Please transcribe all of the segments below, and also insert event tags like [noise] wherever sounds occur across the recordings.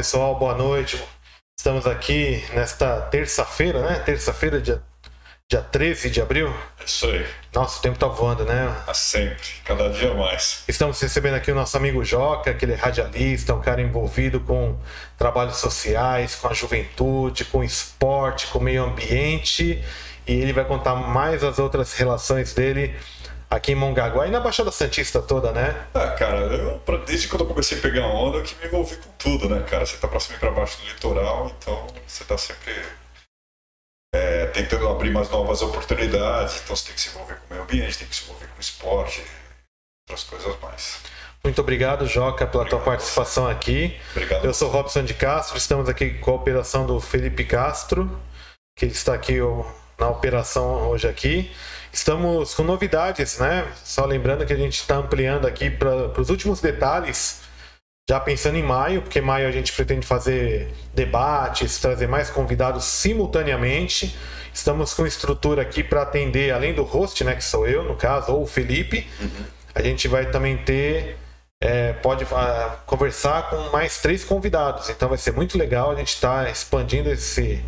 Pessoal, boa noite. Estamos aqui nesta terça-feira, né? Terça-feira, dia, dia 13 de abril. É isso aí. Nossa, o tempo tá voando, né? Há sempre, cada dia mais. Estamos recebendo aqui o nosso amigo Joca, aquele radialista, um cara envolvido com trabalhos sociais, com a juventude, com esporte, com meio ambiente. E ele vai contar mais as outras relações dele aqui em Mongaguá e na Baixada Santista toda, né? Ah, cara, eu, desde quando eu comecei a pegar onda, eu que me envolvi com tudo, né, cara? Você tá pra cima e pra baixo do litoral, então você tá sempre é, tentando abrir mais novas oportunidades, então você tem que se envolver com o meio ambiente, tem que se envolver com o esporte, outras coisas mais. Muito obrigado, Joca, pela obrigado tua participação aqui. Obrigado. Eu sou Robson de Castro, estamos aqui com a operação do Felipe Castro, que ele está aqui na operação hoje aqui. Estamos com novidades, né? Só lembrando que a gente está ampliando aqui para os últimos detalhes, já pensando em maio, porque maio a gente pretende fazer debates, trazer mais convidados simultaneamente. Estamos com estrutura aqui para atender, além do host, né, que sou eu, no caso, ou o Felipe, uhum. a gente vai também ter é, pode uh, conversar com mais três convidados. Então vai ser muito legal. A gente está expandindo esse,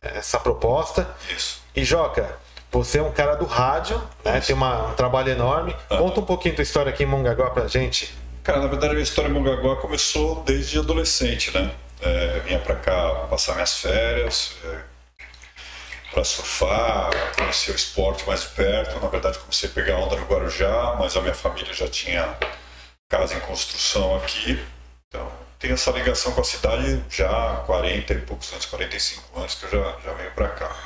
essa proposta. Isso. E Joca, você é um cara do rádio, né? Tem uma, um trabalho enorme. Conta um pouquinho tua história aqui em Mongaguá pra gente. Cara, na verdade a minha história em Mongaguá começou desde adolescente, né? É, vinha pra cá passar minhas férias, é, para surfar, conhecer o esporte mais perto. Na verdade comecei a pegar onda no Guarujá, mas a minha família já tinha casa em construção aqui. Então tenho essa ligação com a cidade já há 40 e poucos anos, 45 anos que eu já, já venho para cá.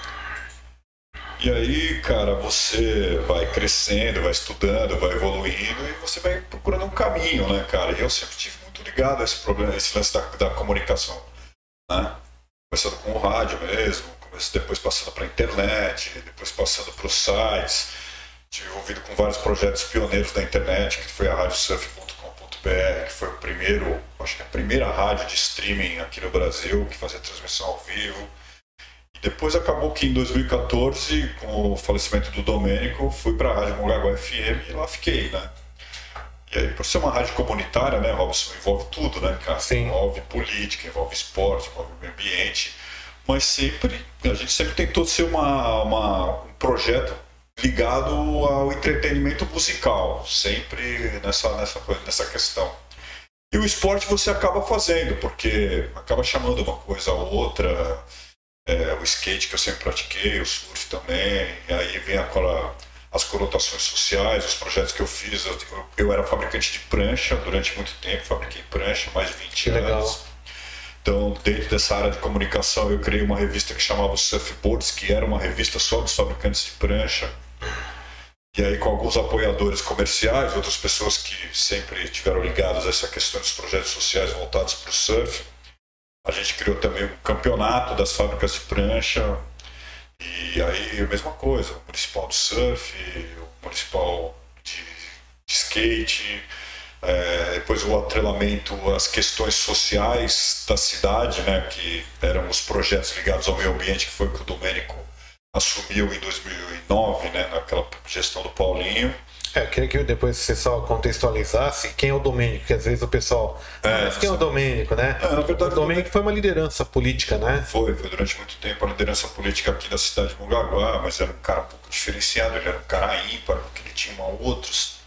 E aí, cara, você vai crescendo, vai estudando, vai evoluindo e você vai procurando um caminho, né, cara? E eu sempre tive muito ligado a esse problema, esse lance da, da comunicação, né? Começando com o rádio mesmo, depois passando para a internet, depois passando para os sites. Tive envolvido com vários projetos pioneiros da internet, que foi a radiosurf.com.br, que foi o primeiro, acho que a primeira rádio de streaming aqui no Brasil que fazia transmissão ao vivo depois acabou que em 2014, com o falecimento do Domênico, fui para a Rádio Mongaguá FM e lá fiquei, né? E aí, por ser uma rádio comunitária, né, Robson, envolve tudo, né, cara? Sim. Envolve política, envolve esporte, envolve meio ambiente, mas sempre, a gente sempre tentou ser uma, uma, um projeto ligado ao entretenimento musical, sempre nessa, nessa, nessa questão. E o esporte você acaba fazendo, porque acaba chamando uma coisa a outra, é, o skate que eu sempre pratiquei, o surf também, e aí vem aquela, as conotações sociais, os projetos que eu fiz. Eu, eu, era fabricante de prancha durante muito tempo, fabriquei prancha, mais de 20 que anos. Legal. Então, dentro dessa área de comunicação, eu criei uma revista que chamava Surfboards, que era uma revista só dos fabricantes de prancha. E aí, com alguns apoiadores comerciais, outras pessoas que sempre tiveram ligadas a essa questão dos projetos sociais voltados para o surf, a gente criou também um campeonato das fábricas de prancha. E aí a mesma coisa, o municipal do surf, o municipal de, de skate, é, depois o atrelamento às questões sociais da cidade, né, que eram os projetos ligados ao meio ambiente, que foi o que o Domênico assumiu em 2009, né, naquela gestão do Paulinho. É, eu queria que depois você só contextualizasse quem é o Domênico, que às vezes o pessoal. É, mas quem é o Domênico, né? É, na verdade, o Domênico foi uma liderança política, né? Foi, foi durante muito tempo a liderança política aqui da cidade de Mongaguá, mas era um cara um pouco diferenciado, ele era um cara ímpar, porque ele tinha outros.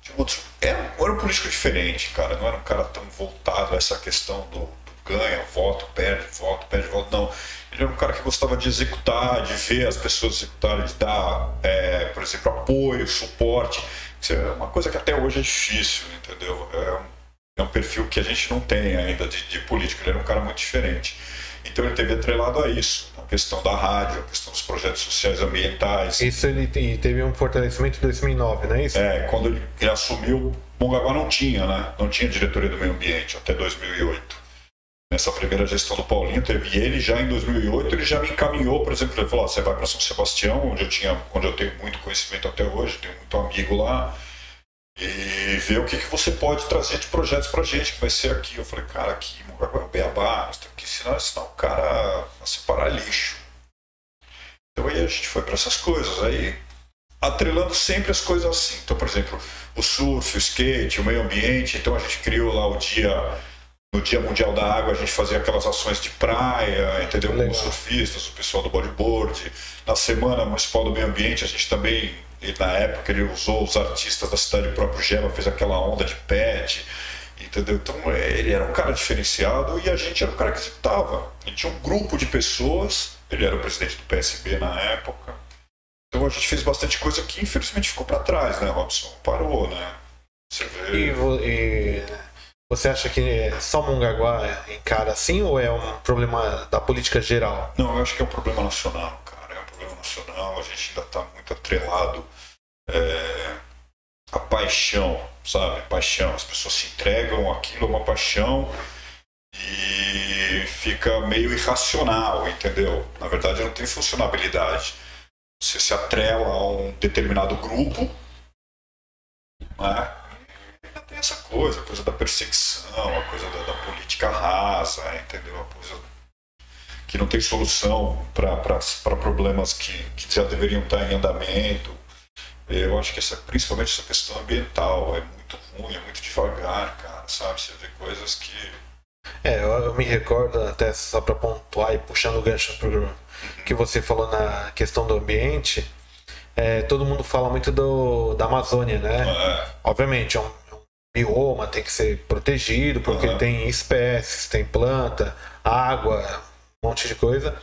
Tinha outros era, era um político diferente, cara, não era um cara tão voltado a essa questão do ganha, voto, perde, voto, perde, voto, não ele era um cara que gostava de executar, de ver as pessoas executarem, de dar, é, por exemplo, apoio, suporte. Isso é uma coisa que até hoje é difícil, entendeu? É um, é um perfil que a gente não tem ainda de, de político. Ele era um cara muito diferente. Então ele teve atrelado a isso, a questão da rádio, a questão dos projetos sociais ambientais. Isso ele teve um fortalecimento em 2009, não é isso? É, quando ele, ele assumiu, Mongaguá não tinha, né? Não tinha diretoria do meio ambiente até 2008 nessa primeira gestão do Paulinho, teve ele já em 2008, ele já me encaminhou, por exemplo, ele falou, você vai para São Sebastião, onde eu tinha, onde eu tenho muito conhecimento até hoje, tenho muito amigo lá, e ver o que, que você pode trazer de projetos para gente, que vai ser aqui. Eu falei, cara, aqui é o Beabá, nós temos que ensinar, ensinar o cara a separar lixo. Então aí a gente foi para essas coisas, aí atrelando sempre as coisas assim. Então, por exemplo, o surf, o skate, o meio ambiente, então a gente criou lá o dia no Dia Mundial da Água a gente fazia aquelas ações de praia, entendeu? Com os surfistas, o pessoal do bodyboard. Na Semana Municipal do Meio Ambiente a gente também, na época ele usou os artistas da cidade, o próprio Gema fez aquela onda de pet, entendeu? Então ele era um cara diferenciado e a gente era um cara que executava. A gente tinha um grupo de pessoas, ele era o presidente do PSB na época. Então a gente fez bastante coisa que infelizmente ficou para trás, né, Robson? Parou, né? Você vê... e, e você acha que só Mongaguá encara assim ou é um problema da política geral? Não, eu acho que é um problema nacional, cara. É um problema nacional. A gente ainda está muito atrelado é, à paixão, sabe? Paixão. As pessoas se entregam, aquilo é uma paixão e fica meio irracional, entendeu? Na verdade, não tem funcionabilidade. Você se atrela a um determinado grupo, né? Essa coisa, a coisa da perseguição, a coisa da, da política rasa, entendeu? A coisa que não tem solução para problemas que, que já deveriam estar em andamento. Eu acho que essa, principalmente essa questão ambiental é muito ruim, é muito devagar, cara, sabe? Você vê coisas que. É, eu, eu me recordo, até só para pontuar e puxando o gancho pro que você falou na questão do ambiente, é, todo mundo fala muito do, da Amazônia, né? É. Obviamente, é um, bioma tem que ser protegido, porque uhum. tem espécies, tem planta, água, um monte de coisa.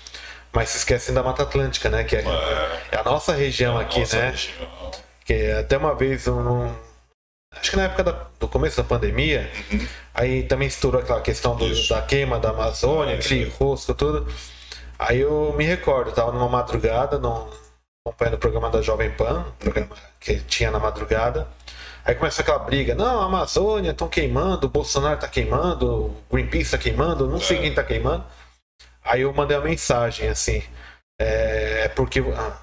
Mas se esquecem da Mata Atlântica, né? Que é, é a nossa região é aqui, nossa né? Região. Que até uma vez um, acho que na época da, do começo da pandemia, uhum. aí também estourou aquela questão do, da queima da Amazônia, é, aquele rosto, tudo. Aí eu me recordo, tava numa madrugada, no, acompanhando o programa da Jovem Pan, programa que tinha na madrugada. Aí começa aquela briga, não, a Amazônia estão queimando, o Bolsonaro está queimando, o Greenpeace está queimando, não sei é. quem está queimando. Aí eu mandei uma mensagem assim, é, é porque. Ah,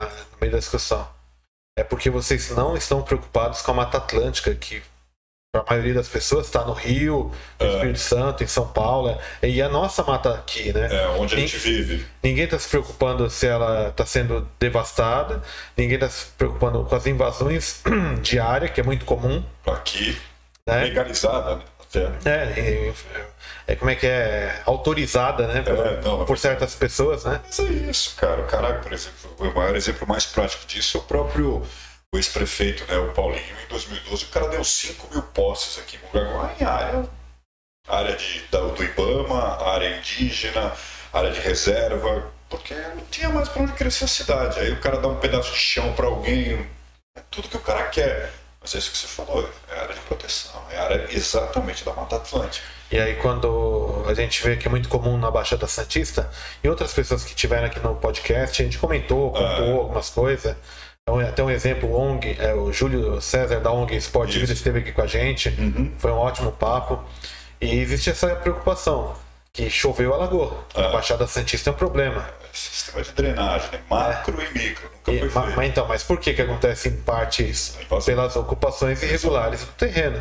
ah, no meio da discussão. É porque vocês não estão preocupados com a Mata Atlântica, que a maioria das pessoas está no Rio, no é. Espírito Santo, em São Paulo. É, e a nossa mata aqui, né? É, onde a gente vive. Ninguém está se preocupando se ela está sendo devastada, ninguém está se preocupando com as invasões [clears throat] de área, que é muito comum. Aqui, né? legalizada, né? É, é, como é que é? Autorizada, né? Por, é, não, por certas pessoas, né? Mas é isso, cara. O cara, por exemplo, o maior exemplo mais prático disso é o próprio o ex-prefeito, né, o Paulinho, em 2012, o cara deu 5 mil posses aqui em Mugaguá em área, área de, do Ibama, área indígena, área de reserva, porque não tinha mais para onde crescer a cidade. Aí o cara dá um pedaço de chão para alguém, é tudo que o cara quer. Mas é isso que você falou, é área de proteção, é área exatamente da Mata Atlântica. E aí quando a gente vê que é muito comum na Baixada Santista, e outras pessoas que estiveram aqui no podcast, a gente comentou, contou ah. algumas coisas. Até um exemplo, o ONG, é, o Júlio César da ONG Sport Vida esteve aqui com a gente, uhum. foi um ótimo papo. E existe essa preocupação, que choveu, alagou. Ah. Na Baixada Santista é um problema. Sistema de drenagem, né? macro é. e micro, nunca e, foi mas, então, mas por que, que acontece em parte isso? Pelas ocupações irregulares do terreno.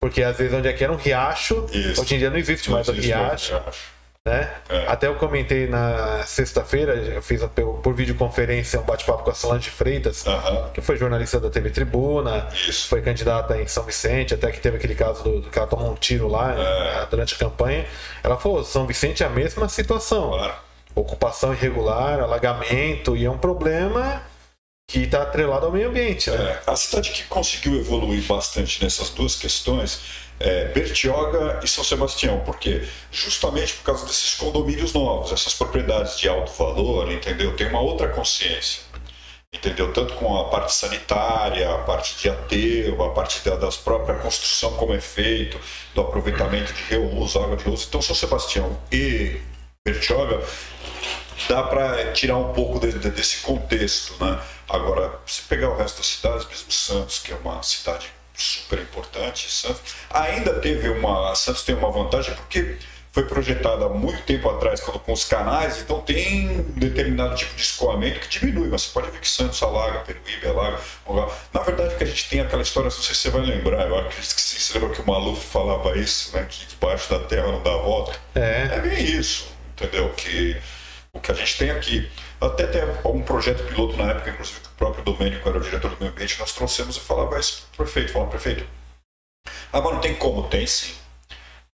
Porque às vezes onde é que era um riacho, isso. hoje em dia não existe não mais existe o riacho. riacho. Né? É. Até eu comentei na sexta-feira, eu fiz por videoconferência um bate-papo com a Solange Freitas, que foi jornalista da TV Tribuna, Isso. foi candidata em São Vicente, até que teve aquele caso do, do que ela tomou um tiro lá é. né, durante a campanha. Ela falou: São Vicente é a mesma situação. Claro. Ocupação irregular, alagamento, e é um problema que está atrelado ao meio ambiente. Né? É, a cidade que conseguiu evoluir bastante nessas duas questões é, Bertioga e São Sebastião, porque justamente por causa desses condomínios novos, essas propriedades de alto valor, entendeu? Tem uma outra consciência, entendeu? Tanto com a parte sanitária, a parte de aterro, a parte da das própria construção como é feito, do aproveitamento de reuso, água de uso. Então São Sebastião e Bertioga dá para tirar um pouco de, de, desse contexto, né? Agora, se pegar o resto das cidades, mesmo Santos, que é uma cidade super importante. Santos ainda teve uma. Santos tem uma vantagem porque foi projetada há muito tempo atrás com os canais, então tem um determinado tipo de escoamento que diminui, mas você pode ver que Santos alaga, Peruíbe alaga. Na verdade, que a gente tem aquela história, não sei se você vai lembrar, eu acredito que você lembra que o Maluf falava isso, né, que debaixo da terra não dá volta. É. é bem isso, entendeu? Que o que a gente tem aqui. Até tem um projeto piloto na época, inclusive, que o próprio Domênico era o diretor do meio ambiente, nós trouxemos e falava isso para o prefeito. Falava, prefeito, ah, mas não tem como? Tem sim.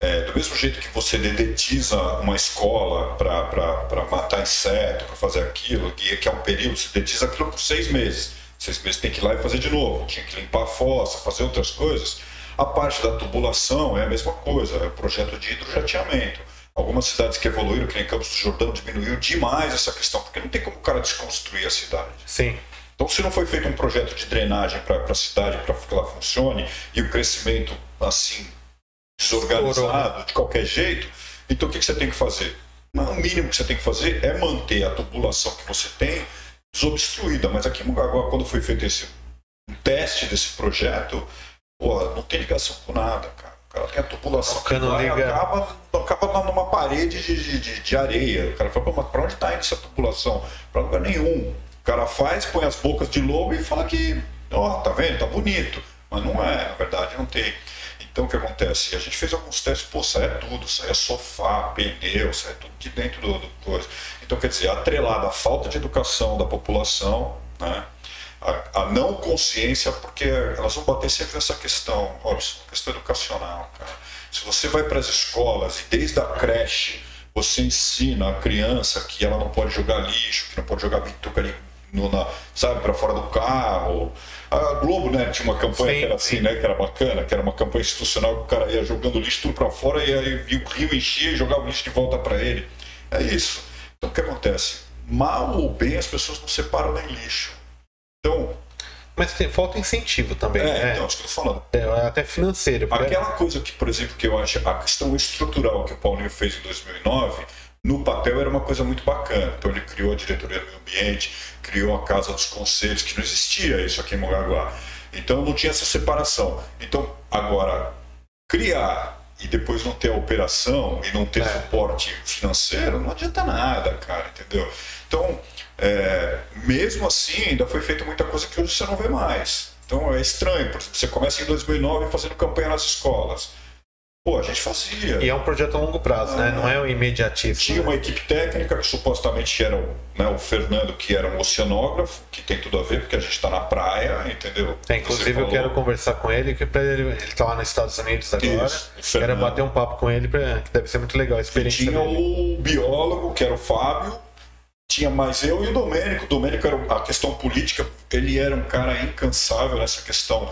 É, do mesmo jeito que você dedetiza uma escola para matar inseto, para fazer aquilo, que é um período, você dedetiza aquilo por seis meses. Seis meses tem que ir lá e fazer de novo. Tinha que limpar a fossa, fazer outras coisas. A parte da tubulação é a mesma coisa, é o projeto de hidrojateamento. Algumas cidades que evoluíram, que nem Campos do Jordão, diminuiu demais essa questão, porque não tem como o cara desconstruir a cidade. Sim. Então, se não foi feito um projeto de drenagem para a cidade, para que ela funcione, e o crescimento assim desorganizado, de qualquer jeito, então o que, que você tem que fazer? O mínimo que você tem que fazer é manter a tubulação que você tem desobstruída. Mas aqui em Mugaguá, quando foi feito esse um teste desse projeto, pô, não tem ligação com nada, cara. O cara tem a tubulação que vai, acaba, acaba numa parede de, de, de areia. O cara fala, mas pra onde está indo essa tubulação? Para lugar nenhum. O cara faz, põe as bocas de lobo e fala que, ó, oh, tá vendo? Tá bonito. Mas não é, na verdade não tem. Então o que acontece? A gente fez alguns testes, pô, sai tudo, sai sofá, pneu, sai tudo de dentro do, do coisa. Então, quer dizer, atrelada à falta de educação da população, né? A, a, não consciência, porque elas vão bater sempre nessa questão, olha, questão educacional, cara. Se você vai para as escolas e desde a creche você ensina a criança que ela não pode jogar lixo, que não pode jogar bituca ali no, na, sabe, para fora do carro. A Globo, né, tinha uma campanha sim, que era assim, sim. né, que era bacana, que era uma campanha institucional que o cara ia jogando lixo tudo para fora e aí o rio enchia e jogava o lixo de volta para ele. É isso. Então o que acontece? Mal ou bem as pessoas não separam nem lixo. Então, mas tem, falta incentivo também. É, né? então, é isso que eu tô falando. É, até financeiro. Porque... Aquela coisa que, por exemplo, que eu acho, a questão estrutural que o Paulinho fez em 2009, no papel era uma coisa muito bacana. Então ele criou a diretoria do meio ambiente, criou a casa dos conselhos, que não existia isso aqui em Mongaguá. Então não tinha essa separação. Então, agora, criar e depois não ter a operação e não ter é. suporte financeiro, não adianta nada, cara, entendeu? Então, é, mesmo assim, ainda foi feita muita coisa que hoje você não vê mais. Então é estranho, por exemplo, você começa em 2009 fazendo campanha nas escolas. Pô, a gente fazia. E é um projeto a longo prazo, né? ah, né? Não é um imediatismo. Tinha uma equipe técnica que supostamente era o, né, o Fernando, que era um oceanógrafo, que tem tudo a ver, porque a gente está na praia, entendeu? É, inclusive eu quero conversar com ele, que ele, ele tá lá nos Estados Unidos agora. Isso, quero bater um papo com ele, pra, que deve ser muito legal a experiência. E tinha dele. o biólogo, que era o Fábio, tinha mais eu e o Domênico. O Domênico era a questão política, ele era um cara incansável nessa questão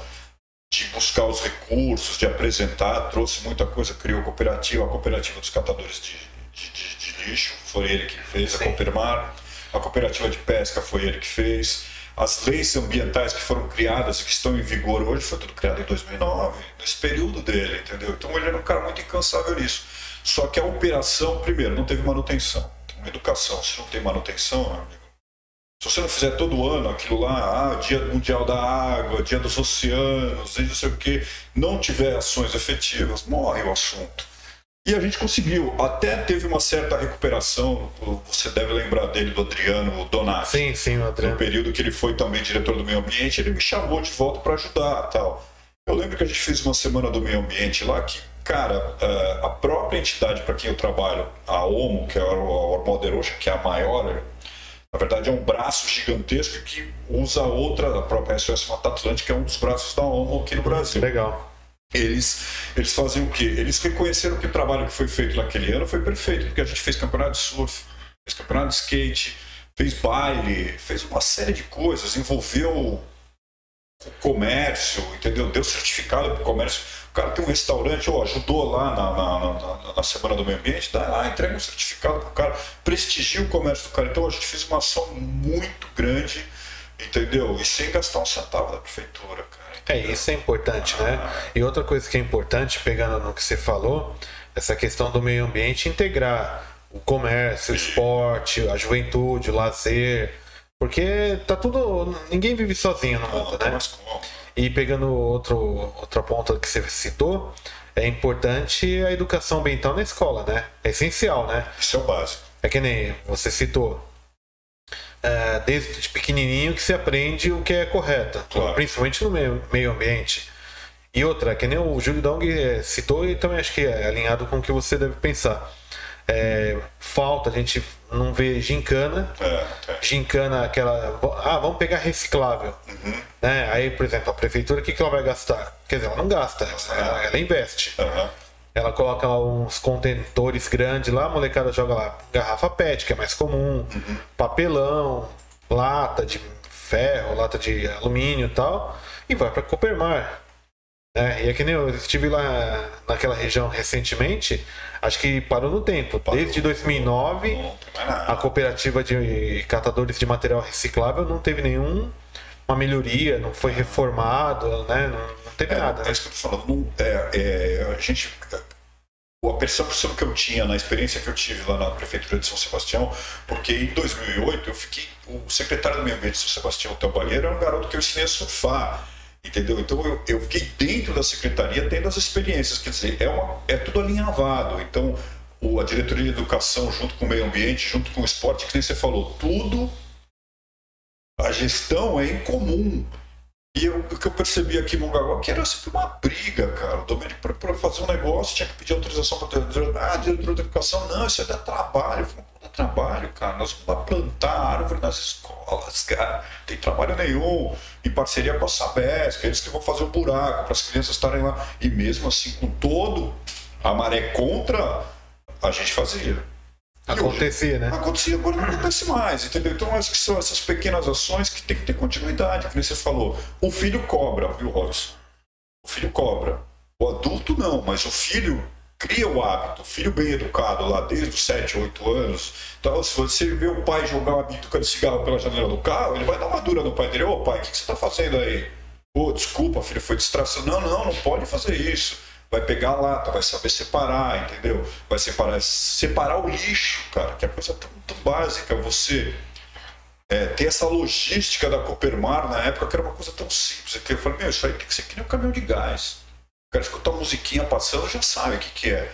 de buscar os recursos, de apresentar, trouxe muita coisa, criou a cooperativa, a cooperativa dos catadores de, de, de, de lixo, foi ele que fez, Sim. a Coopermar, a cooperativa de pesca foi ele que fez, as leis ambientais que foram criadas e que estão em vigor hoje foi tudo criado em 2009, nesse período dele, entendeu? Então ele era um cara muito incansável nisso. Só que a operação, primeiro, não teve manutenção. Educação, se não tem manutenção, amigo, se você não fizer todo ano aquilo lá, ah, Dia Mundial da Água, Dia dos Oceanos, não sei o que, não tiver ações efetivas, morre o assunto. E a gente conseguiu. Até teve uma certa recuperação. Você deve lembrar dele, do Adriano Donati. Sim, sim, o Adriano. No período que ele foi também diretor do meio ambiente, ele me chamou de volta para ajudar tal. Eu lembro que a gente fez uma semana do meio ambiente lá que, cara, eh, a própria entidade para quem eu trabalho, a OMO, que é a Ormoder Ocean, que é a maior na verdade, é um braço gigantesco que usa outra, a própria SOS Mata Atlântica, é um dos braços da ONU aqui no Brasil. Legal. Eles, eles fazem o quê? Eles reconheceram que o trabalho que foi feito naquele ano foi perfeito, porque a gente fez campeonato de surf, fez campeonato de skate, fez baile, fez uma série de coisas, envolveu o comércio, entendeu? Deu certificado para o comércio cara tem um restaurante, ou ajudou lá na, na, na, na, Semana do Meio Ambiente, dá lá, entrega um certificado para o cara, prestigia o comércio do cara. Então a gente fez uma ação muito grande, entendeu? E sem gastar um centavo da prefeitura, cara. É, isso é importante, né? ah. né? E outra coisa que é importante, pegando no que você falou, essa questão do meio ambiente, integrar o comércio, o esporte, a juventude, o lazer. Porque tá tudo. Ninguém vive sozinho no mundo, né? Mas como? E pegando outro, outra ponta que você citou, é importante a educação ambiental na escola, né? É essencial, né? Isso é o básico. É que nem você citou. É, desde pequenininho que se aprende o que é correto, claro. principalmente no meio, meio ambiente. E outra, que nem o Júlio Dong é, citou e também acho que é alinhado com o que você deve pensar é, falta, a gente não vê gincana. É, é. Gincana, aquela. Ah, vamos pegar reciclável. Uhum. Né? Aí, por exemplo, a prefeitura, o que, que ela vai gastar? Quer dizer, ela não gasta, ela, ela investe. Uhum. ela coloca lá uns contentores grandes lá, a molecada joga lá garrafa PET, que é mais comum, uhum. papelão, lata de ferro, lata de alumínio e tal, e vai para Coopermar. Né? E é que nem eu estive lá naquela região recentemente, acho que parou no tempo. Desde 2009, a cooperativa de catadores de material reciclável não teve nenhum uma melhoria, não foi reformado, né? Não, não teve é, nada. É isso que eu tô falando. Não, é, é, a gente a percepção que eu tinha na experiência que eu tive lá na prefeitura de São Sebastião, porque em 2008 eu fiquei o secretário do meio ambiente de São Sebastião, o Theo Balheiro, era um garoto que eu ensinei a surfar, entendeu? Então eu, eu fiquei dentro da secretaria tendo as experiências, quer dizer, é, uma, é tudo alinhavado. Então o, a diretoria de educação junto com o meio ambiente, junto com o esporte, que nem você falou, tudo a gestão é incomum. E eu, o que eu percebi aqui em Mongaguá que era sempre uma briga, cara. O Domênico, para fazer um negócio, tinha que pedir autorização para o Ah, diretor da educação, não, isso é dar trabalho. Eu falei, trabalho, cara. Nós vamos lá plantar árvore nas escolas, cara. Não tem trabalho nenhum. Em parceria com a Sabesp, eles que vão fazer o um buraco para as crianças estarem lá. E mesmo assim, com todo a maré contra, a gente fazia. Acontecia, né? Acontecia, agora não acontece mais, entendeu? Então acho que são essas pequenas ações que tem que ter continuidade, que você falou. O filho cobra, viu, Robson? O filho cobra. O adulto não, mas o filho cria o hábito. Filho bem educado lá desde os 7, 8 anos. Então, se você vê o pai jogar uma bituca de cigarro pela janela do carro, ele vai dar uma dura no pai dele. Ô pai, o que, que você está fazendo aí? Pô, desculpa, filho, foi distração. Não, não, não pode fazer isso vai pegar a lata, vai saber separar, entendeu? Vai separar, separar o lixo, cara, que é coisa tão, tão básica. Você é, ter essa logística da Coopermar na época que era uma coisa tão simples. Que eu falei, meu, isso aí tem que ser que nem um caminhão de gás. Cara escutar uma musiquinha passando já sabe o que, que é.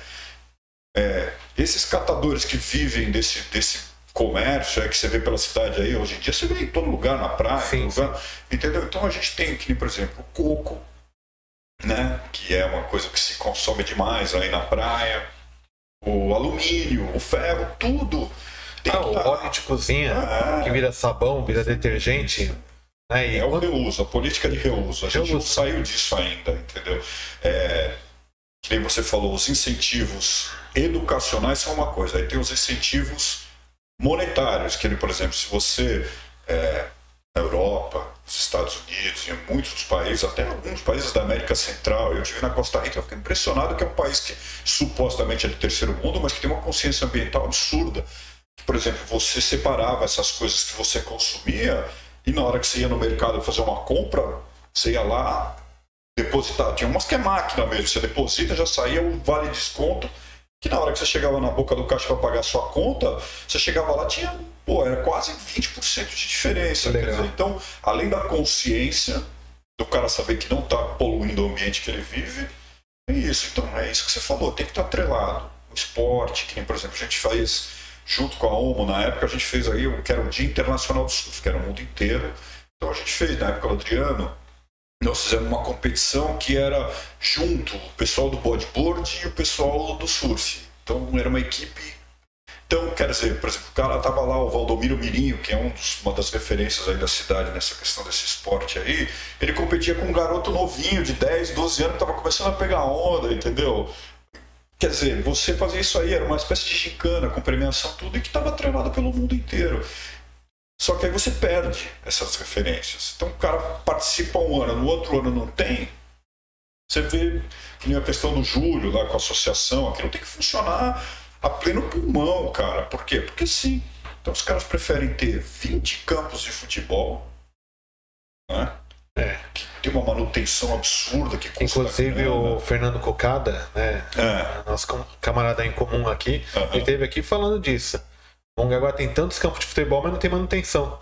é. Esses catadores que vivem desse, desse comércio é, que você vê pela cidade aí, hoje em dia você vê em todo lugar, na praia, sim, lugar, entendeu? Então a gente tem aqui, por exemplo, o coco, né? que é uma coisa que se consome demais aí na praia, o alumínio, o ferro, tudo. Ah, o óleo de cozinha, é. que vira sabão, vira detergente. Né? é o reuso, a política de reuso. A gente reuso. não saiu disso ainda, entendeu? É, que nem você falou, os incentivos educacionais são uma coisa, aí tem os incentivos monetários, que, por exemplo, se você é, na Europa, nos Estados Unidos, em muitos países, até alguns países da América Central. Eu estive na Costa Rica, eu fiquei impressionado que é um país que supostamente é de terceiro mundo, mas que tem uma consciência ambiental absurda. Por exemplo, você separava essas coisas que você consumia e na hora que você ia no mercado fazer uma compra, você ia lá depositar. Tinha umas que é máquina mesmo, você deposita, já saía o vale desconto, que na hora que você chegava na boca do caixa para pagar a sua conta, você chegava lá, tinha pô, era quase 20% de diferença. Dizer, então, além da consciência do cara saber que não está poluindo o ambiente que ele vive, é isso. Então, é isso que você falou, tem que estar tá atrelado. O esporte, que nem, por exemplo, a gente faz, junto com a OMO, na época, a gente fez aí o que era o Dia Internacional do Surf, que era o mundo inteiro. Então, a gente fez, na época do Adriano, nós fizemos uma competição que era junto o pessoal do bodyboard e o pessoal do surf. Então, era uma equipe então, quer dizer, por exemplo, o cara tava lá, o Valdomiro Mirinho, que é um dos, uma das referências aí da cidade nessa questão desse esporte aí, ele competia com um garoto novinho de 10, 12 anos que tava começando a pegar onda, entendeu? Quer dizer, você fazia isso aí, era uma espécie de gincana, com premiação, tudo, e que estava treinado pelo mundo inteiro. Só que aí você perde essas referências. Então o cara participa um ano, no outro ano não tem. Você vê a questão do Júlio lá com a associação, aquilo tem que funcionar a pleno pulmão, cara. Por quê? Porque sim. Então os caras preferem ter 20 campos de futebol, né? Tem uma manutenção absurda que Inclusive o Fernando Cocada, né? É. Nosso camarada em comum aqui, uhum. ele esteve aqui falando disso. Mongaguá tem tantos campos de futebol, mas não tem manutenção.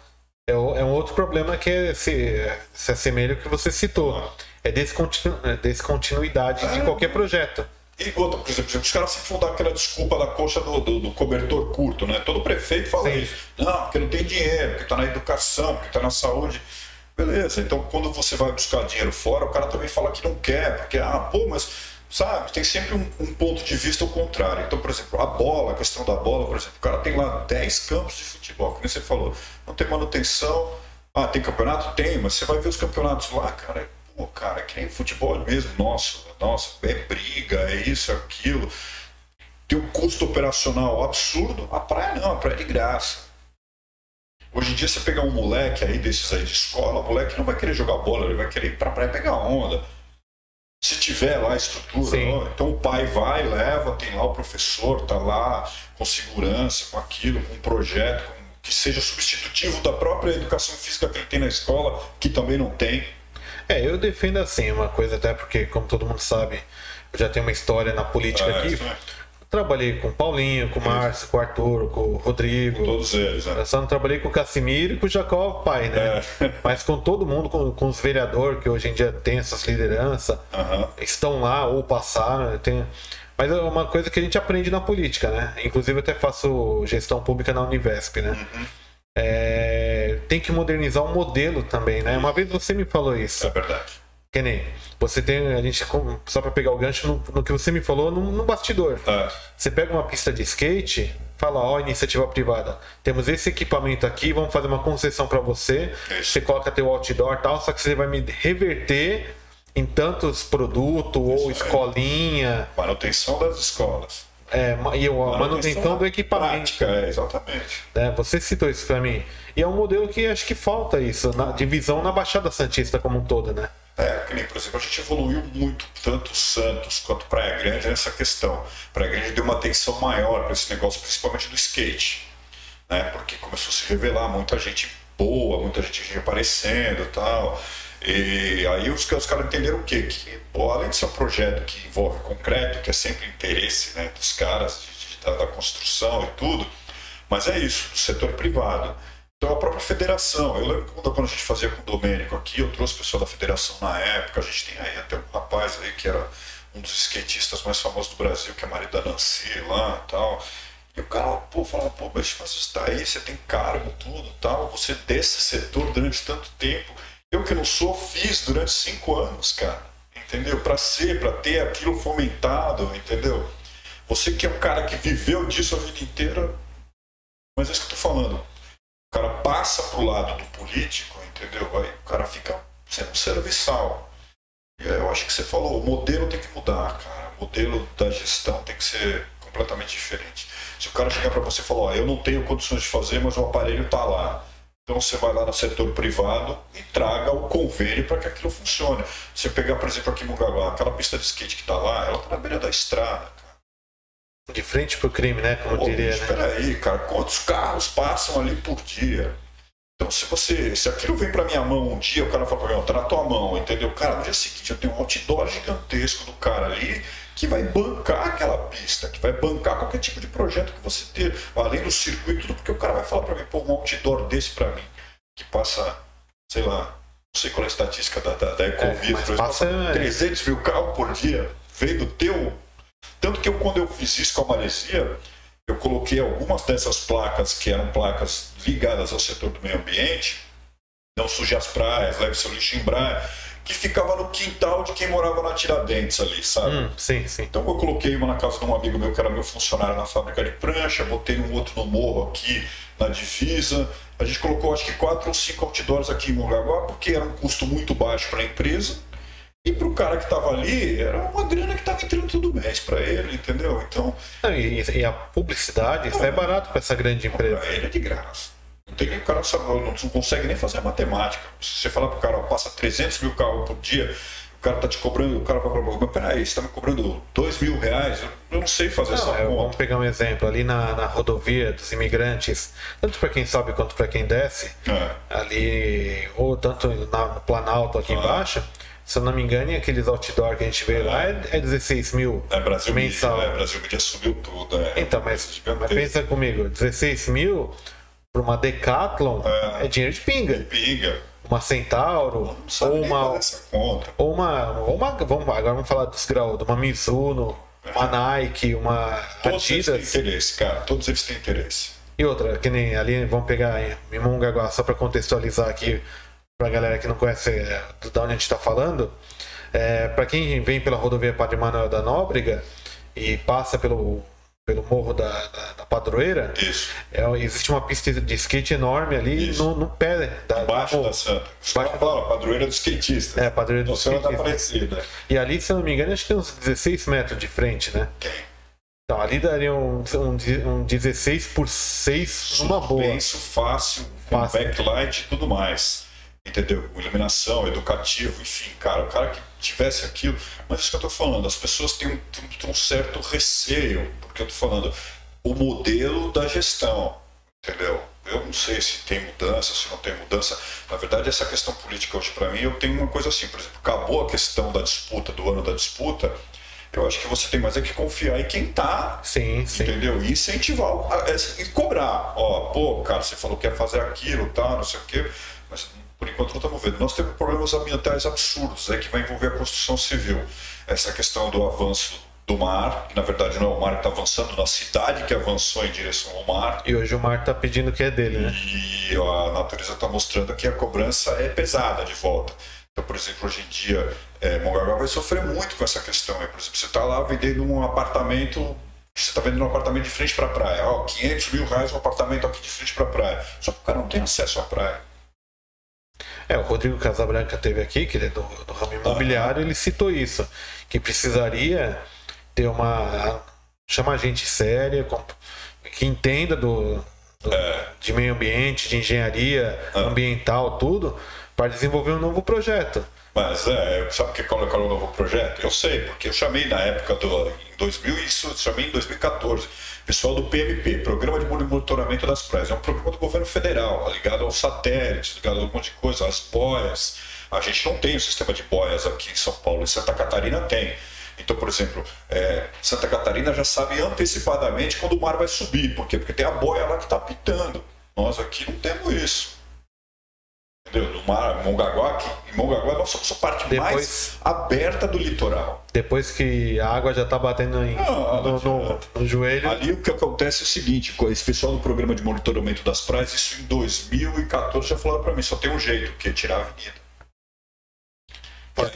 É, é um outro problema que é, se, se assemelha ao que você citou. Uhum. É descontinu, é descontinuidade é. de qualquer projeto. E outra, por exemplo, os caras sempre vão dar aquela desculpa da coxa do, do, do, cobertor curto, né? Todo prefeito fala Sim. isso. Não, porque não tem dinheiro, porque está na educação, porque está na saúde. Beleza, então quando você vai buscar dinheiro fora, o cara também fala que não quer, porque, ah, pô, mas, sabe, tem sempre um, um ponto de vista ao contrário. Então, por exemplo, a bola, a questão da bola, por exemplo, o cara tem lá 10 campos de futebol, como você falou, não tem manutenção. Ah, tem campeonato? Tem, mas você vai ver os campeonatos lá, cara, pô, cara, que nem futebol mesmo, nossa, nossa, é briga, é isso, é aquilo. Tem um custo operacional absurdo. A praia não, a praia é de graça. Hoje em dia, você pegar um moleque aí desses aí de escola, o moleque não vai querer jogar bola, ele vai querer ir pra praia pegar onda. Se tiver lá a estrutura, ó, então o pai vai, leva, tem lá o professor, tá lá com segurança, com aquilo, com um projeto, com, que seja substitutivo da própria educação física que ele tem na escola, que também não tem. É, eu defendo assim, uma coisa até porque, como todo mundo sabe, eu já tenho uma história na política É, aqui. isso é. Trabalhei com o Paulinho, com o Márcio, com o Arthur, com o Rodrigo. Todos eles, né? Eu só não trabalhei com o Casimiro e com o Jacó pai, né? É. [laughs] Mas com todo mundo, com, com os vereadores que hoje em dia tem essas lideranças, Aham. estão lá ou passaram. Tem... Mas é uma coisa que a gente aprende na política, né? Inclusive eu até faço gestão pública na Univesp, né? Uhum. É, Tem que modernizar o modelo também, né? Uma vez você me falou isso. É verdade. Que nem você tem, a gente, só para pegar o gancho no, no que você me falou no, no bastidor. É. Você pega uma pista de skate, fala, ó, iniciativa privada, temos esse equipamento aqui, vamos fazer uma concessão para você. Isso. Você coloca teu outdoor e tal, só que você vai me reverter em tantos produtos ou escolinha, Manutenção das escolas. é, e a manutenção do equipamento. Prática, é, exatamente. né? Você citou isso para mim. E é um modelo que acho que falta isso, na divisão na Baixada Santista como um todo, né? É, que nem, por exemplo, a gente evoluiu muito, tanto Santos quanto Praia Grande, nessa questão. Praia Grande deu uma atenção maior para esse negócio, principalmente do skate. Né? Porque começou a se revelar muita gente boa, muita gente aparecendo tal. E aí os, os caras entenderam o quê? Que, pô, além de ser um projeto que envolve concreto, que é sempre interesse né, dos caras, de- de- da, da construção e tudo, mas é isso, do setor privado. Então a própria federação, eu lembro quando, quando a gente fazia com o Domênico aqui, eu trouxe o pessoal da federação na época, a gente tem aí até um rapaz aí que era um dos skatistas mais famosos do Brasil, que é marido da Nancy lá e tal. E o cara, pô, falava, pô, mas você está aí, você tem cargo, tudo tal, você desse setor durante tanto tempo. Eu que não sou, fiz durante cinco anos, cara. Entendeu? Para ser, para ter aquilo fomentado, entendeu? Você que é um cara que viveu disso a vida inteira, mas é isso que eu tô falando. O cara passa pro lado do político, entendeu? Aí o cara fica sendo serviçal. E eu acho que você falou, o modelo tem que mudar, cara. O modelo da gestão tem que ser completamente diferente. Se o cara chegar para você e falar, ó, eu não tenho condições de fazer, mas o aparelho tá lá. Então você vai lá no setor privado e traga o convênio para que aquilo funcione. Você pegar, por exemplo, aqui em Mongaguá, aquela pista de skate que tá lá, ela tá na beira da estrada. De frente pro crime, né? Como Pô, diria, mas né? espera aí, cara, quantos carros passam ali por dia? Então, se você, se aquilo vem pra minha mão um dia, o cara fala pra mim, ó, tá na tua mão, entendeu? Cara, no dia seguinte eu tenho um outdoor gigantesco do cara ali que vai bancar aquela pista, que vai bancar qualquer tipo de projeto que você ter, além do circuito, tudo, porque o cara vai falar pra mim, pô, um outdoor desse pra mim, que passa, sei lá, não sei qual é a estatística da, da, da Ecovia, exemplo, passa- passa 300 mil carros por dia, veio do teu tanto que eu, quando eu fiz isso com a Maresia, eu coloquei algumas dessas placas que eram placas ligadas ao setor do meio ambiente, não suje as praias, leve seu lixo em praia, que ficava no quintal de quem morava na Tiradentes ali, sabe? Hum, sim, sim. Então eu coloquei uma na casa de um amigo meu que era meu funcionário na fábrica de prancha, botei um outro no morro aqui na divisa. A gente colocou acho que quatro ou cinco outdoors aqui em Mongaguá, porque era um custo muito baixo para a empresa. E para o cara que estava ali, era uma grana que estava entrando todo mês para ele, entendeu? Então, Não, e, e a publicidade, isso é barato para essa grande empresa. para ele é de graça. Não tem nem o cara sabe, não, não consegue nem fazer a matemática. Se você falar pro cara, ó, passa 300 mil carros por dia, o cara tá te cobrando, o cara vai falar, mas peraí, você tá me cobrando 2 mil reais? Eu, não sei fazer essa Não, é, conta. vamos pegar um exemplo ali na, na rodovia dos imigrantes, tanto para quem sobe quanto para quem desce, É. ali, ou tanto na- no Planalto aqui Ah. embaixo, se eu não me engano, aqueles outdoor que a gente vê lá é, é 16 mil É, Brasil mensal. Media, é, Brasil Media subiu tudo. É. Então, mas, mas pensa comigo, 16 mil para uma Decathlon É. é dinheiro de pinga. Pinga. Uma Centauro, ou uma, ou uma, ou uma vamos, agora vamos falar dos graus, uma Mizuno, uma Nike, uma Todos eles Adidas têm interesse, cara. Todos eles têm interesse. e outra, que nem ali, vamos pegar em Mongaguá, só para contextualizar aqui pra galera que não conhece é, da onde a gente tá falando, é, para quem vem pela rodovia Padre Manuel da Nóbrega e passa pelo pelo morro da, da, da Padroeira. É, existe uma pista de skate enorme ali no, no, pé da, Embaixo da Santa. Embaixo da padroeira do skatista. É, a padroeira do skatista. Tá né? E ali, se eu não me engano, acho que tem uns 16 metros de frente, né? Tem. Então ali daria um, um, um 16 por 6 numa boa. Fácil, com backlight e tudo mais entendeu? Iluminação, educativo, enfim, cara, o cara que tivesse aquilo. Mas isso que eu tô falando, as pessoas têm um, têm um certo receio, porque eu tô falando o modelo da gestão, entendeu? Eu não sei se tem mudança, se não tem mudança. Na verdade, essa questão política hoje, para mim, eu tenho uma coisa assim, por exemplo, acabou a questão da disputa, do ano da disputa. Eu acho que você tem mais é que confiar em quem tá. Sim, sim. Entendeu? E incentivar e cobrar. Ó, pô, cara, você falou que ia fazer aquilo, tá, não sei o quê. Mas por enquanto não estamos vendo. Nós temos problemas ambientais absurdos, é que vai envolver a construção civil. Essa questão do avanço do mar, que na verdade não é o mar que está avançando, na cidade que avançou em direção ao mar. E hoje o mar está pedindo que é dele, né? E a natureza está mostrando que a cobrança é pesada de volta. Então, por exemplo, hoje em dia, é, Mongaguá vai sofrer muito com essa questão. Por exemplo, você está lá vendendo um apartamento, você está vendendo um apartamento de frente para a praia. Ó, 500 mil reais um apartamento aqui de frente para a praia. Só que o cara não tem acesso à praia. É, o Rodrigo Casabranca teve aqui, que ele é do, do ramo imobiliário, ele citou isso, que precisaria ter uma. chamar gente séria, que entenda do, do é. de meio ambiente, de engenharia é. ambiental, tudo, para desenvolver um novo projeto. Mas é, sabe que qual, qual é o novo projeto? Eu sei, porque eu chamei na época do em 2000, isso eu chamei em 2014 Pessoal do PMP, Programa de Monitoramento das Praias, é um programa do governo federal, ligado aos satélites, ligado a um monte de coisa, às boias. A gente não tem o sistema de boias aqui em São Paulo, em Santa Catarina tem. Então, por exemplo, é, Santa Catarina já sabe antecipadamente quando o mar vai subir. Por quê? Porque tem a boia lá que está pitando. Nós aqui não temos isso entendeu? Do mar, Mongaguá, que, Mongaguá nós somos a parte Depois... mais aberta do litoral. Depois que a água já está batendo em, não, no, no, no, joelho. Ali o que acontece é o seguinte: esse pessoal do programa de monitoramento das praias, isso em 2014 já falaram para mim: só tem um jeito, que é tirar a avenida.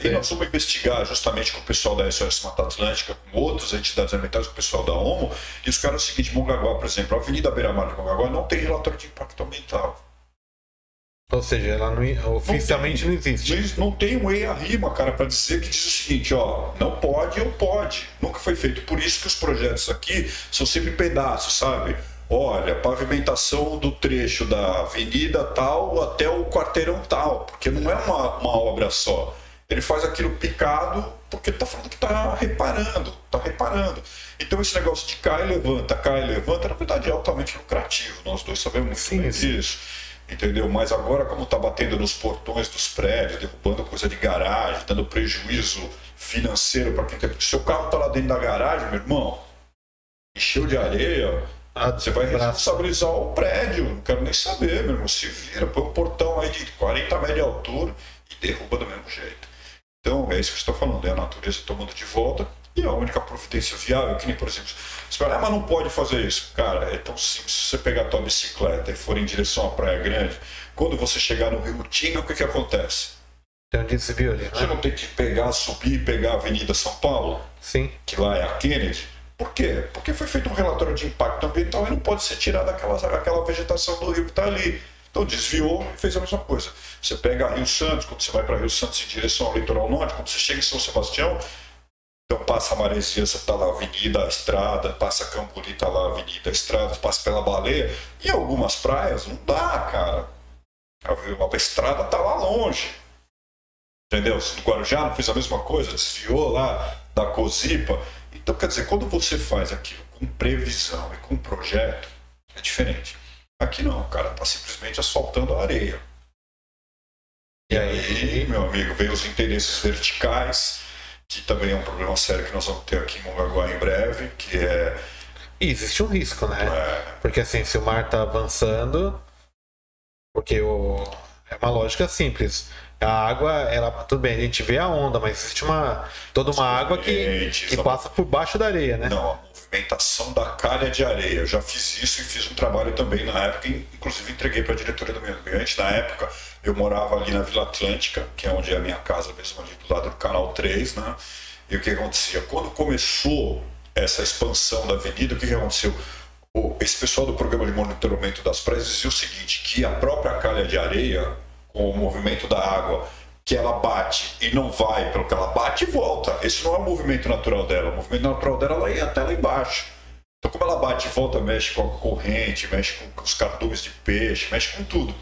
E nós vamos investigar justamente com o pessoal da SOS Mata Atlântica, com outras entidades ambientais, com o pessoal da OMO, e os caras é o seguinte, Mongaguá, por exemplo, a Avenida Beira Mar de Mongaguá não tem relatório de impacto ambiental. Ou seja, ela não, oficialmente não, tem, não existe. Não tem um EIA-RIMA, cara, para dizer que diz o seguinte, ó, não pode ou pode. Nunca foi feito. Por isso que os projetos aqui são sempre pedaços, sabe? Olha, pavimentação do trecho da avenida tal até o quarteirão tal, porque não é uma, uma obra só. Ele faz aquilo picado porque está falando que está reparando, está reparando. Então esse negócio de cai e levanta, cai e levanta, na verdade é altamente lucrativo. Nós dois sabemos muito sim, bem disso entendeu? Mas agora, como está batendo nos portões dos prédios, derrubando coisa de garagem, dando prejuízo financeiro para quem tem. Seu carro está lá dentro da garagem, meu irmão, encheu de areia, ah, você vai responsabilizar o prédio. Não quero nem saber, meu irmão. Se vira, põe um portão aí de 40 metros de altura e derruba do mesmo jeito. Então, é isso que eu estou falando, é a natureza tomando de volta e a única providência viável, que nem, por exemplo, você fala, ah, mas não pode fazer isso. Cara, é tão simples. Se você pegar a tua bicicleta e for em direção à Praia Grande, quando você chegar no Rio Tinga, o que, que acontece? Tem um desvio ali, né? Você não tem que pegar, subir e pegar a Avenida São Paulo? Sim. Que lá é a Kennedy. Por quê? Porque foi feito um relatório de impacto ambiental e não pode ser tirada aquela, aquela vegetação do rio que está ali. Então desviou e fez a mesma coisa. Você pega Rio Santos, quando você vai para Rio Santos em direção ao litoral norte, quando você chega em São Sebastião, então passa a Maresiança, tá lá Avenida, Estrada, passa Camburi, tá lá Avenida, Estrada, passa pela Baleia. E algumas praias não dá, cara. A estrada tá lá longe. Entendeu? O Guarujá não fez a mesma coisa, desviou lá da Cozipa. Então, quer dizer, quando você faz aquilo com previsão e com projeto, é diferente. Aqui não, cara tá simplesmente asfaltando a areia. E aí, meu amigo, vem os interesses verticais, que também é um problema sério que nós vamos ter aqui em Mongaguá em breve, que é... E existe um risco, né? É... Porque assim, se o mar está avançando, porque o... é uma lógica simples. A água, ela, tudo bem, a gente vê a onda, mas existe uma toda uma água que, que passa por baixo da areia, né? Não, a movimentação da calha de areia. Eu já fiz isso e fiz um trabalho também na época, inclusive entreguei para a diretoria do meio ambiente. Na época, eu morava ali na Vila Atlântica, que é onde é a minha casa mesmo, ali do lado do Canal 3, né? E o que acontecia? Quando começou essa expansão da avenida, o que, aconteceu? esse pessoal do programa de monitoramento das praias dizia o seguinte, que a própria calha de areia, com o movimento da água, que ela bate e não vai pelo que ela bate e volta. Esse não é o movimento natural dela. O movimento natural dela ela ia até lá embaixo. Então, como ela bate e volta, mexe com a corrente, mexe com os cardumes de peixe, mexe com tudo.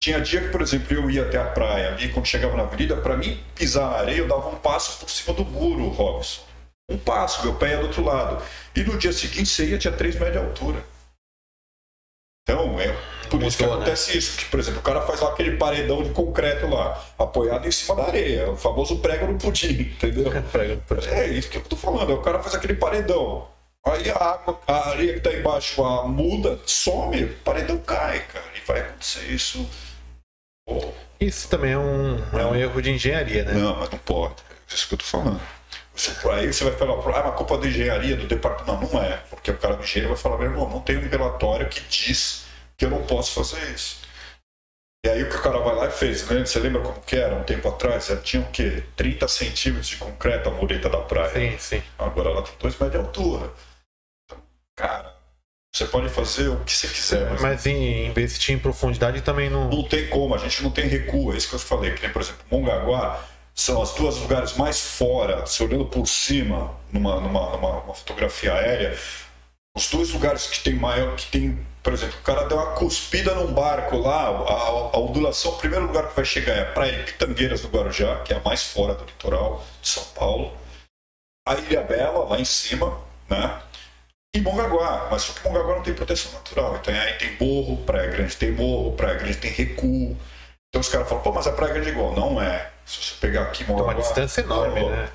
Tinha dia que, por exemplo, eu ia até a praia ali, quando chegava na avenida, para mim pisar na areia, eu dava um passo por cima do muro, Robson. Um passo, meu pé ia do outro lado. E no dia seguinte você ia, tinha 3 metros de altura. Então, é por isso que né? acontece né? isso. Que, por exemplo, o cara faz lá aquele paredão de concreto lá, apoiado em cima da areia. O famoso prego no pudim, [laughs] entendeu? prego no pudim. É isso que eu tô falando. O cara faz aquele paredão. Aí a água, a areia que tá embaixo a muda, some, o paredão cai, cara. E vai acontecer isso. Isso também é um, é um erro de engenharia, né? Não, mas não pode. É isso que eu tô falando. Aí você vai falar, ah, mas culpa da engenharia, do departamento. Não, não é. Porque o cara do engenheiro vai falar, meu irmão, não tem um relatório que diz que eu não posso fazer isso. E aí o que o cara vai lá e fez, né? Você lembra como que era um tempo atrás? Tinha o quê? 30 centímetros de concreto a mureta da praia. Sim, sim. Agora ela tem 2 metros de altura. Cara, você pode fazer o que você quiser. Mas, mas em investir em profundidade também não. Não tem como, a gente não tem recuo. É isso que eu falei. Que nem, por exemplo, Mongaguá são as duas lugares mais fora, se olhando por cima, numa, numa, numa fotografia aérea, os dois lugares que tem maior, que tem, por exemplo, o cara deu uma cuspida num barco lá, a, a ondulação, o primeiro lugar que vai chegar é a Praia de Pitangueiras do Guarujá, que é a mais fora do litoral de São Paulo, a Ilha Bela, lá em cima, né? E Mongaguá, mas só que Mongaguá não tem proteção natural, então aí tem morro, Praia Grande tem morro, Praia Grande tem recuo. Então os caras falam, pô, mas a Praia Grande é igual. Não é. Se você pegar aqui Tem uma distância enorme, né?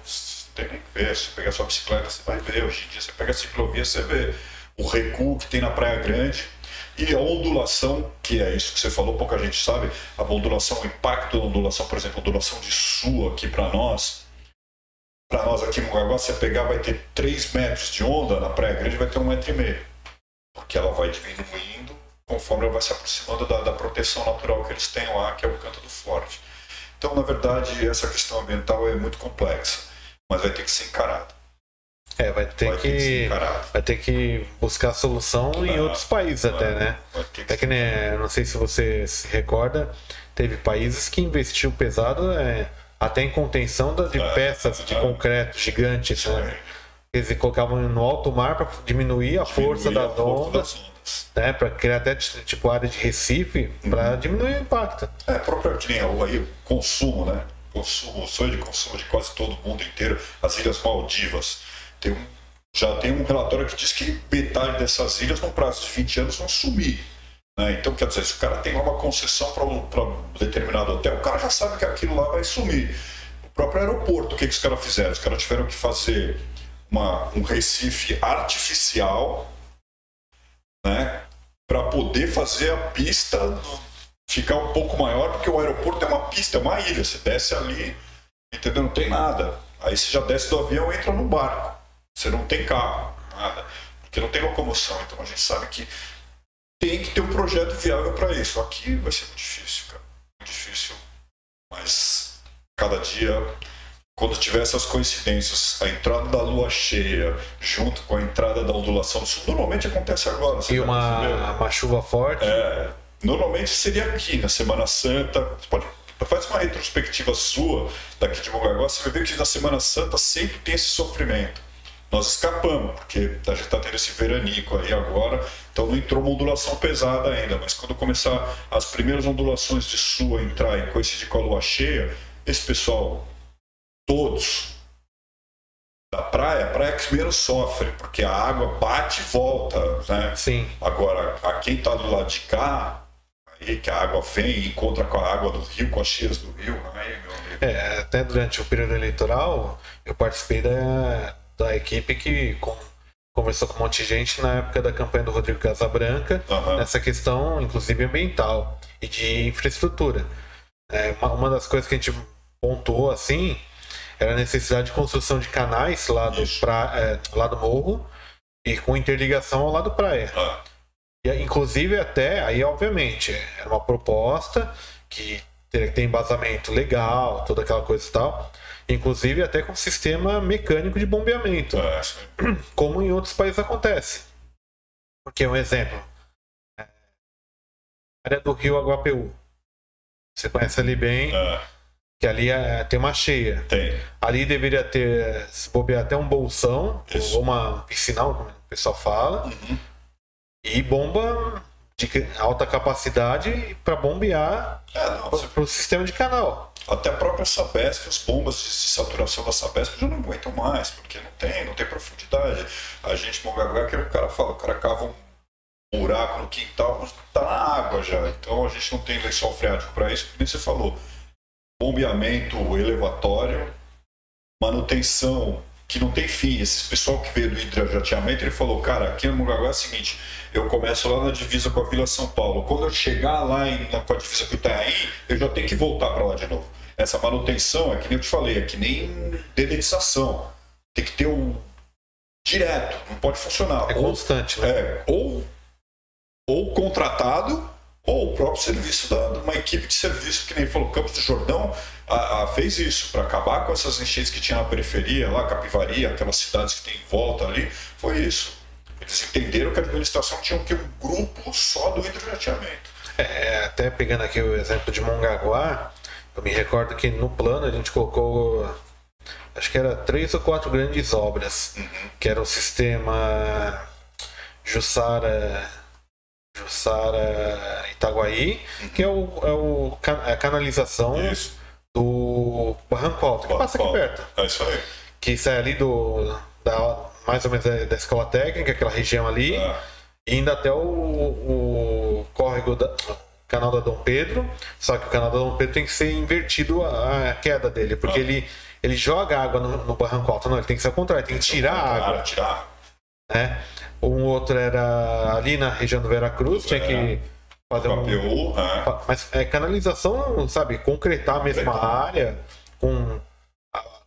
Tem nem que ver. Se você pegar sua bicicleta, você vai ver. Hoje em dia, você pega a ciclovia, você vê o recuo que tem na Praia Grande. E a ondulação, que é isso que você falou, pouca gente sabe, a ondulação, o impacto da ondulação, por exemplo, a ondulação de sul aqui para nós, para nós aqui em Mongaguá, você pegar, vai ter 3 metros de onda, na Praia Grande vai ter um metro e meio. Porque ela vai diminuindo conforme ela vai se aproximando da, da proteção natural que eles têm lá, que é o canto do forte. Então, na verdade, essa questão ambiental é muito complexa, mas vai ter que ser encarada. É, vai ter, vai que, ter que vai ter que buscar solução claro, em outros países claro, até, né? Que é que né, não sei se você se recorda, teve países que investiu pesado é, até em contenção de é, peças de concreto gigantes, né? Eles colocavam no alto mar para diminuir a diminuir força das ondas né, para criar até tipo área de Recife para uhum. diminuir o impacto. É, próprio que nem o consumo, né? Consumo, o sonho de consumo de quase todo mundo inteiro, as Ilhas Maldivas. Tem um, já tem um relatório que diz que metade dessas ilhas, no prazo de 20 anos, vão sumir. Né? Então, quer dizer, se o cara tem uma concessão para um, um determinado hotel, o cara já sabe que aquilo lá vai sumir. O próprio aeroporto, o que, que os caras fizeram? Os caras tiveram que fazer uma, um Recife artificial né, para poder fazer a pista ficar um pouco maior, porque o aeroporto é uma pista, é uma ilha. Você desce ali, entendeu? Não tem nada. Aí você já desce do avião e entra no barco. Você não tem carro, nada. Porque não tem locomoção. Então a gente sabe que tem que ter um projeto viável para isso. Aqui vai ser muito difícil, cara. Muito difícil. Mas cada dia quando tiver essas coincidências, a entrada da lua cheia junto com a entrada da ondulação do sul, normalmente acontece agora. E uma, uma chuva forte? É, normalmente seria aqui, na Semana Santa. Você pode, faz uma retrospectiva sua daqui de Mongaguá, você vai ver que na Semana Santa sempre tem esse sofrimento. Nós escapamos, porque a gente está tendo esse veranico aí agora, então não entrou uma ondulação pesada ainda, mas quando começar as primeiras ondulações de sul a entrar e coincidir com a lua cheia, esse pessoal todos da praia, a praia que menos sofre, porque a água bate e volta, né? Sim. Agora, a quem está do lado de cá, aí que a água vem e encontra com a água do rio, com as cheias do rio, aí, meu amigo. É, até durante o período eleitoral, eu participei da, da equipe que com, conversou com um monte de gente na época da campanha do Rodrigo Casabranca, uhum. nessa questão, inclusive ambiental e de infraestrutura. É, uma, uma das coisas que a gente pontuou assim era a necessidade de construção de canais lá do, pra, é, lá do morro e com interligação ao lado praia. Ah. E, inclusive até, aí obviamente, era uma proposta que teria que ter embasamento legal, toda aquela coisa e tal. Inclusive até com sistema mecânico de bombeamento, É, [clears throat] como em outros países acontece. Porque um exemplo, é, área do Rio Aguapeú. Você conhece ali bem, é, que ali é- tem uma cheia. tem. Ali deveria ter, se bobear, até um bolsão, Isso. ou uma piscinal, como o pessoal fala, Uhum. e bomba de alta capacidade para bombear É, para o sistema de canal. até a própria Sabesp, as bombas de saturação da Sabesp já não aguentam mais, porque não tem, não tem profundidade. A gente, Mongaguá, que o cara fala, o cara cava um buraco no quintal, mas tá na água já. Então a gente não tem lençol freático para isso, como você falou. Bombeamento elevatório, manutenção que não tem fim. Esse pessoal que veio do hidrojateamento, ele falou, cara, aqui no Mongaguá é o seguinte, eu começo lá na divisa com a Vila São Paulo. Quando eu chegar lá em, na, com a divisa com o Itanhaém, eu já tenho que voltar para lá de novo. Essa manutenção é que nem eu te falei, é que nem dedetização. Tem que ter o direto, não pode funcionar. É Ou- constante, né? é, ou, ou contratado, ou o próprio serviço da, uma equipe de serviço, que nem falou, Campos do Jordão a- a- fez isso, para acabar com essas enchentes que tinha na periferia, lá, Capivari, aquelas cidades que tem em volta ali, foi isso. Eles entenderam que a administração tinha que um grupo só do hidrojateamento. É, até pegando aqui o exemplo de Mongaguá, eu me recordo que no plano a gente colocou, acho que era três ou quatro grandes obras, que era o sistema Jussara, Jussara Itaguaí, que é, o, é o ca- a canalização Isso. do Barranco Alto, que passa aqui perto. É isso aí. que sai ali do da, mais ou menos da, da escola técnica, aquela região ali, É. indo até o, o córrego da canal da Dom Pedro, só que o canal da Dom Pedro tem que ser invertido a, a queda dele, porque Ah. ele ele joga água no, no barranco alto, não, ele tem que ser ao contrário, tem que tirar a água, tirar. né? Um outro era ali na região do Veracruz, tinha que fazer um é. Mas é canalização, sabe? Concretar a mesma área, com.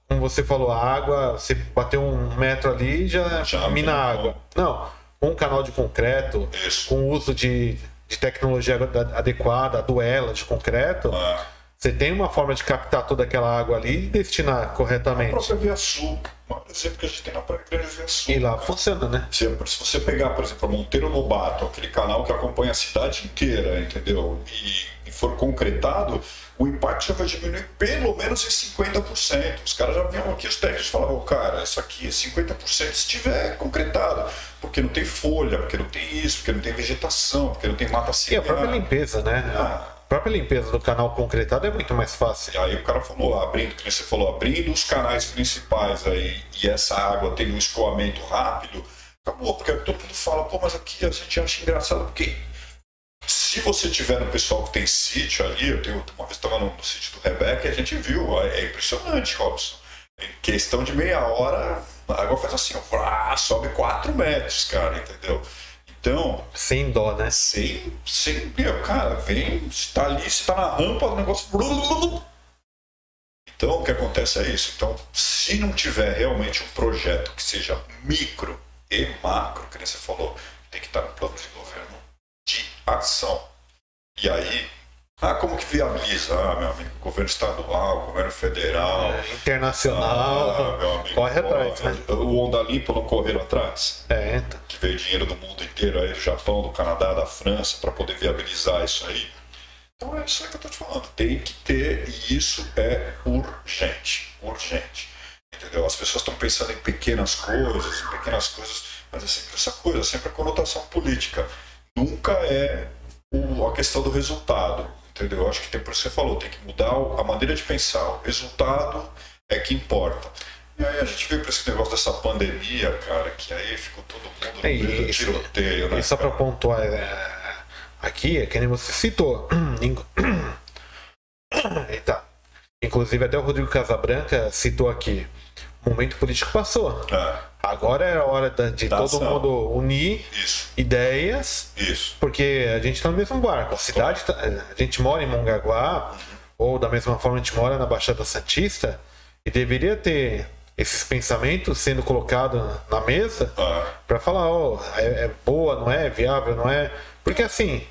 Como você falou, a água, você bateu um metro ali já, Já mina a água. Não, com um canal de concreto, Isso. com o uso de, de tecnologia ade- adequada, duela de concreto, É. você tem uma forma de captar toda aquela água ali e destinar A corretamente. própria Via Sul, um exemplo que a gente tem na Grande Via Sul. E lá cara. funciona, né? Se, se você pegar, por exemplo, a Monteiro Lobato, aquele canal que acompanha a cidade inteira, entendeu? E, e for concretado, o impacto já vai diminuir pelo menos em 50%. Os caras já vinham aqui, os técnicos falavam, cara, isso aqui é 50% se tiver concretado. Porque não tem folha, porque não tem isso, porque não tem vegetação, porque não tem mata E a própria limpeza, né? Ah. Própria limpeza do canal concretado é muito mais fácil. Aí o cara falou, abrindo, que você falou, abrindo os canais principais aí e essa água tendo um escoamento rápido, acabou, porque todo mundo fala, pô, mas aqui a gente acha engraçado, porque se você tiver no pessoal que tem sítio ali, eu tenho, uma vez estava no, no sítio do Rebeca e a gente viu, é, impressionante, Robson. Em questão de meia hora, a água faz assim, ó, sobe 4 metros, cara, entendeu? Então, Sem dó, né? sem, sem, meu, cara, vem, está ali, está na rampa, o negócio. Então, o que acontece é isso. Então, se não tiver realmente um projeto que seja micro e macro, que nem você falou, tem que estar no plano de governo de ação. E aí, ah, como que viabiliza? Ah, meu amigo, governo estadual, governo federal. É, internacional. Ah, meu amigo, corre atrás, né? O Onda Limpa não correram atrás? É, então. que veio dinheiro do mundo inteiro aí, do Japão, do Canadá, da França, para poder viabilizar isso aí. Então é isso aí que eu tô te falando. Tem que ter, e isso é urgente. Urgente. Entendeu? As pessoas estão pensando em pequenas coisas, em pequenas coisas, mas é sempre essa coisa, sempre a conotação política. Nunca é o- a questão do resultado. Entendeu? Eu acho que tem, por isso que você falou, tem que mudar a maneira de pensar. O resultado é que importa. E aí a gente veio para esse negócio dessa pandemia, cara, que aí ficou todo mundo no meio do isso- tiroteio, né? E só para pontuar é, aqui, é que nem você citou. [clears throat] [clears throat] Eita. Inclusive até o Rodrigo Casabranca citou aqui. O momento político passou. É, Agora é a hora de Da todo ação. mundo unir isso, ideias, isso. porque a gente tá no mesmo barco. A cidade, tá- a gente mora em Mongaguá, ou da mesma forma a gente mora na Baixada Santista, e deveria ter esses pensamentos sendo colocados na mesa É, Pra falar, ó, é, é boa, não é? É viável, não é? Porque assim,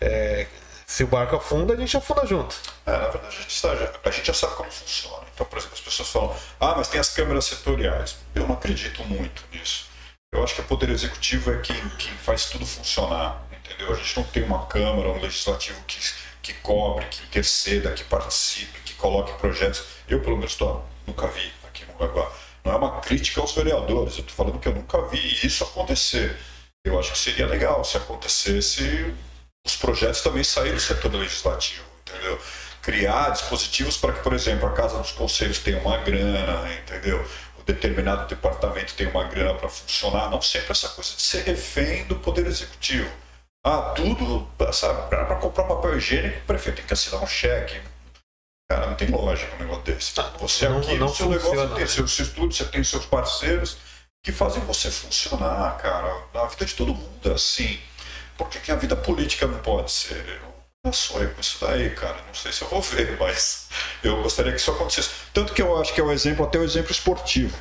é, Se o barco afunda, a gente afunda junto. É, na verdade, a gente, sabe, a gente já sabe como funciona. Então, por exemplo, as pessoas falam, ah, mas tem as câmeras setoriais. Eu não acredito muito nisso. Eu acho que o Poder Executivo é quem, quem faz tudo funcionar, entendeu? A gente não tem uma Câmara, um Legislativo que, que cobre, que interceda, que participe, que coloque projetos. Eu, pelo menos, tô, nunca vi aqui em Mongaguá. Não é uma crítica aos vereadores, eu estou falando que eu nunca vi isso acontecer. Eu acho que seria legal se acontecesse os projetos também saírem do setor legislativo, entendeu? Criar dispositivos para que, por exemplo, a Casa dos Conselhos tenha uma grana, entendeu? O determinado departamento tenha uma grana para funcionar, não sempre essa coisa de ser refém do Poder Executivo. Ah, tudo, sabe, para comprar papel higiênico, o prefeito tem que assinar um cheque. Cara, não tem lógica um negócio desse. Ah, você não, aqui não seu funciona. negócio tem seus estudos, você tem seus parceiros que fazem você funcionar, cara. A vida de todo mundo é assim. Por que, que a vida política não pode ser? Eu sonho com isso daí, cara. Não sei se eu vou ver, [laughs] mas eu gostaria que isso acontecesse. Tanto que eu acho que é um exemplo, até um exemplo esportivo.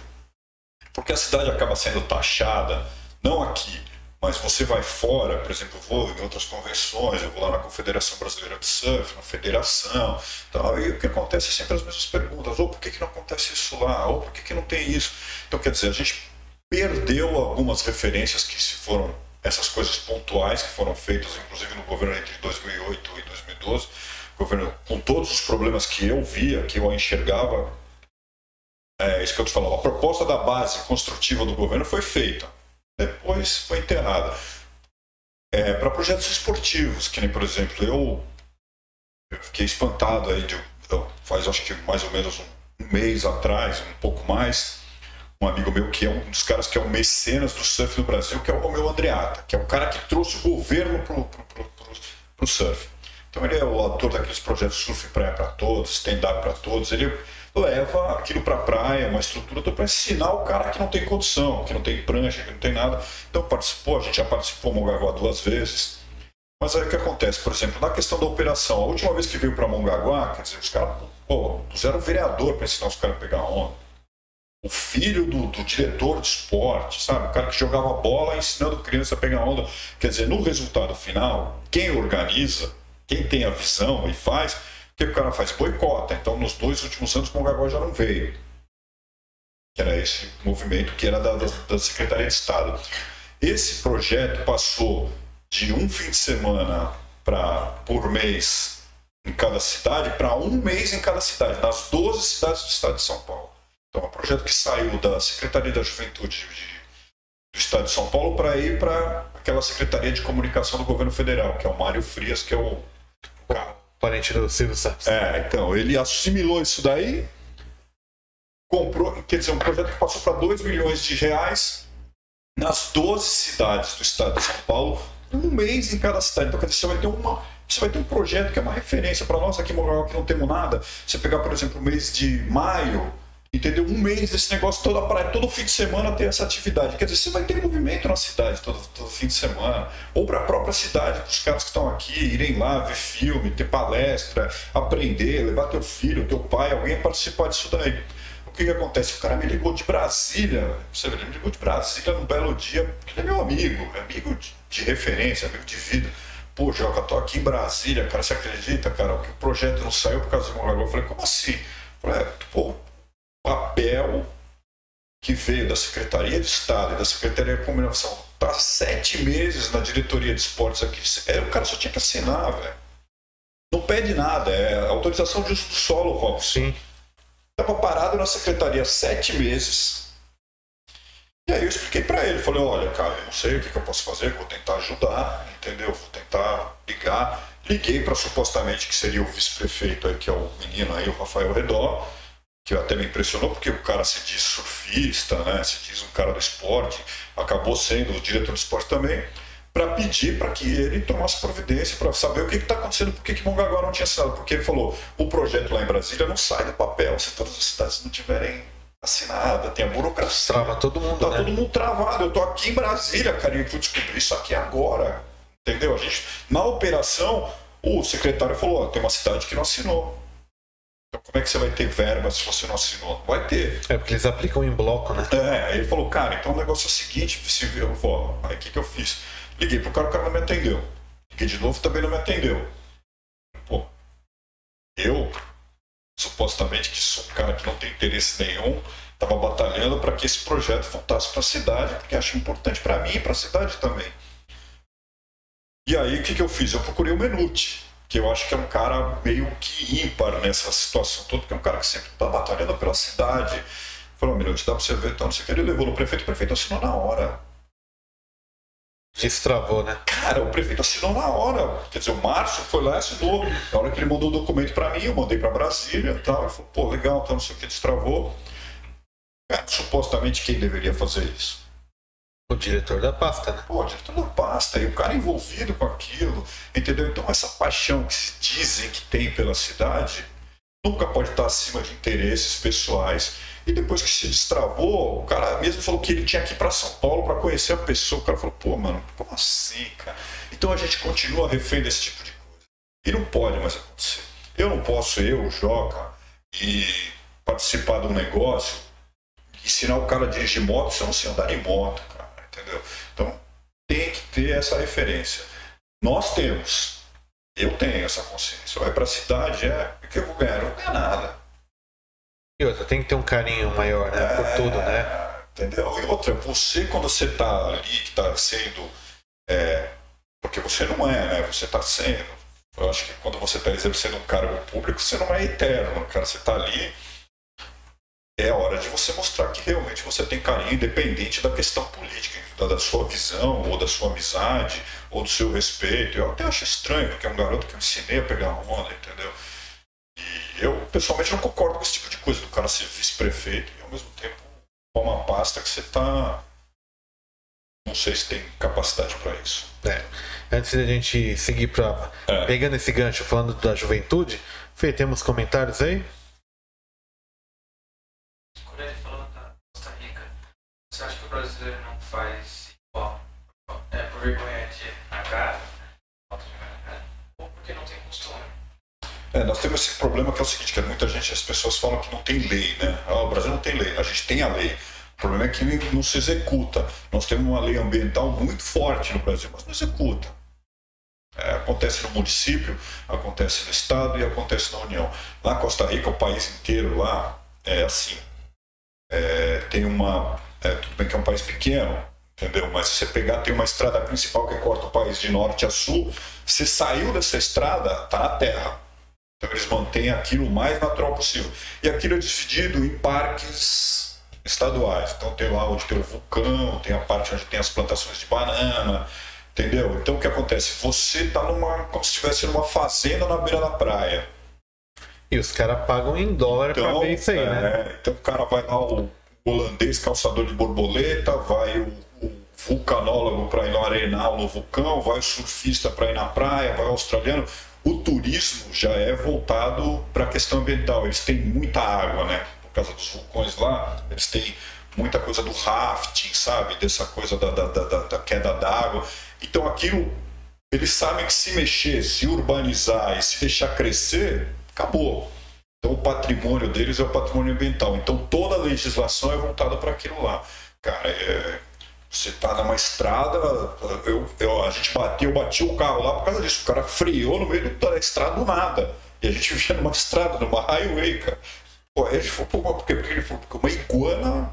Porque a cidade acaba sendo taxada, não aqui, mas você vai fora, por exemplo, eu vou em outras convenções, eu vou lá na Confederação Brasileira de Surf, na Federação, tal, e o que acontece é sempre as mesmas perguntas, ou por que, que não acontece isso lá, ou por que, que não tem isso. Então, quer dizer, a gente perdeu algumas referências que se foram essas coisas pontuais que foram feitas, inclusive no governo entre 2008 e 2012, governo com todos os problemas que eu via, que eu enxergava, é isso que eu te falava, a proposta da base construtiva do governo foi feita, depois foi enterrada. É, para projetos esportivos, que nem, por exemplo, eu, eu fiquei espantado aí de, faz acho que mais ou menos um mês atrás, um pouco mais, um amigo meu que é um dos caras que é o mecenas do surf no Brasil, que é o Romeu Andreata, que é o cara que trouxe o governo pro, pro surf. Então ele é o autor daqueles projetos Surf Praia para Todos, Stand-Up para Todos. Ele leva aquilo para praia, uma estrutura para ensinar o cara que não tem condição, que não tem prancha, que não tem nada. Então participou, a gente já participou Mongaguá duas vezes. Mas aí o que acontece? Por exemplo, na questão da operação, a última vez que veio para Mongaguá, quer dizer, os caras puseram vereador para ensinar os caras a pegar onda o filho do, do, diretor de esporte, sabe? O cara que jogava bola ensinando criança a pegar onda. Quer dizer, no resultado final, quem organiza, quem tem a visão e faz, o que o cara faz? Boicota. Então, nos dois últimos anos, o Mongaguá já não veio. Era esse movimento que era da, da, da Secretaria de Estado. Esse projeto passou de um fim de semana pra, por mês em cada cidade para um mês em cada cidade, nas 12 cidades do estado de São Paulo. Então, é um projeto que saiu da Secretaria da Juventude de, do Estado de São Paulo para ir para aquela Secretaria de Comunicação do Governo Federal, que é o Mário Frias, que é o, o parente do Silvio Santos. É, então, ele assimilou isso daí, comprou, quer dizer, um projeto que passou para 2 milhões de reais nas 12 cidades do Estado de São Paulo, um mês em cada cidade. Então, quer dizer, você vai ter uma você vai ter um projeto que é uma referência para nós aqui em Moral, que não temos nada. Você pegar, por exemplo, o mês de maio, entendeu? Um mês desse negócio toda a praia, todo fim de semana ter essa atividade. Quer dizer, você vai ter movimento na cidade todo, todo fim de semana, ou para a própria cidade, para os caras que estão aqui irem lá ver filme, ter palestra, aprender, levar teu filho, teu pai, alguém participar disso daí. O que, que acontece? O cara me ligou de Brasília, você ele me ligou de Brasília num belo dia, porque ele é meu amigo, é amigo de, de referência, amigo de vida. Pô, Joca, tô aqui em Brasília, cara, você acredita, cara, que o projeto não saiu por causa de um Eu falei, como assim? Eu falei, é, pô, papel que veio da Secretaria de Estado e da Secretaria de Comunicação está sete meses na diretoria de esportes aqui. É, o cara só tinha que assinar, velho. Não pede nada, é autorização de uso do solo, Robson. Sim. Estava parado na secretaria sete meses. E aí eu expliquei para ele, falei, olha, cara, eu não sei o que, que eu posso fazer, vou tentar ajudar, entendeu? Vou tentar ligar. Liguei para supostamente que seria o vice-prefeito aí, que é o menino aí, o Rafael Redó que até me impressionou, porque o cara se diz surfista, né? se diz um cara do esporte, acabou sendo o diretor do esporte também, para pedir para que ele tomasse providência, para saber o que está acontecendo, por que Mongaguá não tinha assinado. Porque ele falou: o projeto lá em Brasília não sai do papel se todas as cidades não tiverem assinada, tem a burocracia. Trava todo mundo. Tá né? todo mundo travado. Eu tô aqui em Brasília, cara, e fui descobrir isso aqui agora. Entendeu? A gente, na operação, o secretário falou: ó, tem uma cidade que não assinou. Como é que você vai ter verba se você não assinou? Não vai ter. É, porque eles aplicam em bloco, né? É, aí ele falou, cara, então o negócio é o seguinte, se eu vou, aí o que, que eu fiz? Liguei pro cara, o cara não me atendeu. Liguei de novo, também não me atendeu. Pô, eu, supostamente que sou um cara que não tem interesse nenhum, estava batalhando para que esse projeto voltasse para a cidade, porque acho importante para mim e para a cidade também. E aí, o que, que eu fiz? Eu procurei o Menute que eu acho que é um cara meio que ímpar nessa situação toda, porque é um cara que sempre está batalhando pela cidade. Falou, Menuti, dá para você ver, então não sei o que. Ele levou no prefeito, o prefeito assinou na hora. Destravou, né? Cara, o prefeito assinou na hora. Quer dizer, o Márcio foi lá e assinou. Na hora que ele mandou o documento para mim, eu mandei para Brasília e tal. Ele falou, pô, legal, então não sei o que, destravou. Cara, supostamente quem deveria fazer isso? O diretor da pasta, né? Pô, o diretor da pasta, e o cara envolvido com aquilo, entendeu? Então essa paixão que se dizem que tem pela cidade nunca pode estar acima de interesses pessoais. E depois que se destravou, o cara mesmo falou que ele tinha que ir para São Paulo para conhecer a pessoa. O cara falou, pô, mano, como assim, cara? Então a gente continua refém desse tipo de coisa. E não pode mais acontecer. Eu não posso, eu, Joca, e participar de um negócio, ensinar o cara a dirigir moto se eu não sei andar em moto, entendeu? Então tem que ter essa referência. Nós temos. Eu tenho essa consciência. Vai para a cidade, é, o que eu vou ganhar? Eu não ganhar nada. E outra, tem que ter um carinho maior, né? Por É, tudo, né? Entendeu? E outra, você quando você está ali, que está sendo. é, porque você não é, né? Você está sendo. Eu acho que quando você está exercendo um cargo público, você não é eterno, cara. Você está ali. É hora de você mostrar que realmente você tem carinho, independente da questão política, da, sua visão, ou da sua amizade, ou do seu respeito. Eu até acho estranho, porque é um garoto que eu ensinei a pegar onda, entendeu? E eu, pessoalmente, não concordo com esse tipo de coisa, do cara ser vice-prefeito e, ao mesmo tempo, uma pasta que você tá. Não sei se tem capacidade para isso. É. Antes da gente seguir pra. É. Pegando esse gancho, falando da juventude, Fê, temos comentários aí? Quando ele falou da Costa Rica, você acha que o brasileiro não faz igual? É, por vergonha de na cara? Na cara? Ou porque não tem costume? É, nós temos esse problema que é o seguinte, que muita gente, as pessoas falam que não tem lei, né? Ah, o Brasil não tem lei. A gente tem a lei. O problema é que não se executa. Nós temos uma lei ambiental muito forte no Brasil, mas não executa. É, acontece no município, acontece no estado e acontece na União. Lá Costa Rica, o país inteiro lá é assim. É, tem uma. é, tudo bem que é um país pequeno, entendeu? Mas se você pegar, tem uma estrada principal que corta o país de norte a sul. Você saiu dessa estrada, tá na terra. Então eles mantêm aquilo o mais natural possível. E aquilo é dividido em parques estaduais. Então tem lá onde tem o vulcão, tem a parte onde tem as plantações de banana, entendeu? Então o que acontece? Você está numa. como se estivesse numa fazenda na beira da praia. E os caras pagam em dólar pra Então, ver isso aí, né? é, então o cara vai lá, o holandês calçador de borboleta, vai o vulcanólogo para ir no arenal no vulcão, vai o surfista para ir na praia, vai o australiano. O turismo já é voltado para a questão ambiental. Eles têm muita água, né? Por causa dos vulcões lá, eles têm muita coisa do rafting, sabe? Dessa coisa da, da, da, da queda d'água. Então aquilo, eles sabem que se mexer, se urbanizar e se deixar crescer, acabou. Então o patrimônio deles é o patrimônio ambiental. Então toda a legislação é voltada para aquilo lá. Cara, é, você tá numa estrada, eu, eu- a gente bateu, eu bati o carro lá por causa disso. O cara freou no meio da estrada do nada. E a gente [laughs] vivia numa estrada, numa highway, cara. Pô, aí a gente falou, pô, por quê? Porque ele falou, porque uma iguana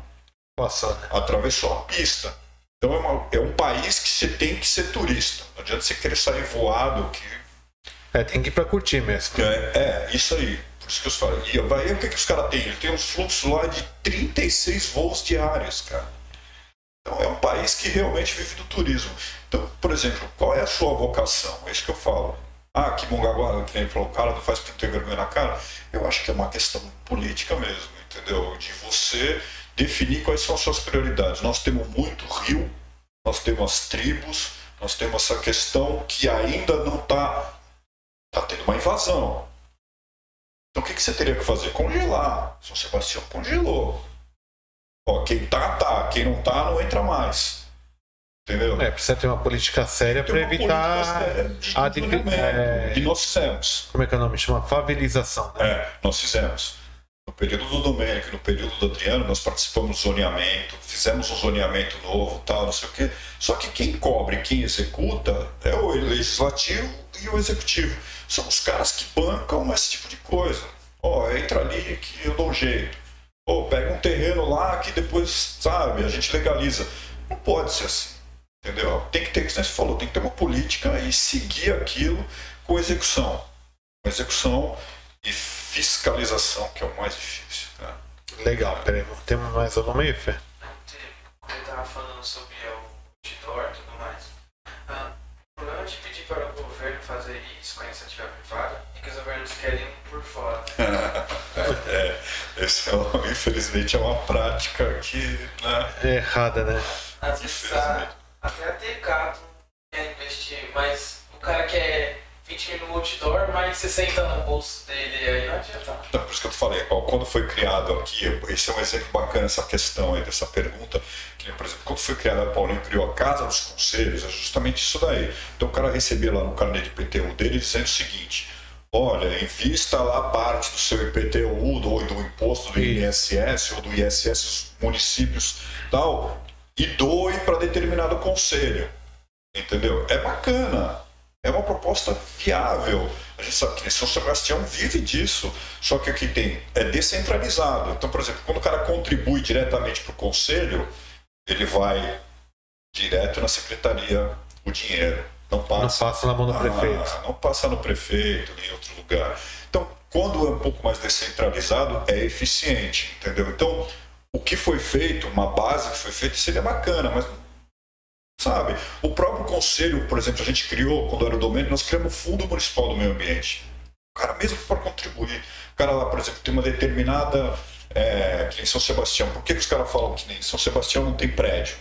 Passou, né? atravessou a pista. Então é, uma- é um país que você tem que ser turista. Não adianta você querer sair voado, que É, tem que ir pra curtir mesmo. é, é, isso aí. Por isso que eu falo. E vai, o que, que os caras têm? Ele tem uns fluxos lá de 36 voos diários, cara. Então é um país que realmente vive do turismo. Então, por exemplo, qual é a sua vocação? É isso que eu falo. Ah, que Mongaguá, que nem falou, o cara não faz porque tem vergonha na cara. Eu acho que é uma questão política mesmo, entendeu? De você definir quais são as suas prioridades. Nós temos muito rio, nós temos as tribos, nós temos essa questão que ainda não está tá tendo uma invasão. Então o que, que você teria que fazer? Congelar. São Sebastião congelou. Ó, quem tá, tá. Quem não tá, não entra mais. Entendeu? É, precisa ter uma política séria uma evitar a é- E nós fizemos. Como é que é o nome? Chama favelização, né? É, nós fizemos. No período do Domênico e no período do Adriano, nós participamos do zoneamento, fizemos um zoneamento novo, tal, não sei o quê. Só que quem cobre, quem executa, é o legislativo e o executivo. São os caras que bancam esse tipo de coisa. Ó, entra ali que eu dou um jeito. Ou pega um terreno lá que depois, sabe, a gente legaliza. Não pode ser assim. Entendeu? Tem que ter, como você falou, tem que ter uma política e seguir aquilo com execução. Com execução e fiscalização, que é o mais difícil. Né? Legal, peraí, temos mais alguma aí, Fê? Ele estava falando sobre o outdoor e tudo mais. Ah, o problema de pedir para o governo fazer isso com a iniciativa privada é que os governos querem por fora. [laughs] esse é, um- infelizmente é uma prática que. Né? É errada, né? Às vezes a, até a Tecato quer investir, mas o cara quer 20 mil no outdoor, mas 60 no bolso dele, aí não adianta. Então, por isso que eu te falei, ó, quando foi criado aqui, esse é um exemplo bacana, essa questão aí, dessa pergunta, que, por exemplo, quando foi criada, a Paulinho criou a Casa dos Conselhos, é justamente isso daí. Então o cara recebia lá no carnê de IPTU dele dizendo o seguinte, olha, invista lá parte do seu IPTU, do, do imposto do. INSS ou do ISS municípios tal, e doe para determinado conselho. Entendeu? É bacana. É uma proposta viável. A gente sabe que São Sebastião vive disso. Só que aqui tem é descentralizado. Então, por exemplo, quando o cara contribui diretamente para o conselho, ele vai direto na secretaria o dinheiro. Não Não passa, passa na mão do ah, prefeito. não passa no prefeito nem em outro lugar. Então, quando é um pouco mais descentralizado, é eficiente, entendeu? Então, o que foi feito, uma base que foi feita, seria bacana, mas sabe? O próprio conselho, por exemplo, a gente criou, quando era o domínio, nós criamos o Fundo Municipal do Meio Ambiente. O cara mesmo para contribuir. O cara lá, por exemplo, tem uma determinada. É, que nem São Sebastião. Por que, que os caras falam que nem São Sebastião não tem prédio?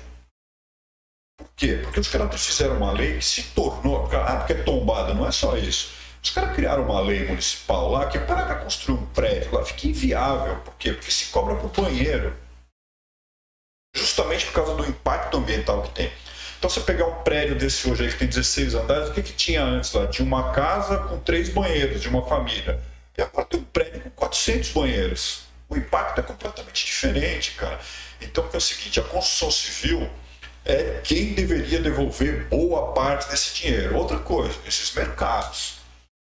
Por quê? Porque os caras fizeram uma lei que se tornou. Ah, porque é tombada, não é só isso. Os caras criaram uma lei municipal lá que para construir um prédio lá fica inviável. Por quê? Porque se cobra por banheiro. Justamente por causa do impacto ambiental que tem. Então, você pegar um prédio desse hoje aí que tem 16 andares, o que, que tinha antes lá? Tinha uma casa com três banheiros de uma família. E agora tem um prédio com 400 banheiros. O impacto é completamente diferente, cara. Então, é o seguinte: a construção civil é quem deveria devolver boa parte desse dinheiro. Outra coisa, esses mercados.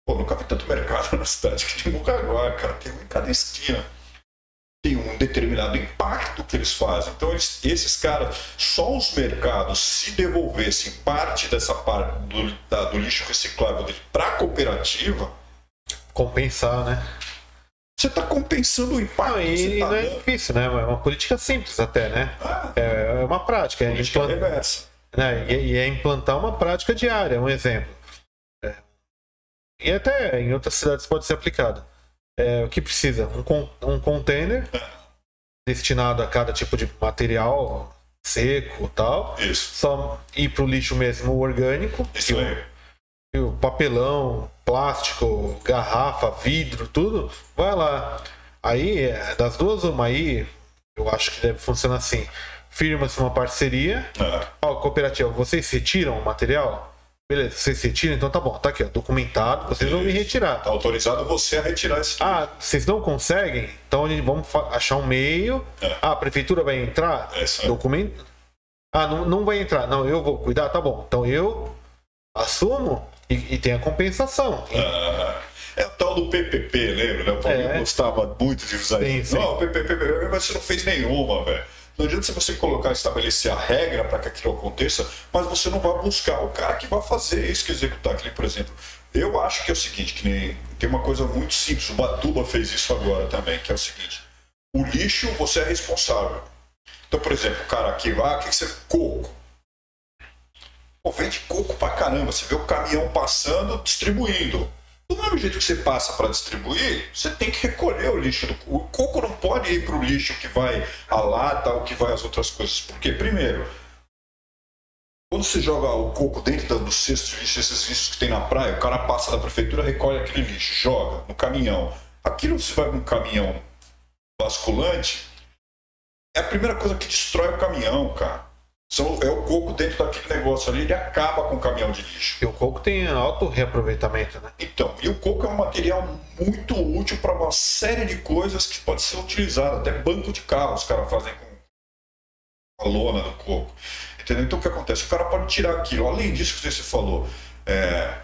Pô, nunca vi tanto mercado [laughs] na cidade que tem Mucaguá, cara. Tem um em cada esquina tem um determinado impacto que eles fazem. Então, eles, esses caras, só os mercados, se devolvessem parte dessa parte do, da- do lixo reciclável para a cooperativa, Compensar, né? Você está compensando o impacto Não, e tá não é difícil, né? É uma política simples até, né? Ah, É é uma prática. É política implan- reversa. né? E, e é implantar uma prática diária, um exemplo. É. E até em outras cidades pode ser aplicado. É, o que precisa? Um, con- um container destinado a cada tipo de material seco tal. Isso, Só ir para o lixo mesmo orgânico. isso que papelão, plástico, garrafa, vidro, tudo, vai lá. Aí, é, das duas, uma aí, eu acho que deve funcionar assim. Firma-se uma parceria. É, Ó, cooperativa, vocês retiram o material? Beleza, vocês retiram, então tá bom. Tá aqui, ó, documentado, vocês vão me retirar. tá autorizado você a retirar esse Ah, vocês não conseguem? Então a gente- vamos achar um meio. É. Ah, a prefeitura vai entrar? É. Documento. Ah, não, não vai entrar. Não, eu vou cuidar, tá bom. Então eu assumo e, e tem a compensação. Ah, é o tal do PPP, lembra? Né? O Paulinho É. gostava muito de usar Sim, isso. sim. Não, PPP, PPP, mas você não fez nenhuma, velho. Não adianta você colocar, estabelecer a regra para que aquilo aconteça, mas você não vai buscar o cara que vai fazer isso, que executar aquele, por exemplo. Eu acho que é o seguinte, que nem, tem uma coisa muito simples, o Batuba fez isso agora também, que é o seguinte, o lixo você é responsável. Então, por exemplo, o cara aqui, ah, que você... Coco. Pô, vende coco pra caramba. Você vê o caminhão passando, distribuindo. Do mesmo jeito que você passa para distribuir, você tem que recolher o lixo. Do... O coco não pode ir para o lixo que vai a lata ou que vai as outras coisas. Por quê? Primeiro, quando você joga o coco dentro do cesto de lixo, esses lixos que tem na praia, o cara passa da prefeitura, recolhe aquele lixo, joga no caminhão. Aquilo você vai num caminhão basculante, é a primeira coisa que destrói o caminhão, cara. São, é o coco dentro daquele negócio ali, ele acaba com o caminhão de lixo. E o coco tem alto reaproveitamento, né? Então, e o coco é um material muito útil para uma série de coisas que pode ser utilizado. Até banco de carro os caras fazem com a lona do coco. Entendeu? Então o que acontece? O cara pode tirar aquilo. Além disso que você falou, é,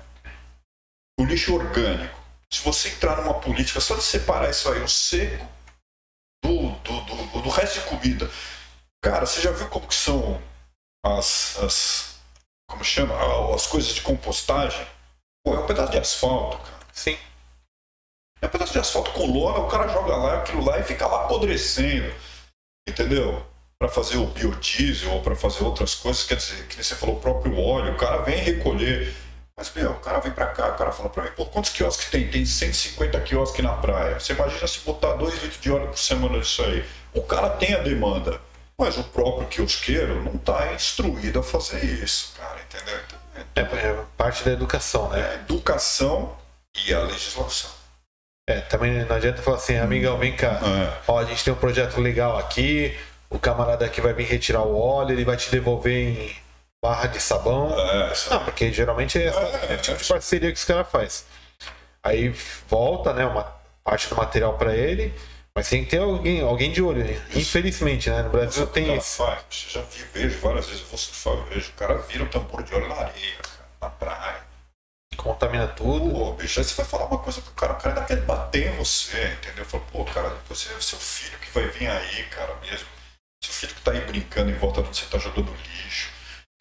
o lixo orgânico. Se você entrar numa política só de separar isso aí, o seco do, do, do, do resto de comida. Cara, você já viu como que são as, as como chama? As coisas de compostagem? Pô, é um pedaço de asfalto, cara. Sim. É um pedaço de asfalto com lona, o cara joga lá aquilo lá e fica lá apodrecendo. Entendeu? Para fazer o biodiesel ou para fazer outras coisas, quer dizer, que você falou, o próprio óleo, o cara vem recolher. Mas, meu, o cara vem para cá, o cara fala para mim, pô, quantos quiosques tem? Tem 150 quiosques na praia. Você imagina se botar 2 litros de óleo por semana nisso aí. O cara tem a demanda, mas o próprio quiosqueiro não está instruído a fazer isso, cara, entendeu? Então, é, é, parte da educação, né? É, educação e a legislação. É, também não adianta falar assim, amigão, vem cá. É. Ó, a gente tem um projeto legal aqui, o camarada aqui vai vir retirar o óleo, ele vai te devolver em barra de sabão. É, não, porque geralmente é, essa, é, é tipo de parceria que os caras fazem. Aí volta, né, uma parte do material para ele, mas tem que ter alguém, alguém de olho. Infelizmente, né? No Brasil Você tem isso. Faz, já vi, vejo várias vezes, eu vou surfar, eu vejo, o cara vira o tampão de óleo na areia, cara, na praia contamina tudo. Pô, bicho, aí você vai falar uma coisa pro cara, o cara ainda quer bater em você, entendeu? Fala, pô, cara, você é seu filho que vai vir aí, cara, mesmo. Seu filho que tá aí brincando em volta de você tá jogando lixo.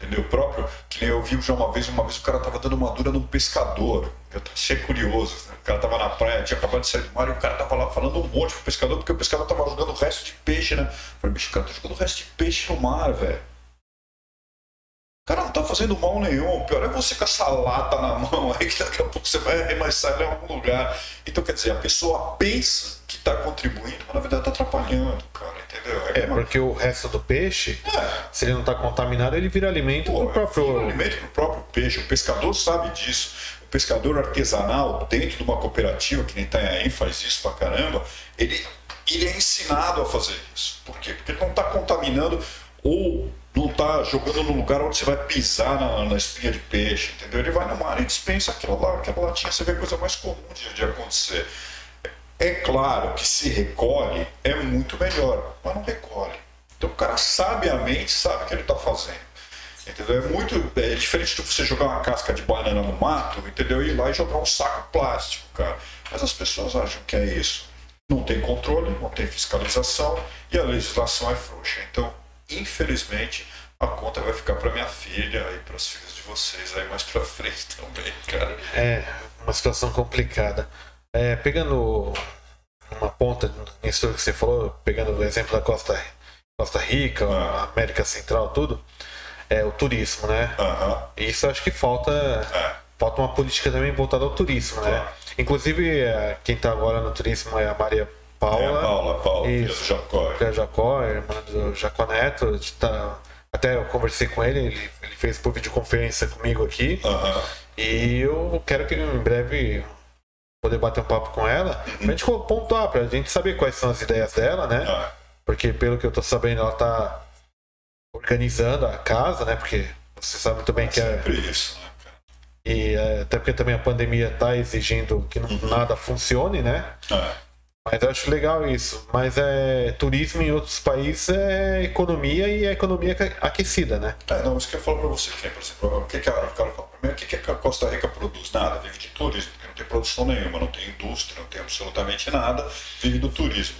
Entendeu? Próprio, que eu vi já uma vez, uma vez o cara tava dando uma dura num pescador. Eu achei curioso. Né? O cara tava na praia, tinha acabado de sair do mar e o cara tava lá falando um monte pro pescador, porque o pescador tava jogando o resto de peixe, né? Eu falei, bicho, o cara tá jogando o resto de peixe no mar, velho cara não tá fazendo mal nenhum. O pior é você com essa lata na mão aí, que daqui a pouco você vai arremessar em algum lugar. Então, quer dizer, a pessoa pensa que está contribuindo, mas na verdade está atrapalhando, cara, entendeu? É, é uma... porque o resto do peixe, é. se ele não está contaminado, ele vira alimento para o próprio. Vira alimento para o próprio peixe. O pescador sabe disso. O pescador artesanal, dentro de uma cooperativa, que nem Itanhaém faz isso pra caramba, ele, ele é ensinado a fazer isso. Por quê? Porque ele não está contaminando ou não está jogando no lugar onde você vai pisar na, na, espinha de peixe, entendeu? Ele vai no mar e dispensa aquilo lá, aquela latinha, você vê a coisa mais comum de, de acontecer. É claro que se recolhe é muito melhor, mas não recolhe. Então o cara sabiamente sabe o que ele está fazendo. Entendeu? É muito é diferente de você jogar uma casca de banana no mato, entendeu? E ir lá e jogar um saco plástico, cara. Mas as pessoas acham que é isso. Não tem controle, não tem fiscalização e a legislação é frouxa. Então, infelizmente, a conta vai ficar para minha filha e para as filhas de vocês aí mais para frente [laughs] também, cara. É, uma situação complicada. É, pegando uma ponta nisso que você falou, pegando o exemplo da Costa, Costa Rica, ah. América Central, tudo, é o turismo, né? Uhum. Isso acho que falta, é. falta uma política também voltada ao turismo, né? claro. né? Inclusive, é, quem está agora no turismo é a Maria Paula. É, Paula, Paula, do Jacó. Filha do Jacó, irmã do Jacó Neto. Tá, até eu conversei com ele, ele, ele fez por videoconferência comigo aqui. Uhum. E eu quero que em breve poder bater um papo com ela, uhum. pra gente pontuar, pra gente saber quais são as ideias dela, né? Uhum. Porque pelo que eu tô sabendo, ela tá organizando a casa, né? Porque você sabe muito bem é que é. Isso, né, E é, até porque também a pandemia tá exigindo que uhum. nada funcione, né? É. Mas eu acho legal isso. Mas é turismo em outros países é economia e é economia aquecida, né? É, não, isso que eu falo para você, que, por exemplo, o que, que a, o cara fala primeiro, o que, que a Costa Rica produz? Nada, vive de turismo, porque não tem produção nenhuma, não tem indústria, não tem absolutamente nada, vive do turismo.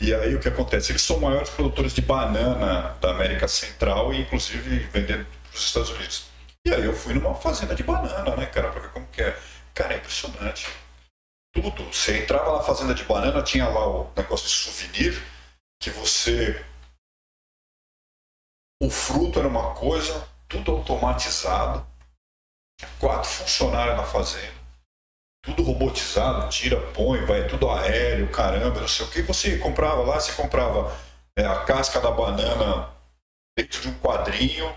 E aí o que acontece? Eles são maiores produtores de banana da América Central e inclusive vendendo para os Estados Unidos. E aí eu fui numa fazenda de banana, né, cara, para ver como que é. Cara, é impressionante tudo. Você entrava na fazenda de banana, tinha lá o negócio de souvenir, que você. O fruto era uma coisa, tudo automatizado, quatro funcionários na fazenda, tudo robotizado, tira, põe, vai tudo aéreo, caramba, não sei o que. Você comprava lá, você comprava é, a casca da banana dentro de um quadrinho,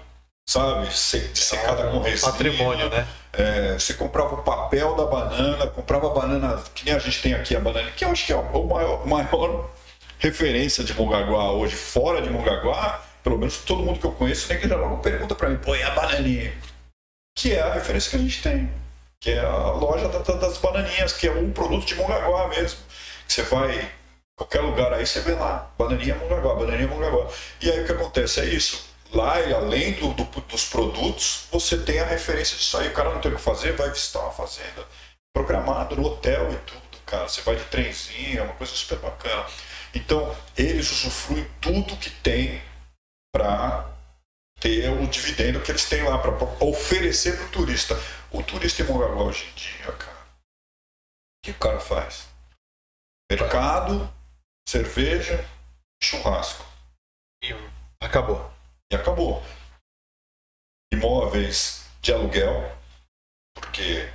sabe? Dissecada é, com resina. Patrimônio, né? É, você comprava o papel da banana, comprava a banana, que nem a gente tem aqui a banana, que eu acho que é o maior, maior referência de Mongaguá hoje, fora de Mongaguá, pelo menos todo mundo que eu conheço, nem que já logo pergunta para mim, pô, e a bananinha? Que é a referência que a gente tem, que é a loja das bananinhas, que é um produto de Mongaguá mesmo. Você vai qualquer lugar aí, você vê lá, bananinha Mongaguá, bananinha Mongaguá. E aí o que acontece? É isso lá, além do, do, dos produtos, você tem a referência disso aí. O cara não tem o que fazer, vai visitar uma fazenda, programado no hotel e tudo, cara. Você vai de trenzinho, é uma coisa super bacana. Então, eles usufruem tudo que tem para ter o dividendo que eles têm lá, para oferecer para o turista. O turista em Mongaguá hoje em dia, cara, o que o cara faz? Mercado, cerveja, churrasco. E acabou. E acabou. Imóveis de aluguel, porque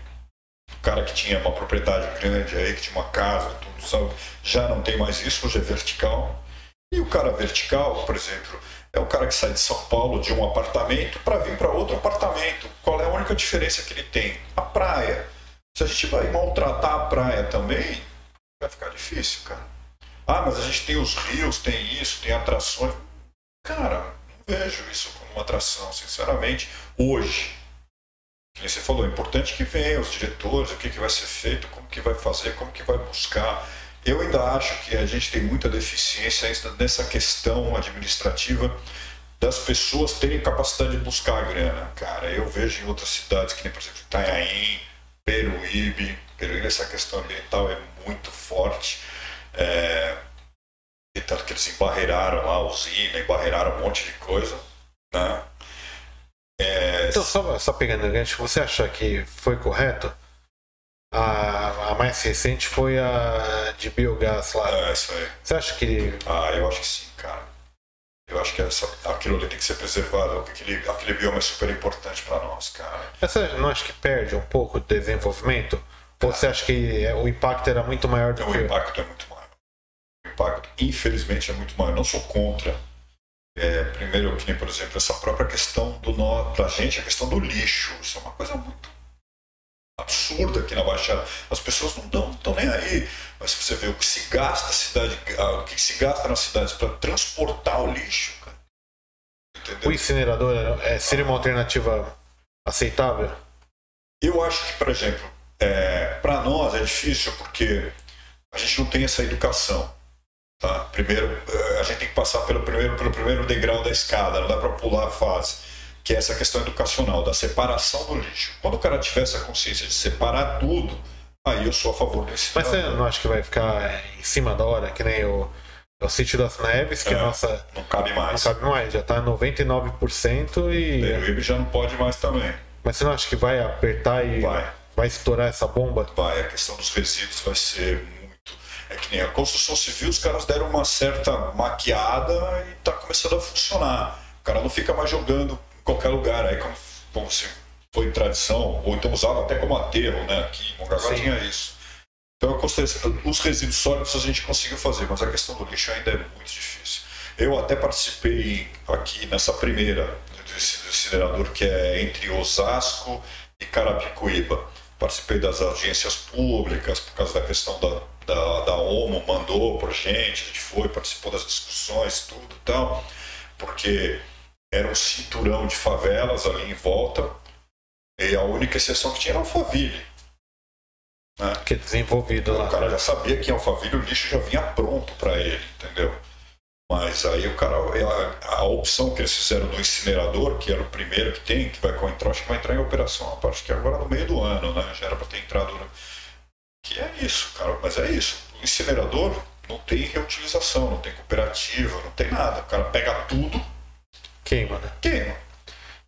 o cara que tinha uma propriedade grande aí, que tinha uma casa, tudo, sabe, já não tem mais isso, hoje é vertical. E o cara vertical, por exemplo, é o cara que sai de São Paulo de um apartamento para vir para outro apartamento. Qual é a única diferença que ele tem? A praia. Se a gente vai maltratar a praia também, vai ficar difícil, cara. Ah, mas a gente tem os rios, tem isso, tem atrações. Cara, vejo isso como uma atração, sinceramente, hoje. Como você falou, é importante que venham os diretores, o que, que vai ser feito, como que vai fazer, como que vai buscar. Eu ainda acho que a gente tem muita deficiência nessa questão administrativa das pessoas terem capacidade de buscar a grana. Cara, eu vejo em outras cidades, que nem, por exemplo, Itanhaém, Peruíbe, Peruíbe, essa questão ambiental é muito forte. É, tanto que eles embarreiraram lá a usina, embarreiraram um monte de coisa. Né? É... Então, só, só pegando gancho, você acha que foi correto? A, a, mais recente foi a de biogás lá. É, isso aí. Você acha que. Ah, eu acho que sim, cara. Eu acho que essa, aquilo ali tem que ser preservado. Aquele, aquele bioma é super importante para nós, cara. Você não acha que perde um pouco de desenvolvimento? Cara, Ou você acha que o impacto era muito maior do que. O impacto é muito maior. Impacto, infelizmente, é muito maior. Eu não sou contra é, primeiro, que nem, por exemplo, essa própria questão do nó, pra gente, a questão do lixo. Isso é uma coisa muito absurda aqui na Baixada. As pessoas não estão nem aí. Mas se você vê o que se gasta cidade, o que se gasta nas cidades para transportar o lixo, cara. Entendeu? O incinerador é, seria uma alternativa aceitável? Eu acho que, por exemplo, é, para nós é difícil porque a gente não tem essa educação. Tá? Primeiro, eh, a gente tem que passar pelo primeiro, pelo primeiro degrau da escada, não dá para pular a fase, que é essa questão educacional, da separação do lixo. Quando o cara tiver essa consciência de separar tudo, aí eu sou a favor desse. Mas você não acha que vai ficar em cima da hora, que nem o, o sítio das Neves, que é, nossa. Não cabe mais. Não cabe mais, já está 99% e. Peruíbe já não pode mais também. Mas você não acha que vai apertar e vai, vai estourar essa bomba? Vai, a questão dos resíduos vai ser é que nem a construção civil, os caras deram uma certa maquiada e está começando a funcionar. O cara não fica mais jogando em qualquer lugar, aí como, como se foi tradição, ou então usava até como aterro, né? Aqui em Mongaguá tinha isso. Então, os resíduos sólidos a gente conseguiu fazer, mas a questão do lixo ainda é muito difícil. Eu até participei aqui nessa primeira desse incinerador que é entre Osasco e Carapicuíba. Participei das audiências públicas por causa da questão da da, da OMO mandou por gente, a gente foi, participou das discussões, tudo e tal, porque era um cinturão de favelas ali em volta, e a única exceção que tinha era Alphaville. Né? Que é desenvolvido então, lá. O cara já sabia que em Alphaville o lixo já vinha pronto para ele, entendeu? Mas aí o cara, a, a, opção que eles fizeram do incinerador, que era o primeiro que tem, que vai entrar, acho que vai entrar em operação a parte que agora no meio do ano, né? Já era para ter entrado que é isso, cara, mas é isso. O incinerador não tem reutilização, não tem cooperativa, não tem nada. O cara pega tudo. Queima, né? Queima.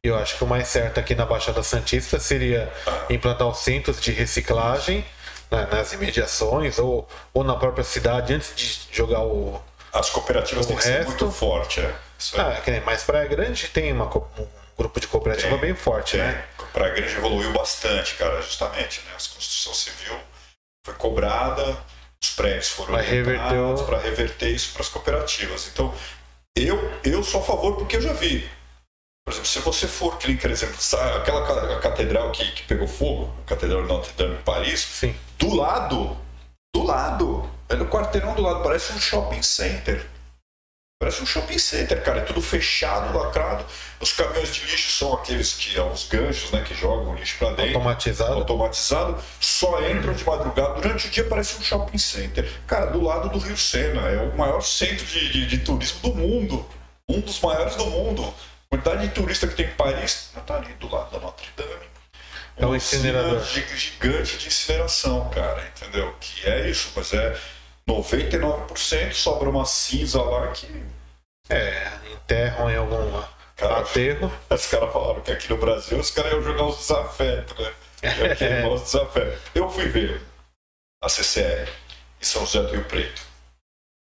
Eu acho que o mais certo aqui na Baixada Santista seria ah. implantar os centros de reciclagem né, nas imediações ou, ou na própria cidade antes de jogar o. As cooperativas têm que ser muito forte, é. Ah, nem mais Praia Grande tem uma, um grupo de cooperativa tem, bem forte, tem. né? Praia Grande evoluiu bastante, cara, justamente. Né? A construção civil foi cobrada, os prédios foram para reverter isso para as cooperativas. Então, eu, eu sou a favor porque eu já vi. Por exemplo, se você for, por exemplo, aquela catedral que, que pegou fogo, a Catedral de Notre Dame em Paris, Sim. do lado, do lado, é no quarteirão do lado, parece um shopping center. Parece um shopping center, cara, é tudo fechado, lacrado. Os caminhões de lixo são aqueles que, são os ganchos, né, que jogam o lixo para dentro. Automatizado. Automatizado. Só entram de madrugada. Durante o dia parece um shopping center. Cara, do lado do Rio Sena. É o maior centro de, de, de turismo do mundo. Um dos maiores do mundo. A quantidade de turista que tem em Paris tá ali do lado da Notre Dame. É um incinerador. gigante de incineração, cara, entendeu? Que é isso, mas é 99% sobra uma cinza lá que. É, enterram em algum Cara, aterro. os caras falaram que aqui no Brasil os caras iam jogar os desafetos, né? [laughs] Os desafetos. Eu fui ver a CCR em São José do Rio Preto.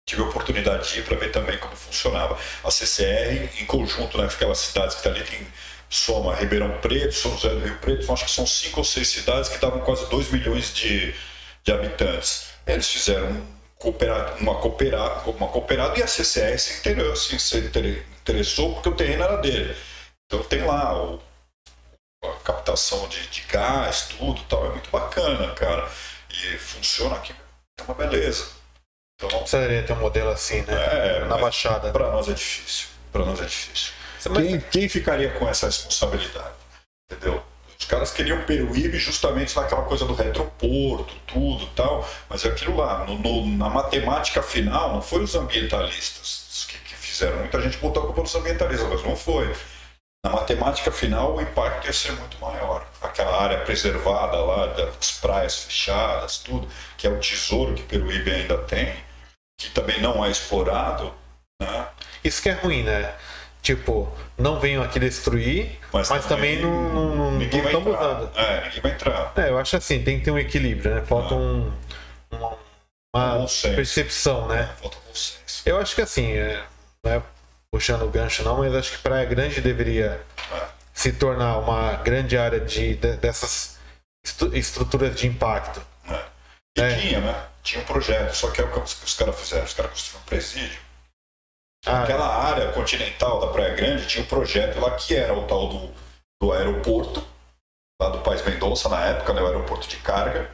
Tive a oportunidade de ir para ver também como funcionava. A CCR, em conjunto, né, com aquelas cidades que tá ali, tem soma Ribeirão Preto, São José do Rio Preto, acho que são cinco ou seis cidades que davam quase 2 milhões de, de habitantes. Eles fizeram um coopera- uma cooperada, uma cooperada e a CCR se interessou, assim, se inter- interessou porque o terreno era dele. Então tem lá o, a captação de, de gás, tudo tal, é muito bacana, cara. E funciona aqui, é uma beleza. Então, Precisaria ter um modelo assim, né? É, Na Baixada. para nós é difícil. Para nós é difícil. Quem, quem ficaria com essa responsabilidade? Entendeu? Os caras queriam Peruíbe justamente naquela coisa do retroporto, tudo tal, mas é aquilo lá. no- no- na matemática final, não foi os ambientalistas que, que fizeram. Muita gente botou a culpa nos ambientalistas, mas não foi. Na matemática final, o impacto ia ser muito maior. Aquela área preservada lá, das praias fechadas, tudo, que é o tesouro que Peruíbe ainda tem, que também não é explorado, né? Isso que é ruim, né? Tipo, não venham aqui destruir, mas, também não não- não- ninguém não vai estão usando. É, ninguém vai entrar. É, eu acho assim, tem que ter um equilíbrio, né? Falta Ah. um, uma, uma percepção, né? Falta bom senso. Eu acho que assim, é, não é puxando o gancho não, mas acho que Praia Grande deveria É. se tornar uma grande área de, de- dessas estru- estruturas de impacto. É. E É. tinha, né? Tinha um projeto, só que é o que os, que os caras fizeram. Os caras construíram um presídio. Ah, Aquela área continental da Praia Grande tinha um projeto lá que era o tal do, do aeroporto, lá do País Mendonça na época, né, o aeroporto de carga,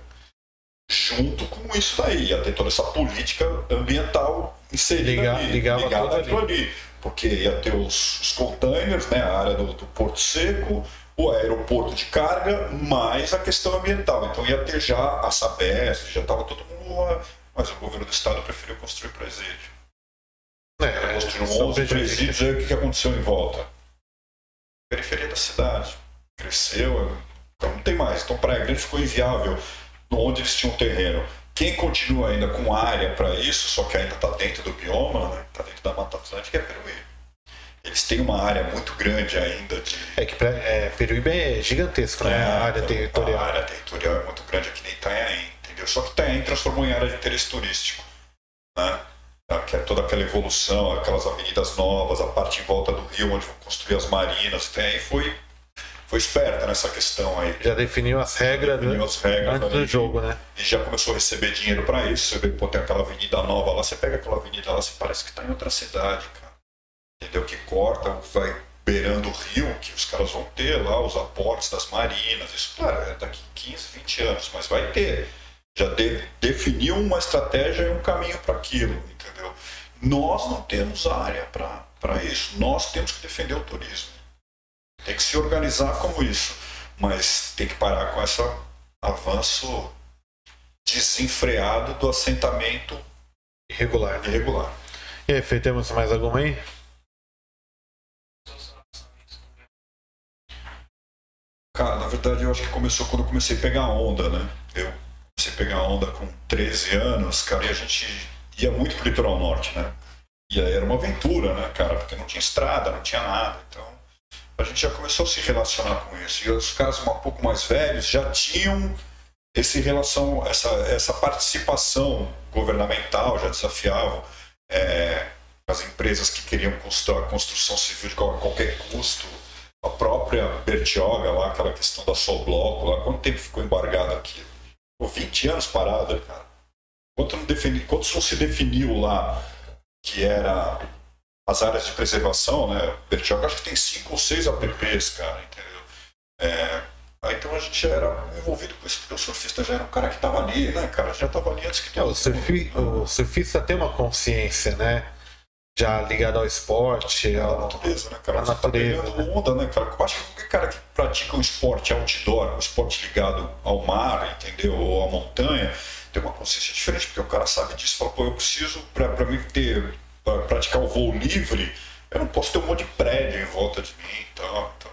junto com isso daí, ia ter toda essa política ambiental inserida Liga- ali, ligava ligada àquilo ali. Porque ia ter os, os containers, né, a área do, do Porto Seco, o aeroporto de carga, mais a questão ambiental. Então ia ter já a Sabesp, já estava todo mundo lá, mas o governo do estado preferiu construir presídio. É, Construíram só 11 prejudica. presídios, aí o que aconteceu em volta? Periferia da cidade. Cresceu, então não tem mais. Então Praia Grande ficou inviável onde eles tinham terreno. Quem continua ainda com área para isso, só que ainda está dentro do bioma, né? está dentro da Mata Atlântica, é Peruíbe. Eles têm uma área muito grande ainda de. É que é, Peruíbe é gigantesco, né? A área então, territorial. A área territorial é muito grande aqui nem Itanhaém, entendeu? Só que Itanhaém transformou em área de interesse turístico. Né? Tá? Toda aquela evolução, aquelas avenidas novas, a parte em volta do rio onde vão construir as marinas. Itanhaém foi, foi esperta nessa questão aí. Já definiu as regras Definiu né? as regras antes do jogo, né? E já começou a receber dinheiro para isso. Você vê que tem aquela avenida nova lá, você pega aquela avenida lá, você parece que está em outra cidade, cara. Entendeu? Que corta, vai beirando o rio, que os caras vão ter lá, os aportes das marinas. Isso, claro, é daqui 15, 20 anos, mas vai ter. Já de- definiu uma estratégia e um caminho para aquilo, entendeu? Nós não temos área para isso. Nós temos que defender o turismo. Tem que se organizar como isso. Mas tem que parar com esse avanço desenfreado do assentamento Irregular. Irregular. E aí, Fê, temos mais alguma aí? Cara, na verdade eu acho que começou quando eu comecei a pegar onda, né? Eu comecei a pegar onda com 13 anos, cara, e a gente ia muito pro litoral norte, né? E aí era uma aventura, né, cara? Porque não tinha estrada, não tinha nada. Então a gente já começou a se relacionar com isso. E os caras um pouco mais velhos já tinham esse relação, essa, essa participação governamental, já desafiavam é, as empresas que queriam construir a construção civil de qual- qualquer custo. A própria Bertioga lá, aquela questão da Sol Bloco lá, quanto tempo ficou embargado aquilo? Pô, 20 anos parada, cara. Quanto não, defini, quanto não se definiu lá que era as áreas de preservação, né? Bertioga acho que tem cinco ou seis APPs, cara, entendeu? É, aí então a gente já era envolvido com isso, porque o surfista já era um cara que estava ali, né, cara? Já estava ali antes que É, todo o, surfi, o surfista tem uma consciência, né? Já ligada ao esporte, É a ao, natureza, né, cara? A tá natureza, pegando onda, né, cara? Eu acho que qualquer cara que pratica um esporte outdoor, um esporte ligado ao mar, entendeu? Ou à montanha, tem uma consciência diferente, porque o cara sabe disso. Fala, pô, eu preciso, pra, pra mim ter, pra praticar o voo livre, eu não posso ter um monte de prédio em volta de mim, então, então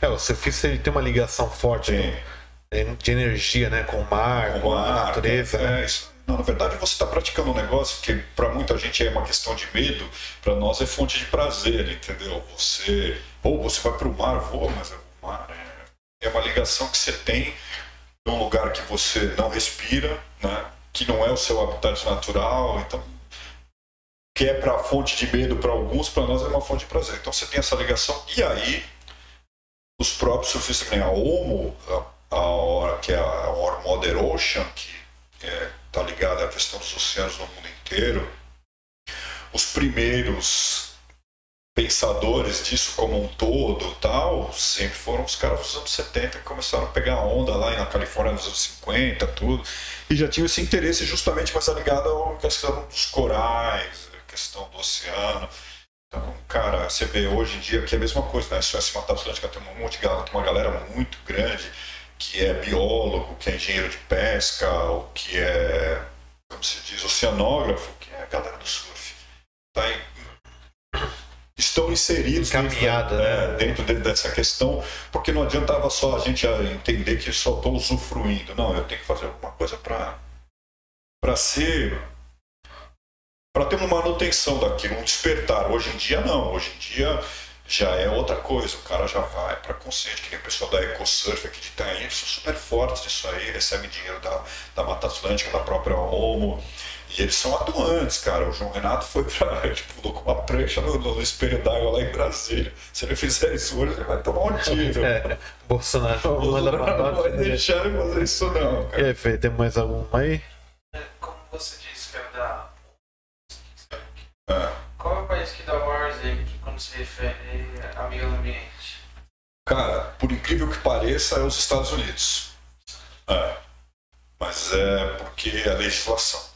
É, o surfista ele tem uma ligação forte do- de energia, né? Com o mar, com, a ar, natureza, é, né? isso. Não, na verdade, você está praticando um negócio que para muita gente é uma questão de medo, para nós é fonte de prazer, entendeu? Você, ou você vai para o mar, voa, mas o mar é, é uma ligação que você tem num lugar que você não respira, né? Que não é o seu habitat natural, então que é para fonte de medo para alguns, para nós é uma fonte de prazer. Então você tem essa ligação e aí os próprios surfistas que nem a Omo, a, a, que é a Our Mother Ocean, que está ligada à questão dos oceanos no mundo inteiro, os primeiros pensadores disso como um todo tal, sempre foram os caras dos anos 70 que começaram a pegar onda lá na Califórnia nos anos 50, tudo, e já tinham esse interesse justamente mais ligado à questão dos corais, a questão do oceano. Então, cara, você vê hoje em dia que é a mesma coisa, né? Suécia Mata Atlântica tem um monte de galera, tem uma galera muito grande que é biólogo, que é engenheiro de pesca, ou que é, como se diz, oceanógrafo, que é a galera do surf. Tá em- estão inseridos dentro, Encaminhada, é, né? dentro de- dessa questão, porque não adiantava só a gente entender que só estou usufruindo. Não, eu tenho que fazer alguma coisa para para ser para ter uma manutenção daquilo, um despertar. Hoje em dia não, hoje em dia já é outra coisa, o cara já vai para consciente, que nem o pessoal da EcoSurf aqui de Itaim, eles são super fortes nisso aí, recebem dinheiro da, da Mata Atlântica, da própria Omo, e eles são atuantes, cara. O João Renato foi pra, tipo, [laughs] pulou com uma prancha no, no espelho d'água lá em Brasília. Se ele fizer isso hoje, ele vai tomar um tiro. [laughs] É, Bolsonaro pra Não vai né? deixar ele fazer isso não, E cara. aí, Fê, tem mais alguma aí? É, Como você disse, que é da. É. Qual é o país que dá o maior exemplo quando se refere a meio ambiente? Cara, por incrível que pareça, é os Estados Unidos. É. Mas é porque é a legislação.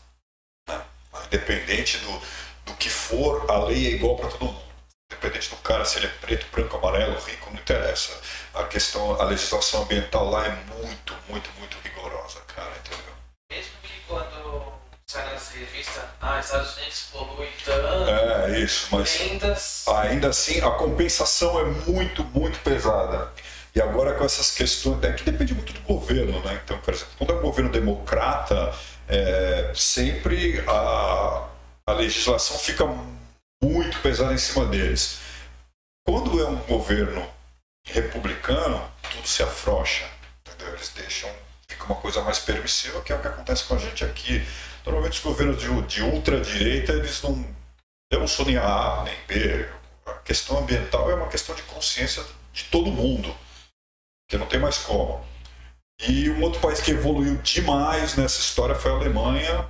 Independente do, do que for, a lei é igual para todo mundo. Independente do cara se ele é preto, branco, amarelo, rico, não interessa. A questão, a legislação ambiental lá é muito, muito, muito rigorosa, cara, entendeu? Mesmo que quando sai nas revistas, ah, Estados Unidos polui tanto, É isso, mas vendas. ainda assim a compensação é muito, muito pesada. E agora com essas questões, é que depende muito do governo, né? Então, por exemplo, quando é um governo democrata, é, sempre a, a legislação fica muito pesada em cima deles. Quando é um governo republicano, tudo se afrouxa, entendeu? Eles deixam, fica uma coisa mais permissiva, que é o que acontece com a gente aqui. Normalmente os governos de, de ultradireita, eles não eu não sou nem A nem B. A questão ambiental é uma questão de consciência de todo mundo, que não tem mais como. E um outro país que evoluiu demais nessa história foi a Alemanha,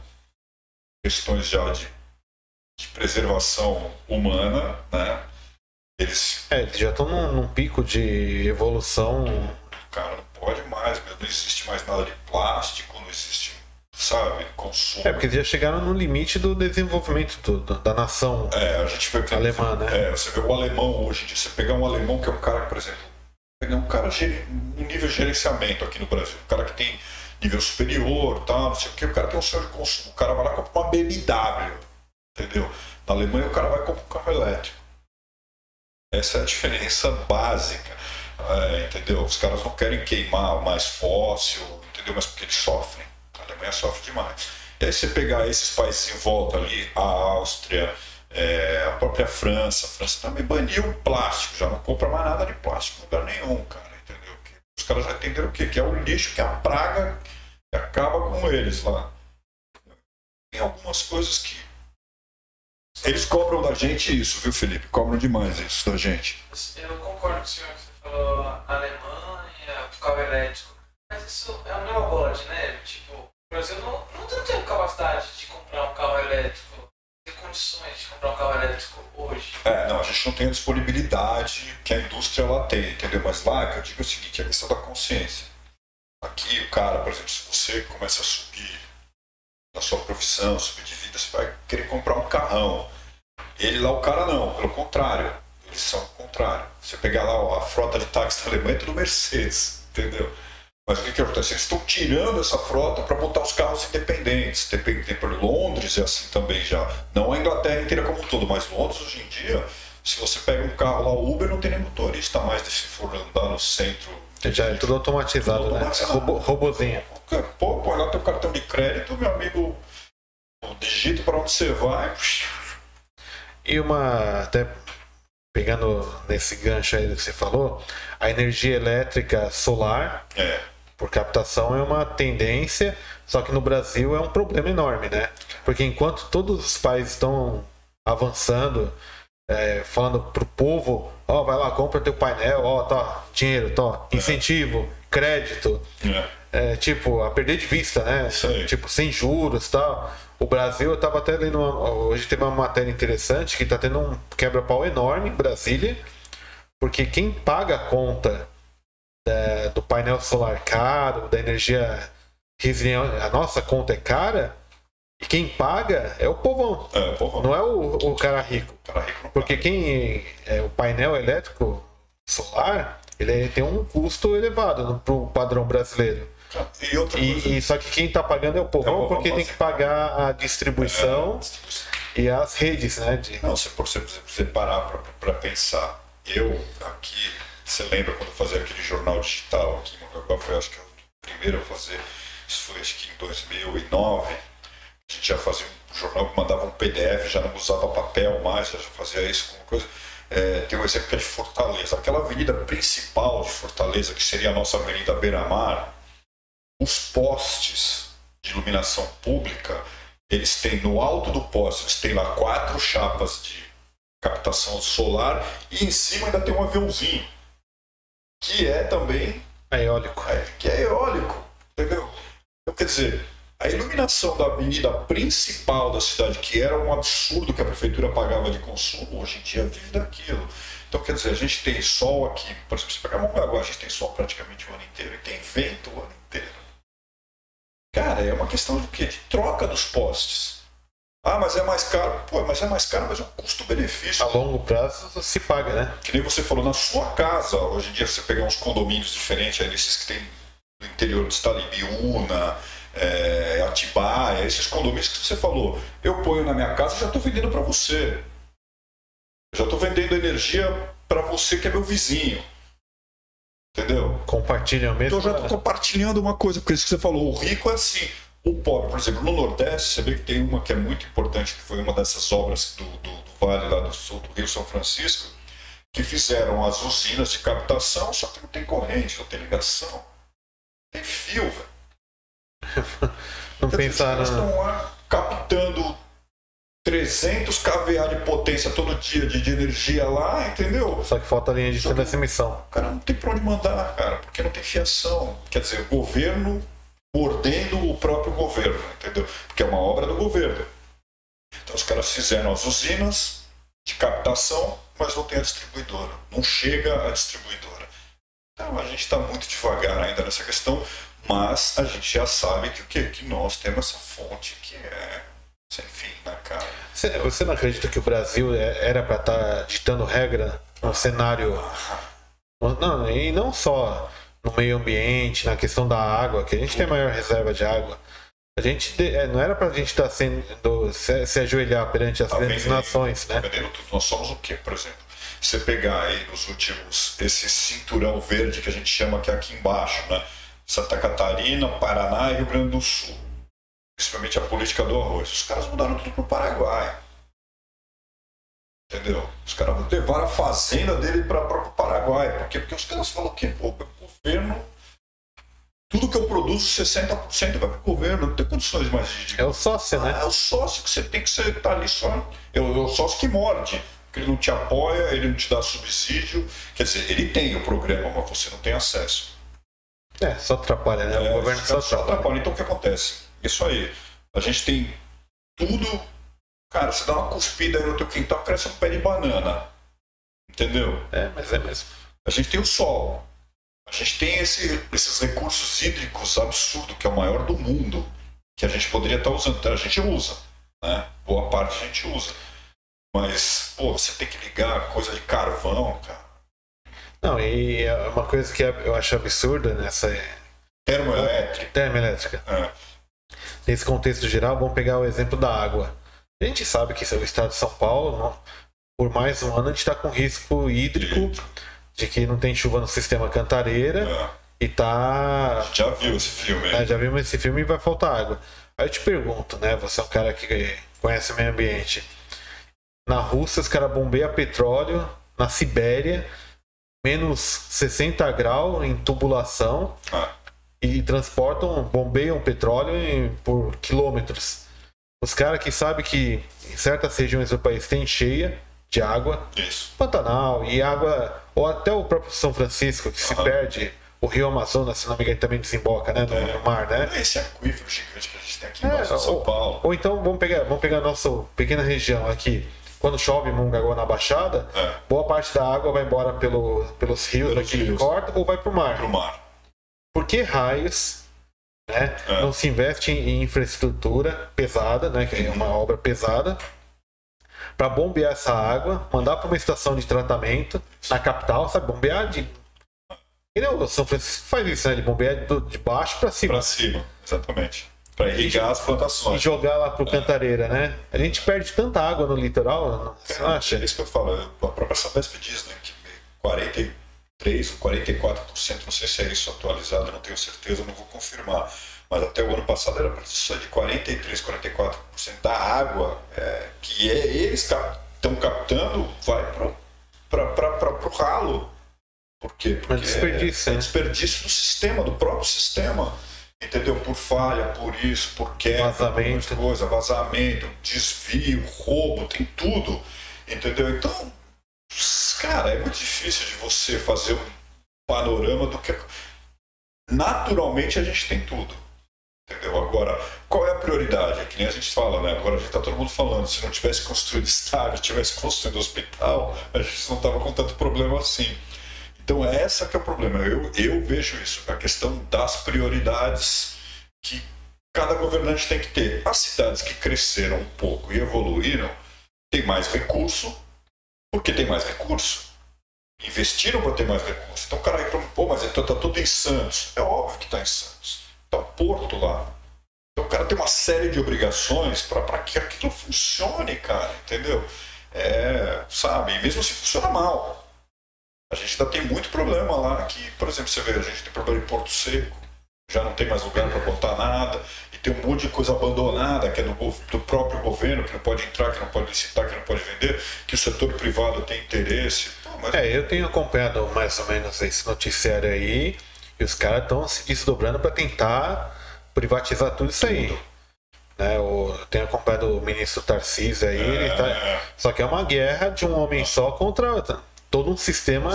questões já de, de preservação humana, né? Eles, É, eles já estão num, num pico de evolução. cara, não pode mais, meu, não existe mais nada de plástico, não existe, sabe, consumo. É, porque eles já chegaram no limite do desenvolvimento do- do- da nação É, a gente vê que alemã, né? É, você vê o alemão hoje em dia, você pegar um alemão que é um cara, por exemplo, pegar um cara um nível de gerenciamento aqui no Brasil, um cara que tem nível superior, tal, não sei o que, o cara tem um sonho de consumo, o cara vai lá e compra uma BMW, entendeu? Na Alemanha o cara vai comprar um carro elétrico. Essa é a diferença básica, é, entendeu? Os caras não querem queimar mais fóssil, entendeu? Mas porque eles sofrem. A Alemanha sofre demais. E aí você pegar esses países em volta ali, a Áustria, é, a própria França, a França também baniu o plástico, já não compra mais nada de plástico lugar nenhum, cara, entendeu? Que Os caras já entenderam o quê? Que é o lixo, que é a praga que acaba com eles lá. Tem algumas coisas que. Eles cobram da gente isso, viu, Felipe? Cobram demais isso da gente. Eu concordo com o senhor, você falou Alemanha, carro elétrico. Mas isso é bola de neve. Tipo, o Brasil não, não tem capacidade de comprar um carro elétrico, condições de comprar um carro elétrico hoje. É, não, a gente não tem a disponibilidade que a indústria lá tem, entendeu? Mas lá, que eu digo é o seguinte, é a questão da consciência. Aqui, o cara, por exemplo, se você começa a subir na sua profissão, subir de vida, você vai querer comprar um carrão. Ele lá, o cara não, pelo contrário. Eles são o contrário. Você pegar lá ó, a frota de táxi da Alemanha é tudo Mercedes, entendeu? Mas o que, que acontece? Eles estão tirando essa frota para botar os carros independentes. Tem, tem Londres é assim também já. Não a Inglaterra inteira como um todo, mas Londres hoje em dia, Se você pega um carro lá, Uber não tem nem motorista mais, se for andar no centro. Já é tudo automatizado, Tudo né? automatizado. Robô, robozinho. Pô, põe lá teu cartão de crédito, meu amigo, digita para onde você vai. E uma. Até pegando nesse gancho aí do que você falou, a energia elétrica solar É, por captação é uma tendência, só que no Brasil é um problema enorme, né? Porque enquanto todos os países estão avançando, é, falando pro povo, ó, vai lá, compra teu painel, ó, tá, dinheiro, tá, incentivo, crédito, é. é, tipo, a perder de vista, né? Tipo, sem juros tal. O Brasil, eu tava até lendo, uma- hoje teve uma matéria interessante que tá tendo um quebra-pau enorme em Brasília, porque quem paga a conta da- do painel solar caro, da energia resiliente, a nossa conta é cara, e quem paga é o povão, É, porra, não é o, o cara rico. cara rico Porque quem é o painel elétrico solar, ele tem um custo elevado para o padrão brasileiro. paga. E outra coisa. E, e só que quem está pagando é o É o povão, povão, porque tem que pagar a distribuição e as redes, né? De... Não, se você, você parar para pensar, eu aqui, você lembra quando fazia aquele jornal digital aqui em Mongaguá, foi acho que o primeiro a fazer, isso foi acho que em 2009, a gente já fazia um jornal que mandava um PDF, já não usava papel mais, já fazia isso com coisa. É, tem um exemplo é de Fortaleza, aquela avenida principal de Fortaleza, que seria a nossa Avenida Beira-Mar, os postes de iluminação pública, eles têm no alto do poste, eles têm lá quatro chapas de captação solar e em cima ainda tem um aviãozinho, que é também É eólico. é, que é eólico, entendeu? Então, quer dizer, a iluminação da avenida principal da cidade, que era um absurdo que a prefeitura pagava de consumo, hoje em dia vive daquilo. Então, quer dizer, a gente tem sol aqui, por exemplo, se pegar Mongaguá, a gente tem sol praticamente o ano inteiro e tem vento o ano inteiro. Cara, é uma questão do quê? De troca dos postes. Ah, mas é mais caro. Pô, mas é mais caro, mas é um custo-benefício. A longo prazo se paga, né? Que nem você falou, na sua casa, hoje em dia você pegar uns condomínios diferentes, aí desses que tem no interior do estado, Ibiúna, é, Atibaia, esses condomínios que você falou, eu ponho na minha casa e já estou vendendo para você. Eu já estou vendendo energia para você que é meu vizinho. Entendeu? Compartilham mesmo. Então eu já estou compartilhando uma coisa, porque isso que você falou, o rico é assim. O pobre, por exemplo, no Nordeste, você vê que tem uma que é muito importante, que foi uma dessas obras do, do, do Vale lá do Sul do Rio São Francisco, que fizeram as usinas de captação, só que não tem corrente, não tem ligação. Tem fio, velho. Não pensaram. Caras estão lá captando 300 kVA de potência todo dia de, de energia lá, entendeu? Só que falta a linha de transmissão. O cara não tem pra onde mandar, cara, porque não tem fiação. Quer dizer, o governo mordendo o próprio governo, entendeu? Porque é uma obra do governo. Então os caras fizeram as usinas de captação, mas não tem a distribuidora. Não chega a distribuidora. Então a gente está muito devagar ainda nessa questão, mas a gente já sabe que o quê? Que nós temos essa fonte que é sem fim, né, cara? Você, você não acredita que o Brasil é- era para estar ditando regra no cenário. Não, e não só no meio ambiente, na questão da água, que a gente tem a maior reserva de água. A gente é, não era pra gente estar sendo se, se ajoelhar perante as Tá grandes vendendo- nações, tá né? vendendo. Nós somos o quê, por exemplo? Você pegar aí nos últimos, esse cinturão verde que a gente chama que é aqui embaixo, né? Santa Catarina, Paraná e Rio Grande do Sul. Principalmente a política do arroz. Os caras mudaram tudo pro Paraguai. Entendeu? Os caras levaram a fazenda dele para o Paraguai. Por quê? Porque os caras falam que pô, governo. Tudo que eu produzo, 60% vai para o governo. Não tem condições mais de, É o sócio, né? ah, é o sócio que você tem que ser, tá ali só. É o, é sócio que morde. Porque ele não te apoia, ele não te dá subsídio. Quer dizer, ele tem o programa, mas você não tem acesso. É, só atrapalha, né? É, o governo os só atrapalha. atrapalham. Então o que acontece? Isso aí. A gente tem tudo. Cara, você dá uma cuspida aí no teu quintal, cresce um pé de banana. Entendeu? É, mas é mesmo. A gente tem o sol. A gente tem esse- esses recursos hídricos absurdos, que é o maior do mundo, que a gente poderia estar usando. Então, a gente usa. Né? Boa parte a gente usa. Mas, pô, você tem que ligar coisa de carvão, cara. Não, e é uma coisa que eu acho absurda nessa Termoelétrica. termoelétrica. É. Nesse contexto geral, vamos pegar o exemplo da água. A gente sabe que o estado de São Paulo por mais um ano a gente está com risco hídrico de que não tem chuva no sistema Cantareira É. e tá. Já viu esse filme? né, já vimos esse filme e vai faltar água. Aí eu te pergunto, né? Você é um cara que conhece o meio ambiente. Na Rússia, os caras bombeiam petróleo, na Sibéria, menos 60 graus em tubulação Ah, e transportam, bombeiam petróleo em- por quilômetros. Os caras que sabem que em certas regiões do país tem cheia de água, isso. Pantanal e água, ou até o próprio São Francisco, que se perde, o rio Amazonas, se não me engano, também desemboca né, no, É. no mar, né? Esse aquífero gigante que a gente tem aqui É, de São ou, Paulo. ou então vamos pegar, vamos pegar a nossa pequena região aqui. Quando chove em Mongaguá na Baixada, É. boa parte da água vai embora pelo, pelos rios Pelos aqui que rios. corta ou vai para o mar. Pro mar. Por que raios né, É. não se investe em infraestrutura pesada, né, que é uma obra pesada, para bombear essa água, mandar para uma estação de tratamento na capital, sabe? Bombear de. E não, o São Francisco faz isso, né? Ele bombeia do- de baixo para cima. Pra cima, exatamente. Pra irrigar as E plantações. jogar lá pro Cantareira, né? A gente perde tanta água no litoral, não- você não acha? É isso que eu falo. A própria Sabesp diz, né? Que 43 ou 44%, não sei se é isso atualizado, não tenho certeza, não vou confirmar. Mas até o ano passado era só de 43, 44% da água é, que é, eles estão captando vai para o ralo. Por quê? Porque desperdício, é, é desperdício do sistema, do próprio sistema. Entendeu? Por falha, por isso, por quebra, Vazamento. por coisa, vazamento, desvio, roubo, tem tudo. Entendeu? Então, cara, é muito difícil de você fazer um panorama do que. Naturalmente a gente tem tudo. Entendeu? Agora, qual é a prioridade? É que nem a gente fala, né? Agora a gente tá todo mundo falando, se não tivesse construído estádio, tivesse construído hospital, a gente não tava com tanto problema assim. Então é essa que é o problema. Eu, eu vejo isso, a questão das prioridades que cada governante tem que ter. As cidades que cresceram um pouco e evoluíram têm mais recurso, porque tem mais recurso. Investiram para ter mais recurso. Então o cara reclama, pô, mas está tudo em Santos. É óbvio que está em Santos. Está o Porto lá. Então o cara tem uma série de obrigações para que aquilo funcione, cara, entendeu? É, sabe, e mesmo se funciona mal. A gente ainda tem muito problema lá que, por exemplo, você vê, a gente tem problema em Porto Seco, já não tem mais lugar para botar nada, e tem um monte de coisa abandonada que é do, do próprio governo, que não pode entrar, que não pode licitar, que não pode vender, que o setor privado tem interesse. Pô, mas É, eu tenho acompanhado mais ou menos esse noticiário aí, e os caras estão se desdobrando para tentar privatizar tudo isso aí. Né, o, eu tenho acompanhado o ministro Tarcísio aí, ele tá, é, só que é uma guerra de um homem só contra todo um sistema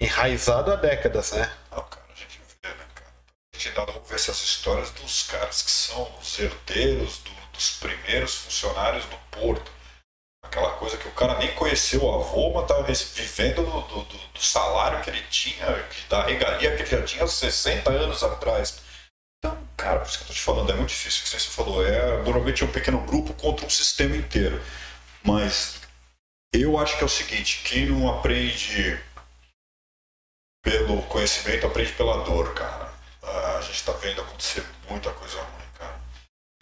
enraizado há décadas, né? Não, cara, a gente vê, né, cara? A gente ainda essas histórias dos caras que são os herdeiros do- dos primeiros funcionários do porto. Aquela coisa que o cara nem conheceu o avô, mas tá res- vivendo do, do- do- salário que ele tinha, da regalia que ele já tinha 60 anos atrás. Então, cara, por isso que eu tô te falando, é muito difícil, o que você falou. É, normalmente é um pequeno grupo contra um sistema inteiro. Mas eu acho que é o seguinte, quem não aprende pelo conhecimento, aprende pela dor, cara. Ah, A gente está vendo acontecer muita coisa ruim.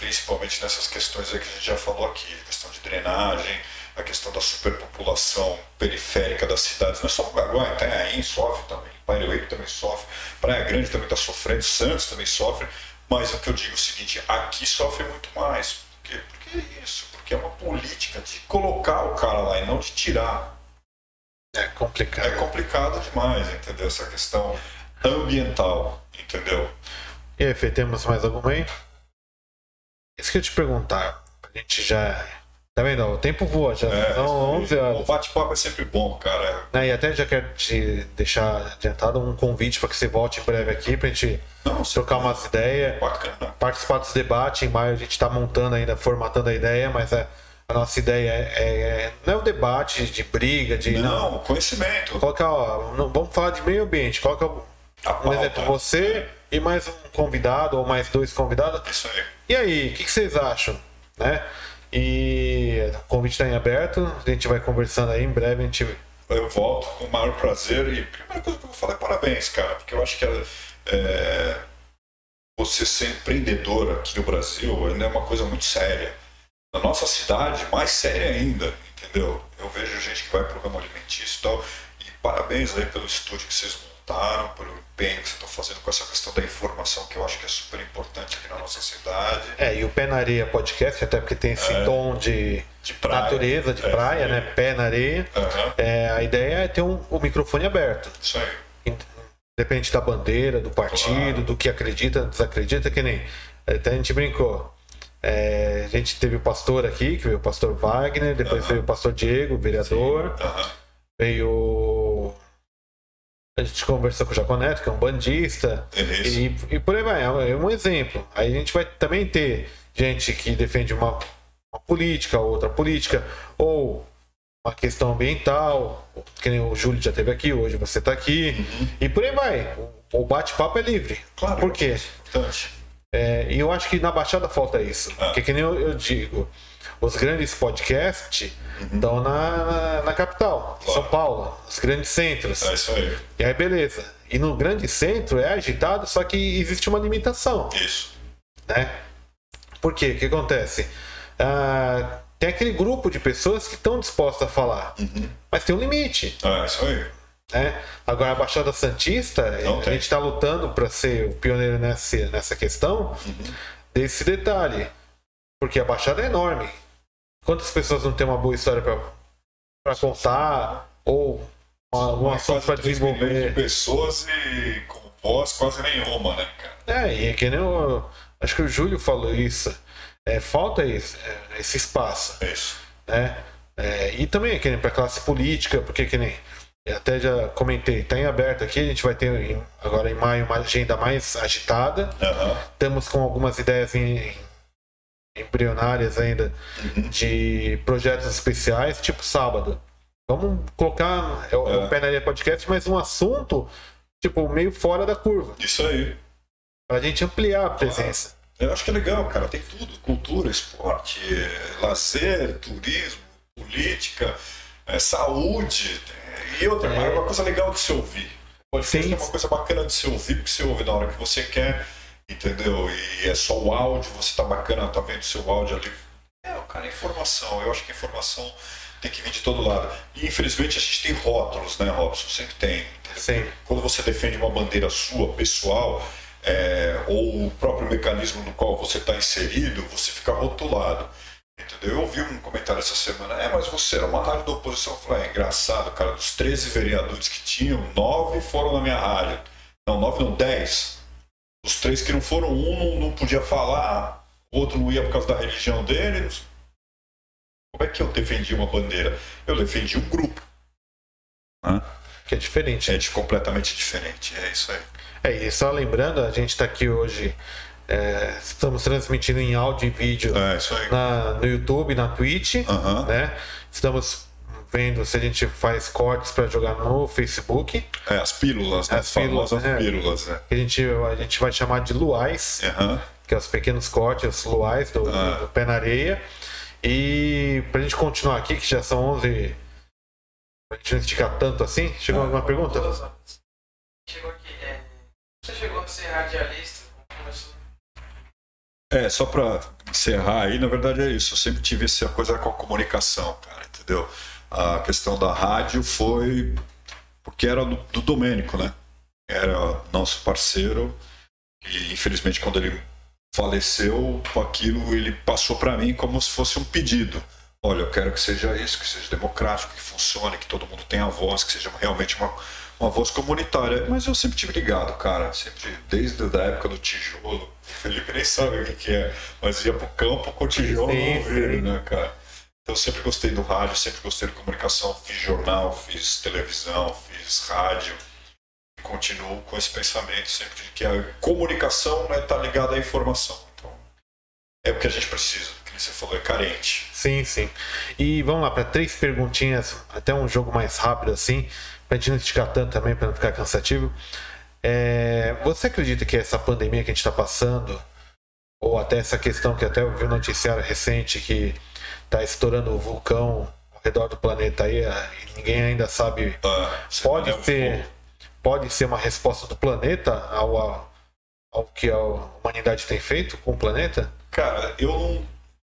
Principalmente nessas questões aí que a gente já falou aqui, a questão de drenagem, a questão da superpopulação periférica das cidades. Não é só Mongaguá, Itanhaém sofre também, Pairuípe também sofre, Praia Grande também está sofrendo, Santos também sofre. Mas o que eu digo é o seguinte, aqui sofre muito mais. Por quê? Porque é isso, porque é uma política de colocar o cara lá e não de tirar. É complicado. É complicado demais, entendeu? Essa questão ambiental, entendeu? E aí, Fê, temos mais alguma aí? Isso que eu te perguntar, a gente já. Tá vendo? O tempo voa, já É, são 11 O horas. bate-papo é sempre bom, cara. Né, E até já quero te deixar adiantado um convite para que você volte em breve aqui pra gente Não, trocar umas ideias, bacana. participar dos debates. Em maio a gente tá montando ainda, formatando a ideia, mas é, a nossa ideia é, é- não é o debate de briga, de. Não. Não, conhecimento. Colocar, ó, não- vamos falar de meio ambiente. Coloca um A pauta. exemplo, você e mais um convidado, ou mais dois convidados. Isso aí. E aí, o que, que vocês acham? Né? E o convite está em aberto, a gente vai conversando aí, em breve a gente. Eu volto com o maior prazer. E a primeira coisa que eu vou falar é parabéns, cara, porque eu acho que é, você ser empreendedor aqui no Brasil ainda é uma coisa muito séria. na nossa cidade, mais séria ainda, entendeu? Eu vejo gente que vai para o ramo alimentício e tal, e parabéns aí pelo estúdio que vocês montaram, pelo empenho que vocês estão fazendo com essa questão da informação, que eu acho que é super importante aqui na nossa cidade. É, e o Pé na Areia podcast, até porque tem esse É. tom de, De praia. natureza, de É, praia, é. né? Pé na areia. Aham, É, a ideia é ter um, o microfone aberto. Isso aí. Independente da bandeira, do partido, Claro. do que acredita, desacredita, que nem. Até a gente brincou. É, a gente teve o pastor aqui, que veio o pastor Wagner, depois Aham. veio o pastor Diego, vereador, Aham, veio. A gente conversou com o Jaco Neto, que é um bandista, e, e por aí vai, é um- é um exemplo. Aí a gente vai também ter gente que defende uma, uma política, outra política, ou uma questão ambiental, que nem o Júlio já teve aqui, hoje você está aqui, e por aí vai. O, o bate-papo é livre. Uhum. Claro. Por quê? É, e eu acho que na Baixada falta isso. Ah. Porque que nem eu, eu digo, os grandes podcasts estão na, na, na capital, Uhum. Claro. São Paulo, os grandes centros. É isso aí. E aí, beleza. E no grande centro é agitado, só que existe uma limitação, Isso. né? Por quê? O que acontece? Ah, tem aquele grupo de pessoas que estão dispostas a falar, Uhum. mas tem um limite, É isso aí. né? Agora, a Baixada Santista, Não a tem. gente está lutando para ser o pioneiro nessa, nessa questão Uhum. desse detalhe. Porque a Baixada é enorme. Quantas pessoas não têm uma boa história para contar? Ou algum assunto para quase 3 milhões de desenvolver? pessoas e com voz quase nenhuma, né, cara? É, e é que nem o, Acho que o Júlio falou isso. É, falta esse, é, esse espaço. É isso. né? É, e também que nem para classe política, porque que nem até já comentei, está em aberto aqui, a gente vai ter em- agora em maio uma agenda mais agitada. Aham. Estamos com algumas ideias em, embrionárias ainda de projetos especiais, tipo sábado. Vamos colocar é, o- é É. o Pé na Areia Podcast, mas um assunto tipo meio fora da curva, Isso aí. para a gente ampliar a presença. Eu acho que é legal, cara. Tem tudo: cultura, esporte, lazer, turismo, política, eh, saúde. eh, E outra, É. é uma coisa legal de se ouvir. Pode ser Sim. uma coisa bacana de se ouvir, porque você ouve na hora que você quer, entendeu? E é só o áudio, você tá bacana, tá vendo seu áudio ali. É, o cara, é informação. Eu acho que a informação tem que vir de todo lado. E infelizmente a gente tem rótulos, né, Robson? Sempre tem. Sim. quando você defende uma bandeira sua, pessoal, é, ou o próprio mecanismo no qual você está inserido, você fica rotulado. Entendeu? Eu ouvi um comentário essa semana, é, mas você era uma rádio da oposição. Eu falei, é engraçado, cara, dos 13 vereadores que tinham, nove foram na minha rádio. Não, nove não, dez. Os três que não foram, um não, não podia falar, o outro não ia por causa da religião dele. Como é que eu defendi uma bandeira? Eu defendi um grupo. Que é diferente. É de completamente diferente, é isso aí. É, e só lembrando, a gente está aqui hoje, é, estamos transmitindo em áudio e vídeo É na, no YouTube, na Twitch, né? Estamos vendo se a gente faz cortes para jogar no Facebook, É, as pílulas, né? As As famosas pílulas, é. pílulas, né? que a gente, a gente vai chamar de luais, Aham. que é os pequenos cortes, os luais do, Ah. do pé na areia. E pra gente continuar aqui, que já são 11, pra gente não esticar tanto assim, chegou alguma pergunta? Chegou aqui. É... Você chegou a ser radialista? É, só pra encerrar aí, na verdade é isso. Eu sempre tive essa coisa com a comunicação, cara, entendeu? A questão da rádio foi porque era do, do Domênico, né? Era nosso parceiro e infelizmente quando ele faleceu, aquilo ele passou para mim como se fosse um pedido. Olha, eu quero que seja isso, que seja democrático, que funcione, que todo mundo tenha voz, que seja realmente uma, uma voz comunitária. Mas eu sempre tive ligado, cara, sempre, desde a época do tijolo. [laughs] Felipe nem sabe o que, que é, mas ia pro campo com o tijolo Sim, no ouvido, né, cara? Eu sempre gostei do rádio, sempre gostei de comunicação, fiz jornal, fiz televisão, fiz rádio. E continuo com esse pensamento sempre de que a comunicação está né, tá ligada à informação. Então, é o que a gente precisa, que você falou, é carente. Sim, sim. E vamos lá para três perguntinhas, até um jogo mais rápido assim, pra gente não esticar tanto também, para não ficar cansativo. É, você acredita que essa pandemia que a gente está passando, ou até essa questão que até eu vi um noticiário recente que está estourando o vulcão ao redor do planeta aí, e ninguém ainda sabe, Ah, pode ser, pode ser uma resposta do planeta ao, ao, ao que a humanidade tem feito com o planeta? Cara, eu não,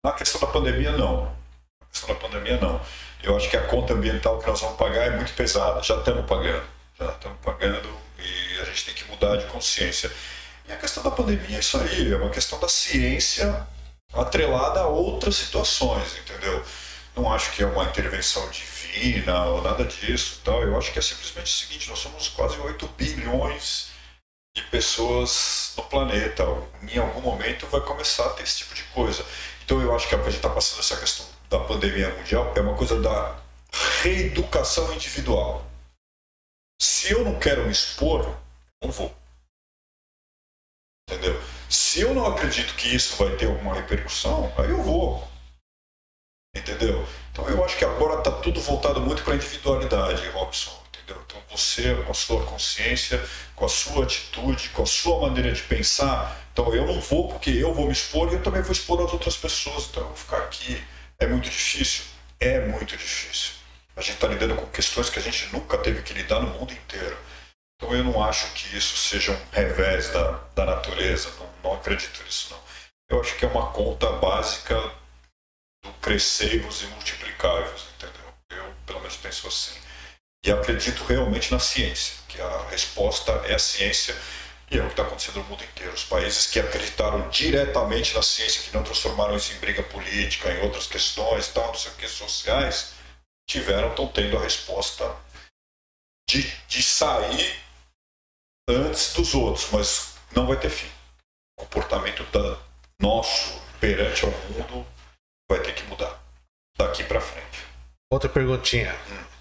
Na questão da pandemia, não. Na questão da pandemia, não. Eu acho que a conta ambiental que nós vamos pagar é muito pesada. Já estamos pagando. Já estamos pagando e a gente tem que mudar de consciência. E a questão da pandemia é isso aí, é uma questão da ciência atrelada a outras situações, entendeu? Não acho que é uma intervenção divina ou nada disso. Tal. Eu acho que é simplesmente o seguinte: nós somos quase 8 bilhões de pessoas no planeta. Em algum momento vai começar a ter esse tipo de coisa. Então eu acho que a gente está passando essa questão da pandemia mundial é uma coisa da reeducação individual. Se eu não quero me expor, não vou. Entendeu? Se eu não acredito que isso vai ter alguma repercussão, aí eu vou. Entendeu? Então eu acho que agora está tudo voltado muito para a individualidade, Robson. Entendeu? Então você, com a sua consciência, com a sua atitude, com a sua maneira de pensar, então eu não vou porque eu vou me expor e eu também vou expor as outras pessoas. Então eu vou ficar aqui. É muito difícil? É muito difícil. A gente está lidando com questões que a gente nunca teve que lidar no mundo inteiro. Então eu não acho que isso seja um revés da, da natureza, não, não acredito nisso não. Eu acho que é uma conta básica do crescer-vos e multiplicar-vos, entendeu? Eu pelo menos penso assim. E acredito realmente na ciência, que a resposta é a ciência e é o que está acontecendo no mundo inteiro. Os países que acreditaram diretamente na ciência, que não transformaram isso em briga política, em outras questões, tal, não sei o que, sociais, tiveram, estão tendo a resposta de, de sair antes dos outros, mas não vai ter fim. O comportamento da, nosso perante ao mundo vai ter que mudar daqui para frente. Outra perguntinha. Hum.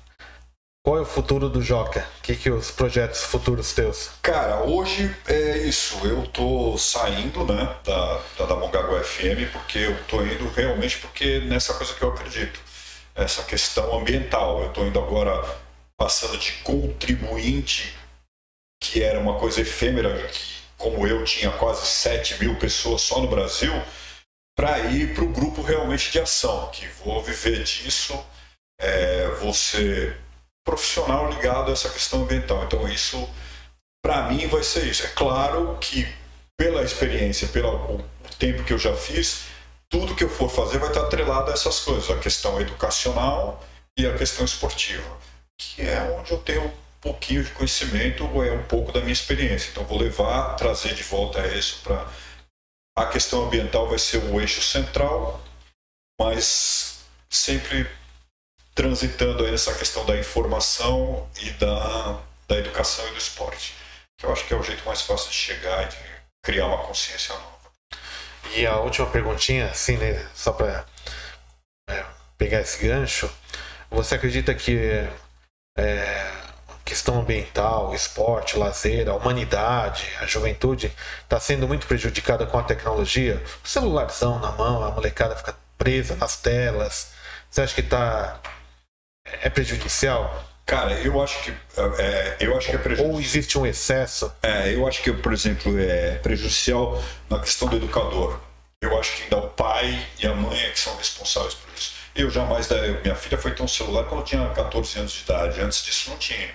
Qual é o futuro do Joca? O que, que os projetos futuros teus? Cara, hoje é isso. Eu tô saindo né, da, da, da Mongaguá FM porque eu tô indo realmente porque nessa coisa que eu acredito. Essa questão ambiental. Eu tô indo agora passando de contribuinte que era uma coisa efêmera, que, como eu tinha quase 7 mil pessoas só no Brasil, para ir para o grupo realmente de ação, que vou viver disso, é, vou ser profissional ligado a essa questão ambiental. Então, isso, para mim, vai ser isso. É claro que, pela experiência, pelo tempo que eu já fiz, tudo que eu for fazer vai estar atrelado a essas coisas, a questão educacional e a questão esportiva, que é onde eu tenho pouquinho de conhecimento ou é um pouco da minha experiência. Então vou levar, trazer de volta isso para a questão ambiental vai ser o eixo central, mas sempre transitando aí nessa questão da informação e da, da educação e do esporte. Que eu acho que é o jeito mais fácil de chegar e de criar uma consciência nova. E a última perguntinha, assim, né, só para é, pegar esse gancho, você acredita que é, questão ambiental, esporte, lazer, a humanidade, a juventude está sendo muito prejudicada com a tecnologia. O celularzão na mão, a molecada fica presa nas telas. Você acha que está é prejudicial? Cara, eu acho que é, eu acho que é prejudicial. Ou existe um excesso? É, eu acho que, por exemplo, é prejudicial na questão do educador. Eu acho que ainda o pai e a mãe é que são responsáveis por isso. Eu jamais, minha filha foi ter um celular quando eu tinha 14 anos de idade. Antes disso não tinha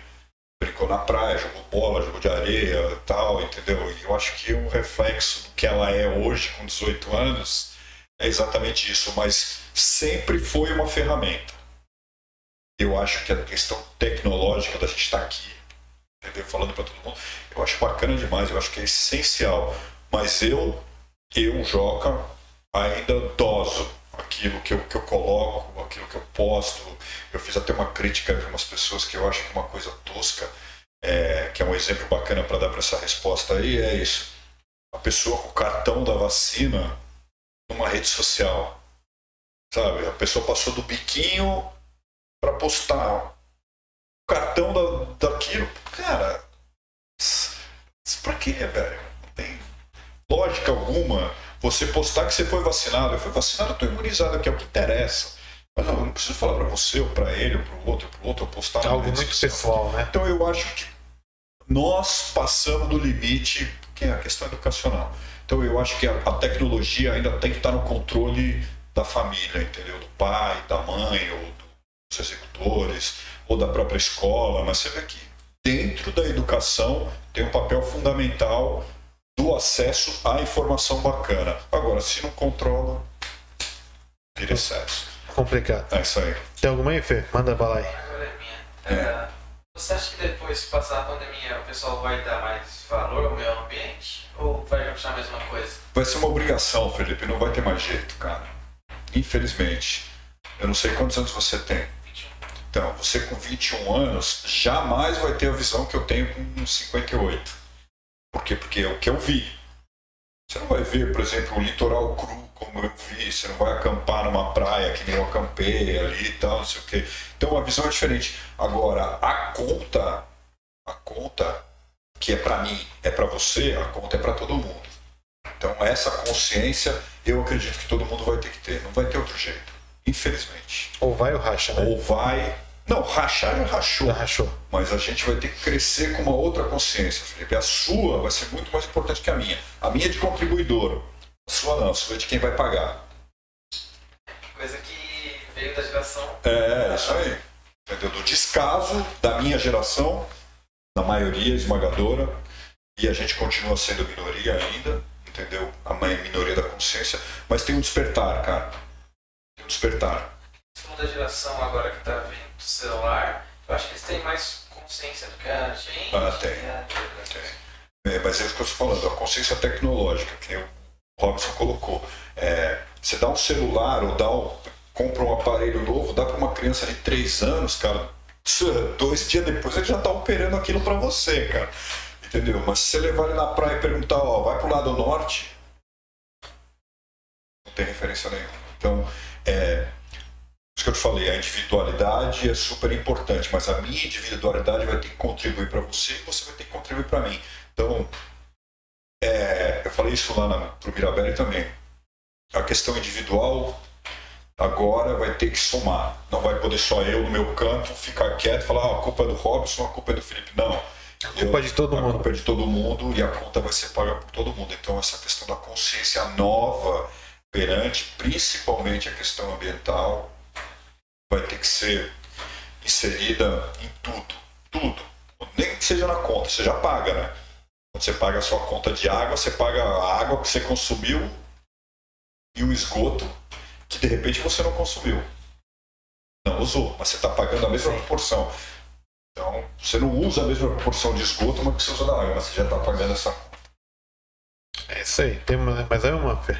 brincou na praia, jogou bola, jogou de areia tal, entendeu? E eu acho que um reflexo do que ela é hoje, com 18 anos, é exatamente isso, mas sempre foi uma ferramenta. Eu acho que a questão tecnológica da gente estar aqui, entendeu? Falando para todo mundo, eu acho bacana demais, eu acho que é essencial. Mas eu, eu, Joca, ainda doso aquilo que eu, que eu coloco, aquilo que eu posto. Eu fiz até uma crítica de umas pessoas que eu acho que é uma coisa tosca, é, que é um exemplo bacana para dar para essa resposta aí, é isso. A pessoa com o cartão da vacina numa rede social. Sabe? A pessoa passou do biquinho para postar o cartão da, daquilo. Cara, pra quê, velho? Não tem lógica alguma você postar que você foi vacinado. Eu fui vacinado, eu estou imunizado, que é o que interessa. Mas não, eu não preciso falar para você, ou para ele, ou para o outro, ou para o outro, eu postar. É algo muito pessoal, né? Então eu acho que nós passamos do limite, que é a questão educacional. Então eu acho que a, a tecnologia ainda tem que estar no controle da família, entendeu? Do pai, da mãe, ou dos executores, ou da própria escola. Mas você vê que dentro da educação tem um papel fundamental do acesso à informação bacana. Agora, se não controla, vira excesso. Complicado. É isso aí. Tem alguma aí, Fê? Manda bala aí. É. É, Você acha que depois que passar a pandemia o pessoal vai dar mais valor ao meio ambiente? Ou vai continuar a mesma coisa? Vai ser uma obrigação, Felipe, não vai ter mais jeito, cara. Infelizmente. Eu não sei quantos anos você tem. 21. Então, você com 21 anos jamais vai ter a visão que eu tenho com 58. Por quê? Porque é o que eu vi. Você não vai ver, por exemplo, o litoral cru como eu vi, você não vai acampar numa praia que nem eu acampei ali e tal, não sei o quê. Então a visão é diferente. Agora, a conta, a conta que é para mim, é para você, a conta é para todo mundo. Então essa consciência eu acredito que todo mundo vai ter que ter, não vai ter outro jeito. Infelizmente. Ou vai ou racha, né? Ou vai. Não, rachar já rachou. Já rachou. Mas a gente vai ter que crescer com uma outra consciência, Felipe. A sua vai ser muito mais importante que a minha. A minha é de contribuidor. Sua não, sua é de quem vai pagar. Coisa que veio da geração. É, isso aí. Entendeu? Do descaso da minha geração, na maioria esmagadora, e a gente continua sendo minoria ainda, entendeu? A mãe minoria da consciência, mas tem um despertar, cara. Tem um despertar. segunda geração agora que tá vindo do celular, eu acho que eles têm mais consciência do que a gente. Ah, tem. É, Tem. É, mas é isso que eu estou falando, a consciência tecnológica, que o Robson colocou. É, você dá um celular ou dá um, compra um aparelho novo, dá para uma criança de 3 anos, cara, dois dias depois ele já está operando aquilo para você, cara. Entendeu? Mas se você levar ele na praia e perguntar, ó, vai pro lado norte, não tem referência nenhuma. Então, é, isso que eu te falei, a individualidade é super importante, mas a minha individualidade vai ter que contribuir para você e você vai ter que contribuir para mim. Então, é, eu falei isso lá na, pro Mirabelli também. A questão individual agora vai ter que somar. Não vai poder só eu no meu canto ficar quieto e falar ah, a culpa é do Robson, a culpa é do Felipe. Não. A culpa é de todo a mundo. culpa é de todo mundo e a conta vai ser paga por todo mundo. Então essa questão da consciência nova perante, principalmente a questão ambiental, vai ter que ser inserida em tudo. Tudo. Nem que seja na conta, você já paga, né? Quando você paga a sua conta de água, você paga a água que você consumiu e o esgoto que de repente você não consumiu. Não usou, mas você está pagando a mesma proporção. Então, você não usa a mesma proporção de esgoto, mas que você usa da água, mas você já está pagando essa conta. É isso aí. Tem uma, mas é uma, Fê.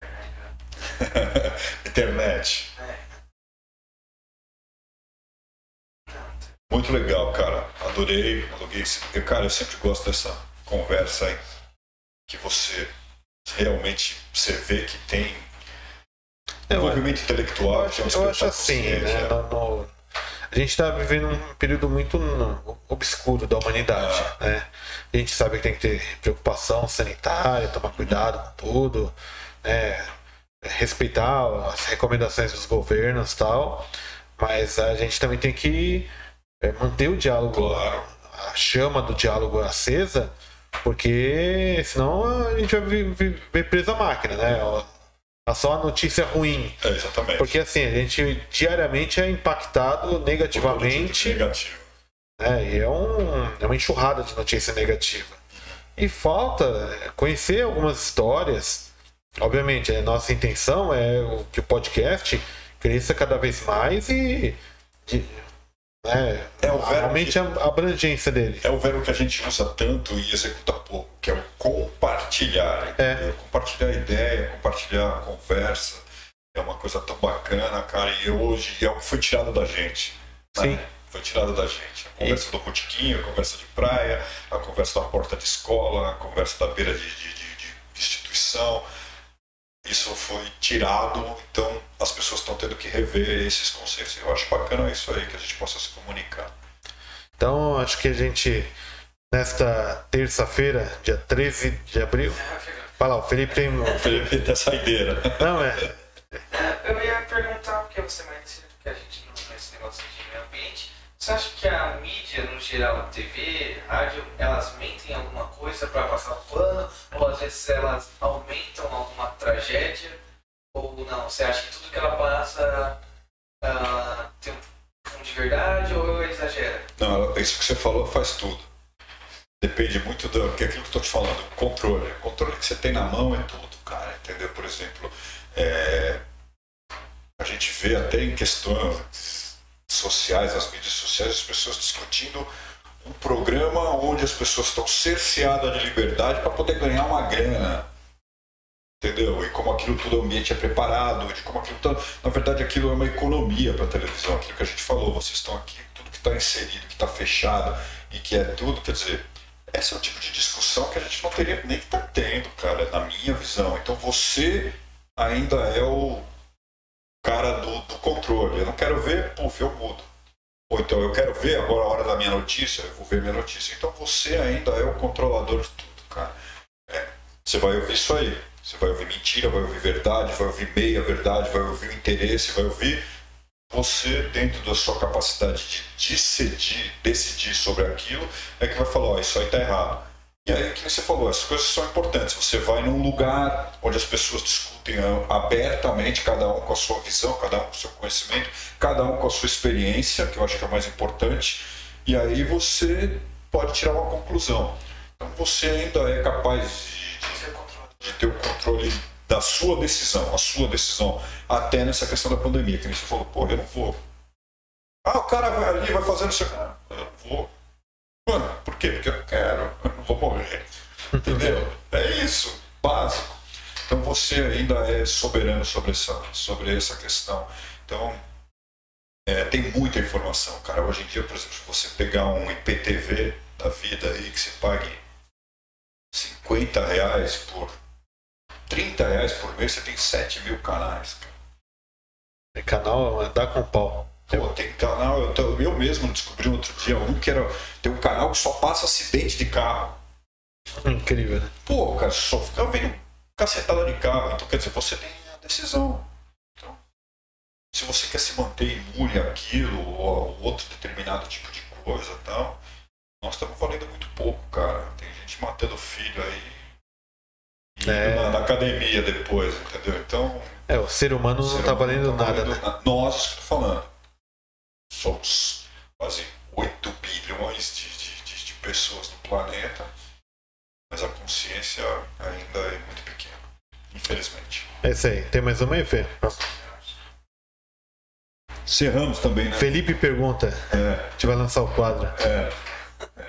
[laughs] Internet. Muito legal, cara. Adorei, aluguei. eu, Cara, eu sempre gosto dessa conversa aí. Que você realmente você vê que tem Eu, envolvimento intelectual. eu tem um acho, eu acho assim, né? no- no- a gente está vivendo um período muito no- obscuro da humanidade, né? A gente sabe que tem que ter preocupação sanitária, tomar cuidado com tudo, né? Respeitar as recomendações dos governos e tal, mas a gente também tem que é, manter o diálogo, a chama do diálogo acesa, porque senão a gente vai ver presa a máquina, né? Ó, Só a notícia ruim. É, exatamente. Porque assim, a gente diariamente é impactado negativamente, Negativo. né? E é, um, é uma enxurrada de notícia negativa. E falta conhecer algumas histórias. Obviamente, a nossa intenção é que o podcast cresça cada vez mais e né, É o verbo aumente a abrangência dele. É o verbo que a gente usa tanto e executa pouco, que é o compartilhar. entendeu? Compartilhar ideia, compartilhar a conversa. É uma coisa tão bacana, cara. E hoje é o que foi tirado da gente. né? Sim. Foi tirado da gente. A conversa do botiquinho, a conversa de praia, a conversa da porta de escola, a conversa da beira de, de- de- de instituição. Isso foi tirado, então as pessoas estão tendo que rever esses conceitos. Eu acho bacana isso aí, que a gente possa se comunicar. Então, acho que a gente, nesta terça-feira, dia 13 de abril. Vai lá, o Felipe tem. um- Felipe da saideira. Não, é. Eu ia perguntar, porque você é mais decide porque a gente não nesse negócio de meio ambiente. Você acha que a mídia, no geral, TV, rádio, elas mentem alguma coisa para passar o pano? Ou às vezes elas aumentam alguma tragédia? Ou não? Você acha que tudo que ela passa ah, tem um fundo de verdade ou exagera? Não, isso que você falou faz tudo. depende muito do que é aquilo que eu estou te falando, controle. O controle que você tem na mão é tudo, cara, entendeu? Por exemplo, é, a gente vê até em questões sociais, nas mídias sociais, as pessoas discutindo um programa onde as pessoas estão cerceadas de liberdade para poder ganhar uma grana. Entendeu? E como aquilo tudo o ambiente é preparado, de como aquilo tá, na verdade aquilo é uma economia para a televisão, aquilo que a gente falou, vocês estão aqui, tudo que está inserido, que está fechado e que é tudo, quer dizer, esse é o tipo de discussão que a gente não teria nem que estar tá tendo, cara, na minha visão. Então você ainda é o cara do, do controle. Eu não quero ver, puf, eu mudo. Ou então eu quero ver agora a hora da minha notícia, eu vou ver minha notícia. Então você ainda é o controlador de tudo, cara. É, você vai ouvir isso aí. Você vai ouvir mentira, vai ouvir verdade, vai ouvir meia verdade, vai ouvir interesse, vai ouvir você, dentro da sua capacidade de decidir, decidir sobre aquilo, é que vai falar, ó, isso aí está errado. E aí, o que você falou, as coisas são importantes. Você vai num lugar onde as pessoas discutem abertamente, cada um com a sua visão, cada um com o seu conhecimento, cada um com a sua experiência, que eu acho que é mais importante, e aí você pode tirar uma conclusão. Então você ainda é capaz de, de, ter o controle da sua decisão, a sua decisão, até nessa questão da pandemia, que você falou, pô, eu não vou. Ah, o cara vai ali, vai fazendo isso. Eu não vou. Mano, por quê? Porque eu quero, eu não vou morrer. Entendeu? É isso, básico. Então você ainda é soberano sobre essa, sobre essa questão. Então, é, tem muita informação, cara. Hoje em dia, por exemplo, se você pegar um IPTV da vida aí que você pague 50 reais por 30 reais por mês, você tem 7 mil canais, cara. É canal dá com pau. Pô, tem canal, eu, eu mesmo descobri outro dia um que era. Tem um canal que só passa acidente de carro. Incrível, né? Pô, cara, só fica vendo cacetada de carro. Então quer dizer, você tem a decisão. Então, se você quer se manter imune àquilo ou a outro determinado tipo de coisa e tal, nós estamos valendo muito pouco, cara. Tem gente matando filho aí é. na, na, academia depois, entendeu? Então. É, o ser humano não está valendo tá nada, valendo né? Nós, estou falando, somos quase 8 bilhões de, de, de, de, pessoas no planeta, mas a consciência ainda é muito pequena, infelizmente. É isso aí. Tem mais uma aí, Fê? Cerramos também, né? Felipe pergunta. É. A gente vai lançar o quadro. É.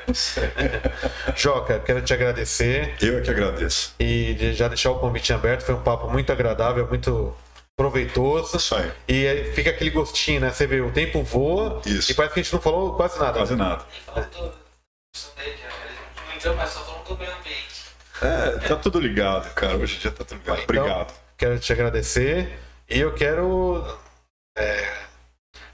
[laughs] Joca, quero te agradecer. Eu é que agradeço. E já deixar o convite aberto. Foi um papo muito agradável, muito proveitoso. Isso aí. E aí fica aquele gostinho, né? Você vê, o tempo voa. Isso. E parece que a gente não falou quase nada. Quase nada. É, tá tudo ligado, cara. Hoje em dia tá tudo ligado. Então, Obrigado. Quero te agradecer. E eu quero é,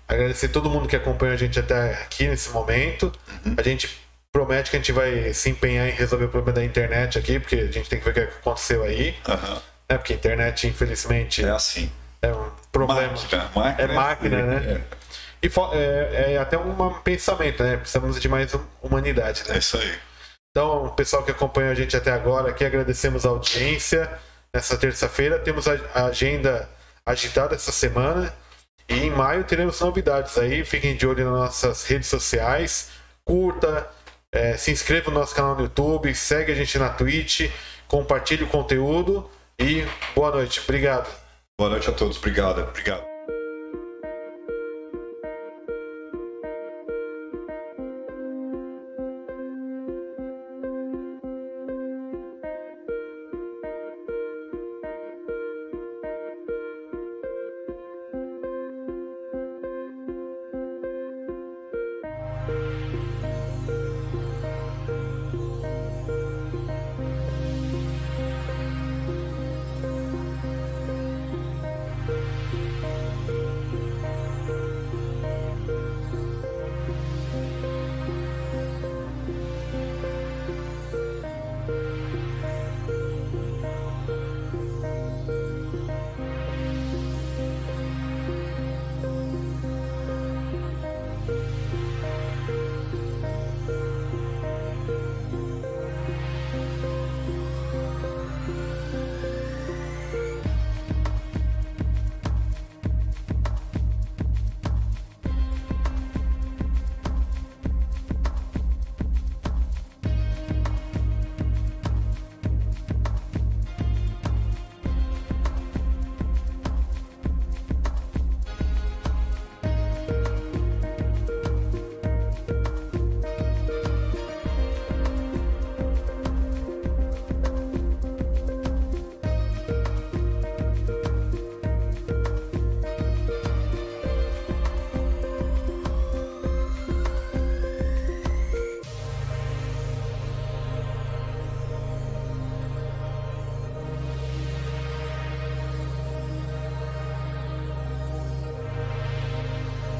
agradecer todo mundo que acompanha a gente até aqui nesse momento. Uhum. A gente promete que a gente vai se empenhar em resolver o problema da internet aqui, porque a gente tem que ver o que aconteceu aí. Uhum. É, porque a internet, infelizmente. É assim. É um problema. Máquina, máquina é máquina, é, né? É. E é, é, até um pensamento, né? Precisamos de mais humanidade, né? É isso aí. Então, pessoal que acompanhou a gente até agora, aqui agradecemos a audiência. Nessa terça-feira temos a agenda agitada essa semana. E em maio teremos novidades aí. Fiquem de olho nas nossas redes sociais. Curta, é, se inscreva no nosso canal no YouTube, segue a gente na Twitch, compartilhe o conteúdo e boa noite. Obrigado. Boa noite a todos. Obrigado. Obrigado.